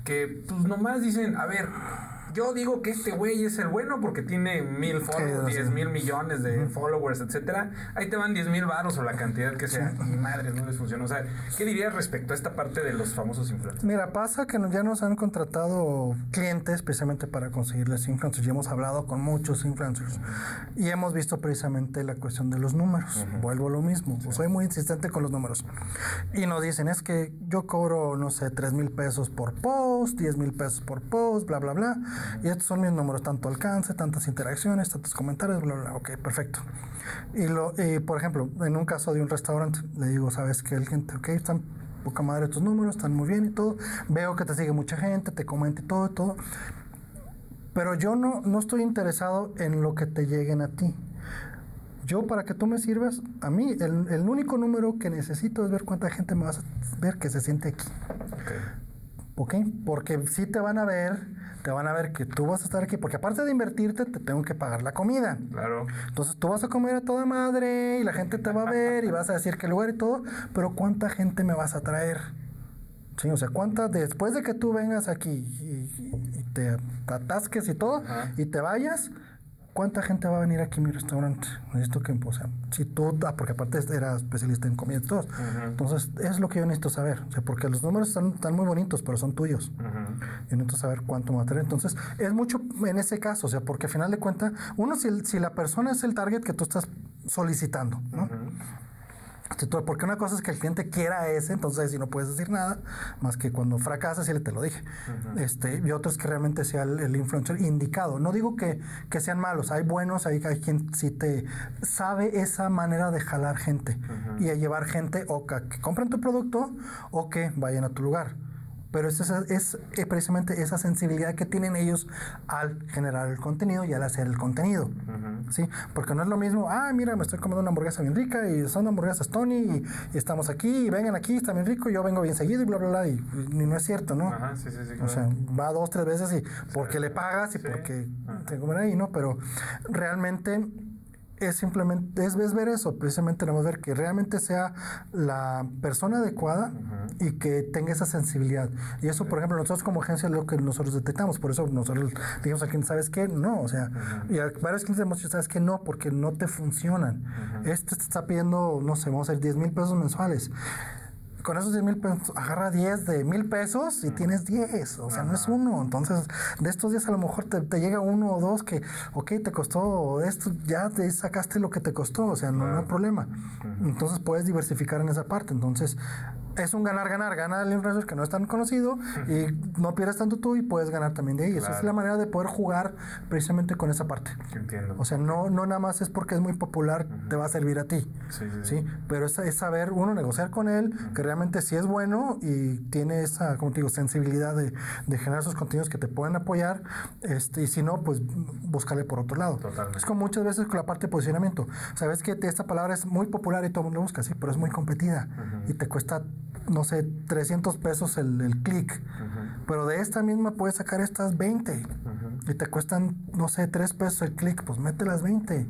que pues nomás dicen, a ver, yo digo que este güey es el bueno porque tiene mil followers, diez mil millones de followers, etcétera. Ahí te van diez mil varos o la cantidad que sea. Y madre, no les funciona. O sea, ¿qué dirías respecto a esta parte de los famosos influencers? Mira, pasa que ya nos han contratado clientes precisamente para conseguirles influencers. Ya hemos hablado con muchos influencers y hemos visto precisamente la cuestión de los números. Vuelvo a lo mismo. Soy muy insistente con los números. Y nos dicen, es que yo cobro, no sé, tres mil pesos por post, diez mil pesos por post, bla, bla, bla. Y estos son mis números, tanto alcance, tantas interacciones, tantos comentarios, bla, bla, bla. Ok, perfecto. Y, lo, y por ejemplo, en un caso de un restaurante, le digo, ¿sabes que El gente, ok, están poca madre tus números, están muy bien y todo. Veo que te sigue mucha gente, te comenta y todo, todo. Pero yo no, no estoy interesado en lo que te lleguen a ti. Yo, para que tú me sirvas, a mí, el, el único número que necesito es ver cuánta gente me vas a ver que se siente aquí. Ok. ¿Ok? Porque si te van a ver te van a ver que tú vas a estar aquí, porque aparte de invertirte, te tengo que pagar la comida. Claro. Entonces tú vas a comer a toda madre y la gente te va a ver y vas a decir qué lugar y todo, pero ¿cuánta gente me vas a traer? Sí, o sea, ¿cuántas después de que tú vengas aquí y, te atasques y todo y te vayas? ¿Cuánta gente va a venir aquí a mi restaurante? Necesito que, o sea, si tú, ah, porque aparte era especialista en comida y todo. Entonces, es lo que yo necesito saber. O sea, porque los números están, están muy bonitos, pero son tuyos. Yo necesito saber cuánto va a tener. Entonces, es mucho en ese caso, o sea, porque al final de cuentas, uno, si, si la persona es el target que tú estás solicitando, ¿no? Porque una cosa es que el cliente quiera ese, entonces si no puedes decir nada, más que cuando fracasas, y le te lo dije. este, y otro es que realmente sea el, influencer indicado. No digo que, que, sean malos, hay buenos, hay, hay quien sí te sabe esa manera de jalar gente y a llevar gente o que compren tu producto o que vayan a tu lugar pero es, es, eh, precisamente esa sensibilidad que tienen ellos al generar el contenido y al hacer el contenido. ¿sí? Porque no es lo mismo, ah, mira, me estoy comiendo una hamburguesa bien rica y son hamburguesas Tony y, estamos aquí y vengan aquí, está bien rico, y yo vengo bien seguido y bla, bla, bla. Y, no es cierto, ¿no? Ajá, sí, sí, sí, O sea, va dos, tres veces y porque le pagas y porque te comen ahí, ¿no? Pero realmente es simplemente, es, ver eso, precisamente a ver que realmente sea la persona adecuada y que tenga esa sensibilidad. Y eso, por ejemplo, nosotros como agencia es lo que nosotros detectamos, por eso nosotros dijimos a quien, ¿sabes qué? No, o sea, y a varios clientes hemos dicho, ¿sabes qué? No, porque no te funcionan. Este te está pidiendo, no sé, vamos a decir, 10 mil pesos mensuales con esos 10 mil pesos, agarra 10 de mil pesos y tienes 10. O sea, no es uno. Entonces, de estos 10 a lo mejor te, llega uno o dos que, ok, te costó esto, ya te sacaste lo que te costó. O sea, no, hay problema. Entonces, puedes diversificar en esa parte. Entonces, es un ganar-ganar. Gana el influencer que no es tan conocido y no pierdes tanto tú y puedes ganar también de ahí. Esa es la manera de poder jugar precisamente con esa parte. Entiendo. O sea, no, no nada más es porque es muy popular, te va a servir a ti. Sí, sí. Pero es, es, saber, uno, negociar con él, que realmente si es bueno y tiene esa, como te digo, sensibilidad de, de, generar esos contenidos que te pueden apoyar. Este, y si no, pues búscale por otro lado. Totalmente. Es como muchas veces con la parte de posicionamiento. Sabes que esta palabra es muy popular y todo el mundo busca, sí, pero es muy competida y te cuesta no sé, 300 pesos el, el clic. Pero de esta misma puedes sacar estas 20. Y te cuestan, no sé, 3 pesos el clic. Pues mete las 20.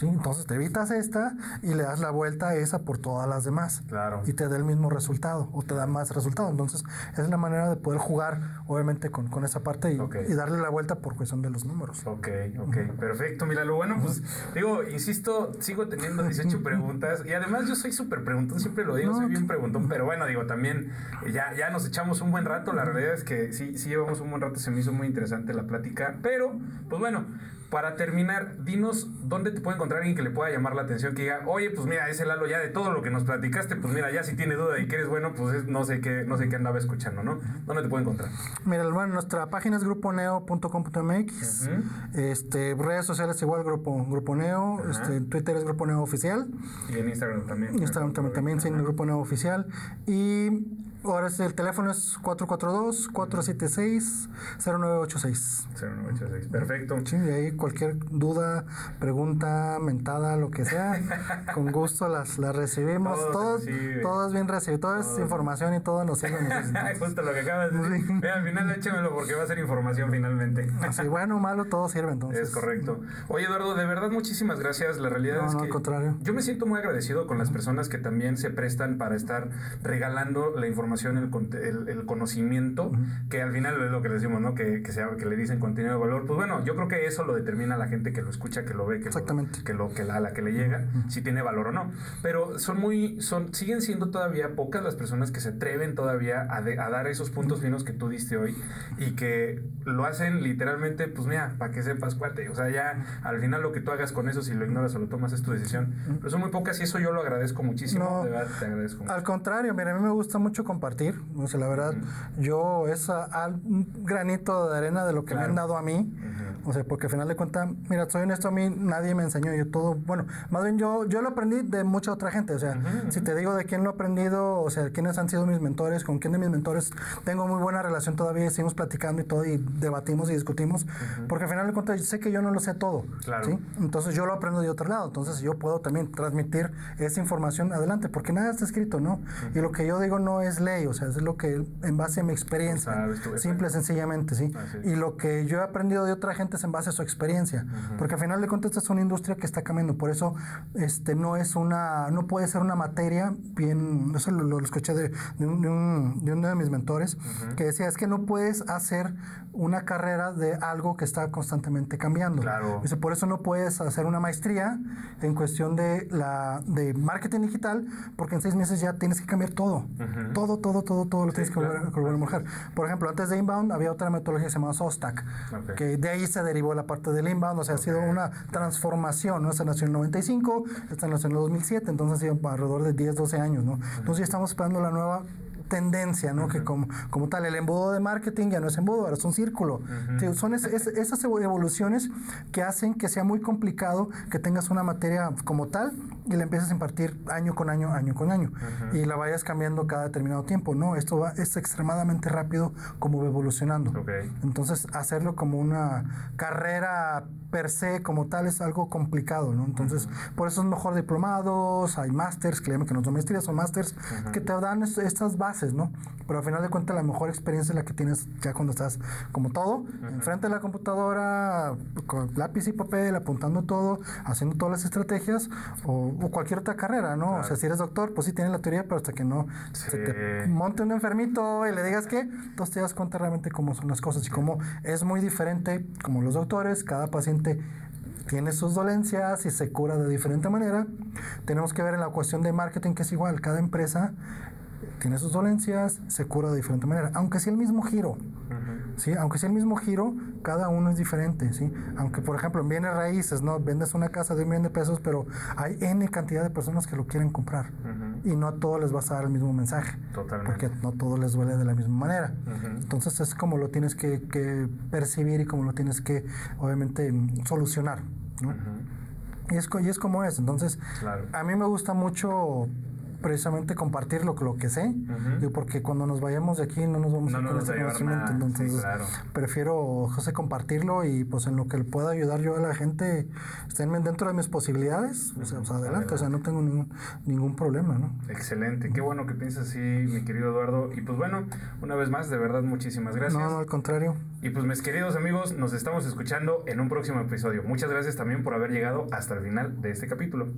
¿Sí? Entonces te evitas esta y le das la vuelta a esa por todas las demás. Claro. Y te da el mismo resultado o te da más resultado. Entonces es la manera de poder jugar, obviamente, con, con esa parte y, y, darle la vuelta por cuestión de los números. Ok, ok, perfecto. Mira, lo bueno, pues digo, insisto, sigo teniendo 18 preguntas y además yo soy súper preguntón, siempre lo digo, soy bien preguntón, pero bueno, digo, también ya, ya nos echamos un buen rato. La realidad es que sí, sí llevamos un buen rato, se me hizo muy interesante la plática, pero pues bueno, para terminar, dinos dónde te puede encontrar alguien que le pueda llamar la atención, que diga, oye, pues mira, ese Lalo ya de todo lo que nos platicaste, pues mira, ya si tiene duda y que eres bueno, pues no sé qué, no sé qué andaba escuchando, ¿no? ¿Dónde te puede encontrar? Mira, bueno, nuestra página es gruponeo.com.mx, este, redes sociales igual Grupo, Grupo Neo, este, Twitter es Grupo Neo Oficial. Y en Instagram también. Instagram también, también, sí, Grupo Neo Oficial. Y Ahora el teléfono es 442-476-0986. 0986, perfecto. Sí, y ahí cualquier duda, pregunta, mentada, lo que sea, con gusto las, las recibimos. Todo, todo, es bien recibido, todo, es información y todo nos sirve. Justo lo que acabas de decir. al final échemelo porque va a ser información finalmente. Así, bueno o malo, todo sirve entonces. Es correcto. Oye, Eduardo, de verdad, muchísimas gracias. La realidad es que. al contrario. Yo me siento muy agradecido con las personas que también se prestan para estar regalando la información el, el, conocimiento, que al final es lo que le decimos, ¿no? Que, que, sea, que le dicen contenido de valor. Pues bueno, yo creo que eso lo determina la gente que lo escucha, que lo ve, que Exactamente. Lo, que, lo, que la, a la que le llega, si tiene valor o no. Pero son muy, son, siguen siendo todavía pocas las personas que se atreven todavía a, a dar esos puntos finos que tú diste hoy y que lo hacen literalmente, pues mira, para que sepas cuate. O sea, ya al final lo que tú hagas con eso, si lo ignoras o lo tomas, es tu decisión. Pero son muy pocas y eso yo lo agradezco muchísimo. de verdad, te agradezco. Al contrario, mira, a mí me gusta mucho compartir. O sea, la verdad, yo es un granito de arena de lo que me han dado a mí. O sea, porque al final de cuentas, mira, soy honesto, a mí nadie me enseñó. Yo todo, bueno, más bien yo, yo lo aprendí de mucha otra gente. O sea, si te digo de quién lo he aprendido, o sea, quiénes han sido mis mentores, con quién de mis mentores tengo muy buena relación todavía, y seguimos platicando y todo, y debatimos y discutimos. Porque al final de cuentas, sé que yo no lo sé todo. ¿sí? Entonces yo lo aprendo de otro lado. Entonces yo puedo también transmitir esa información adelante, porque nada está escrito, ¿no? Y lo que yo digo no es ley, o sea, es lo que en base a mi experiencia, simple, sencillamente, ¿sí? Y lo que yo he aprendido de otra gente, en base a su experiencia, porque al final de cuentas es una industria que está cambiando, por eso este, no es una, no puede ser una materia bien, eso lo, lo escuché de, de, un, de, un, de, uno de mis mentores, que decía, es que no puedes hacer una carrera de algo que está constantemente cambiando. Claro. Dice, por eso no puedes hacer una maestría en cuestión de, la, de marketing digital, porque en seis meses ya tienes que cambiar todo. Todo, todo, todo, todo lo Sí, tienes que claro. volver, a- volver a manejar. Por ejemplo, antes de Inbound había otra metodología que se llamaba SOSTAC, Ok. que de ahí se derivó la parte del Inbound, o sea, ha sido una transformación, ¿no? Esta nació en el 95, esta nació en el 2007, entonces ha sido alrededor de 10, 12 años, ¿no? Entonces ya estamos esperando la nueva tendencia, ¿no? Que como, como tal, el embudo de marketing ya no es embudo, ahora es un círculo. Son es- es- esas evo- evoluciones que hacen que sea muy complicado que tengas una materia como tal y la empieces a impartir año con año, año con año. Y la vayas cambiando cada determinado tiempo. No, esto va, es extremadamente rápido como va evolucionando. Entonces, hacerlo como una carrera per se, como tal, es algo complicado, ¿no? Entonces, por eso es mejor diplomados, hay másters, que llaman que no son maestrías, son másters, que te dan es- estas bases, ¿no? Pero al final de cuentas, la mejor experiencia es la que tienes ya cuando estás, como todo, enfrente de la computadora, con lápiz y papel, apuntando todo, haciendo todas las estrategias, o, o cualquier otra carrera, ¿no? O sea, si eres doctor, pues sí tienes la teoría, pero hasta que no se te monte un enfermito y le digas que, entonces te das cuenta realmente cómo son las cosas y cómo es muy diferente, como los doctores, cada paciente tiene sus dolencias y se cura de diferente manera. Tenemos que ver en la cuestión de marketing que es igual, cada empresa tiene sus dolencias, se cura de diferente manera, aunque sea el mismo giro. ¿Sí? Aunque sea el mismo giro, cada uno es diferente, ¿sí? Aunque, por ejemplo, en bienes raíces, ¿no? Vendes una casa de un millón de pesos, pero hay N cantidad de personas que lo quieren comprar. Y no a todos les vas a dar el mismo mensaje. Totalmente. Porque no todo les duele de la misma manera. Entonces es como lo tienes que, que percibir y como lo tienes que, obviamente, solucionar, ¿no? y, es, y es como es. Entonces, Claro. a mí me gusta mucho precisamente compartir lo, lo que sé, digo, porque cuando nos vayamos de aquí no nos vamos No a vas a ese conocimiento. Sí, Entonces, claro. prefiero, José, compartirlo y pues en lo que le pueda ayudar yo a la gente, estén dentro de mis posibilidades, o sea, pues, adelante, o sea, no tengo ningún, ningún problema, ¿no? Excelente, qué bueno que piensas así, mi querido Eduardo. Y pues bueno, una vez más, de verdad, muchísimas gracias. No, no, al contrario. Y pues mis queridos amigos, nos estamos escuchando en un próximo episodio. Muchas gracias también por haber llegado hasta el final de este capítulo.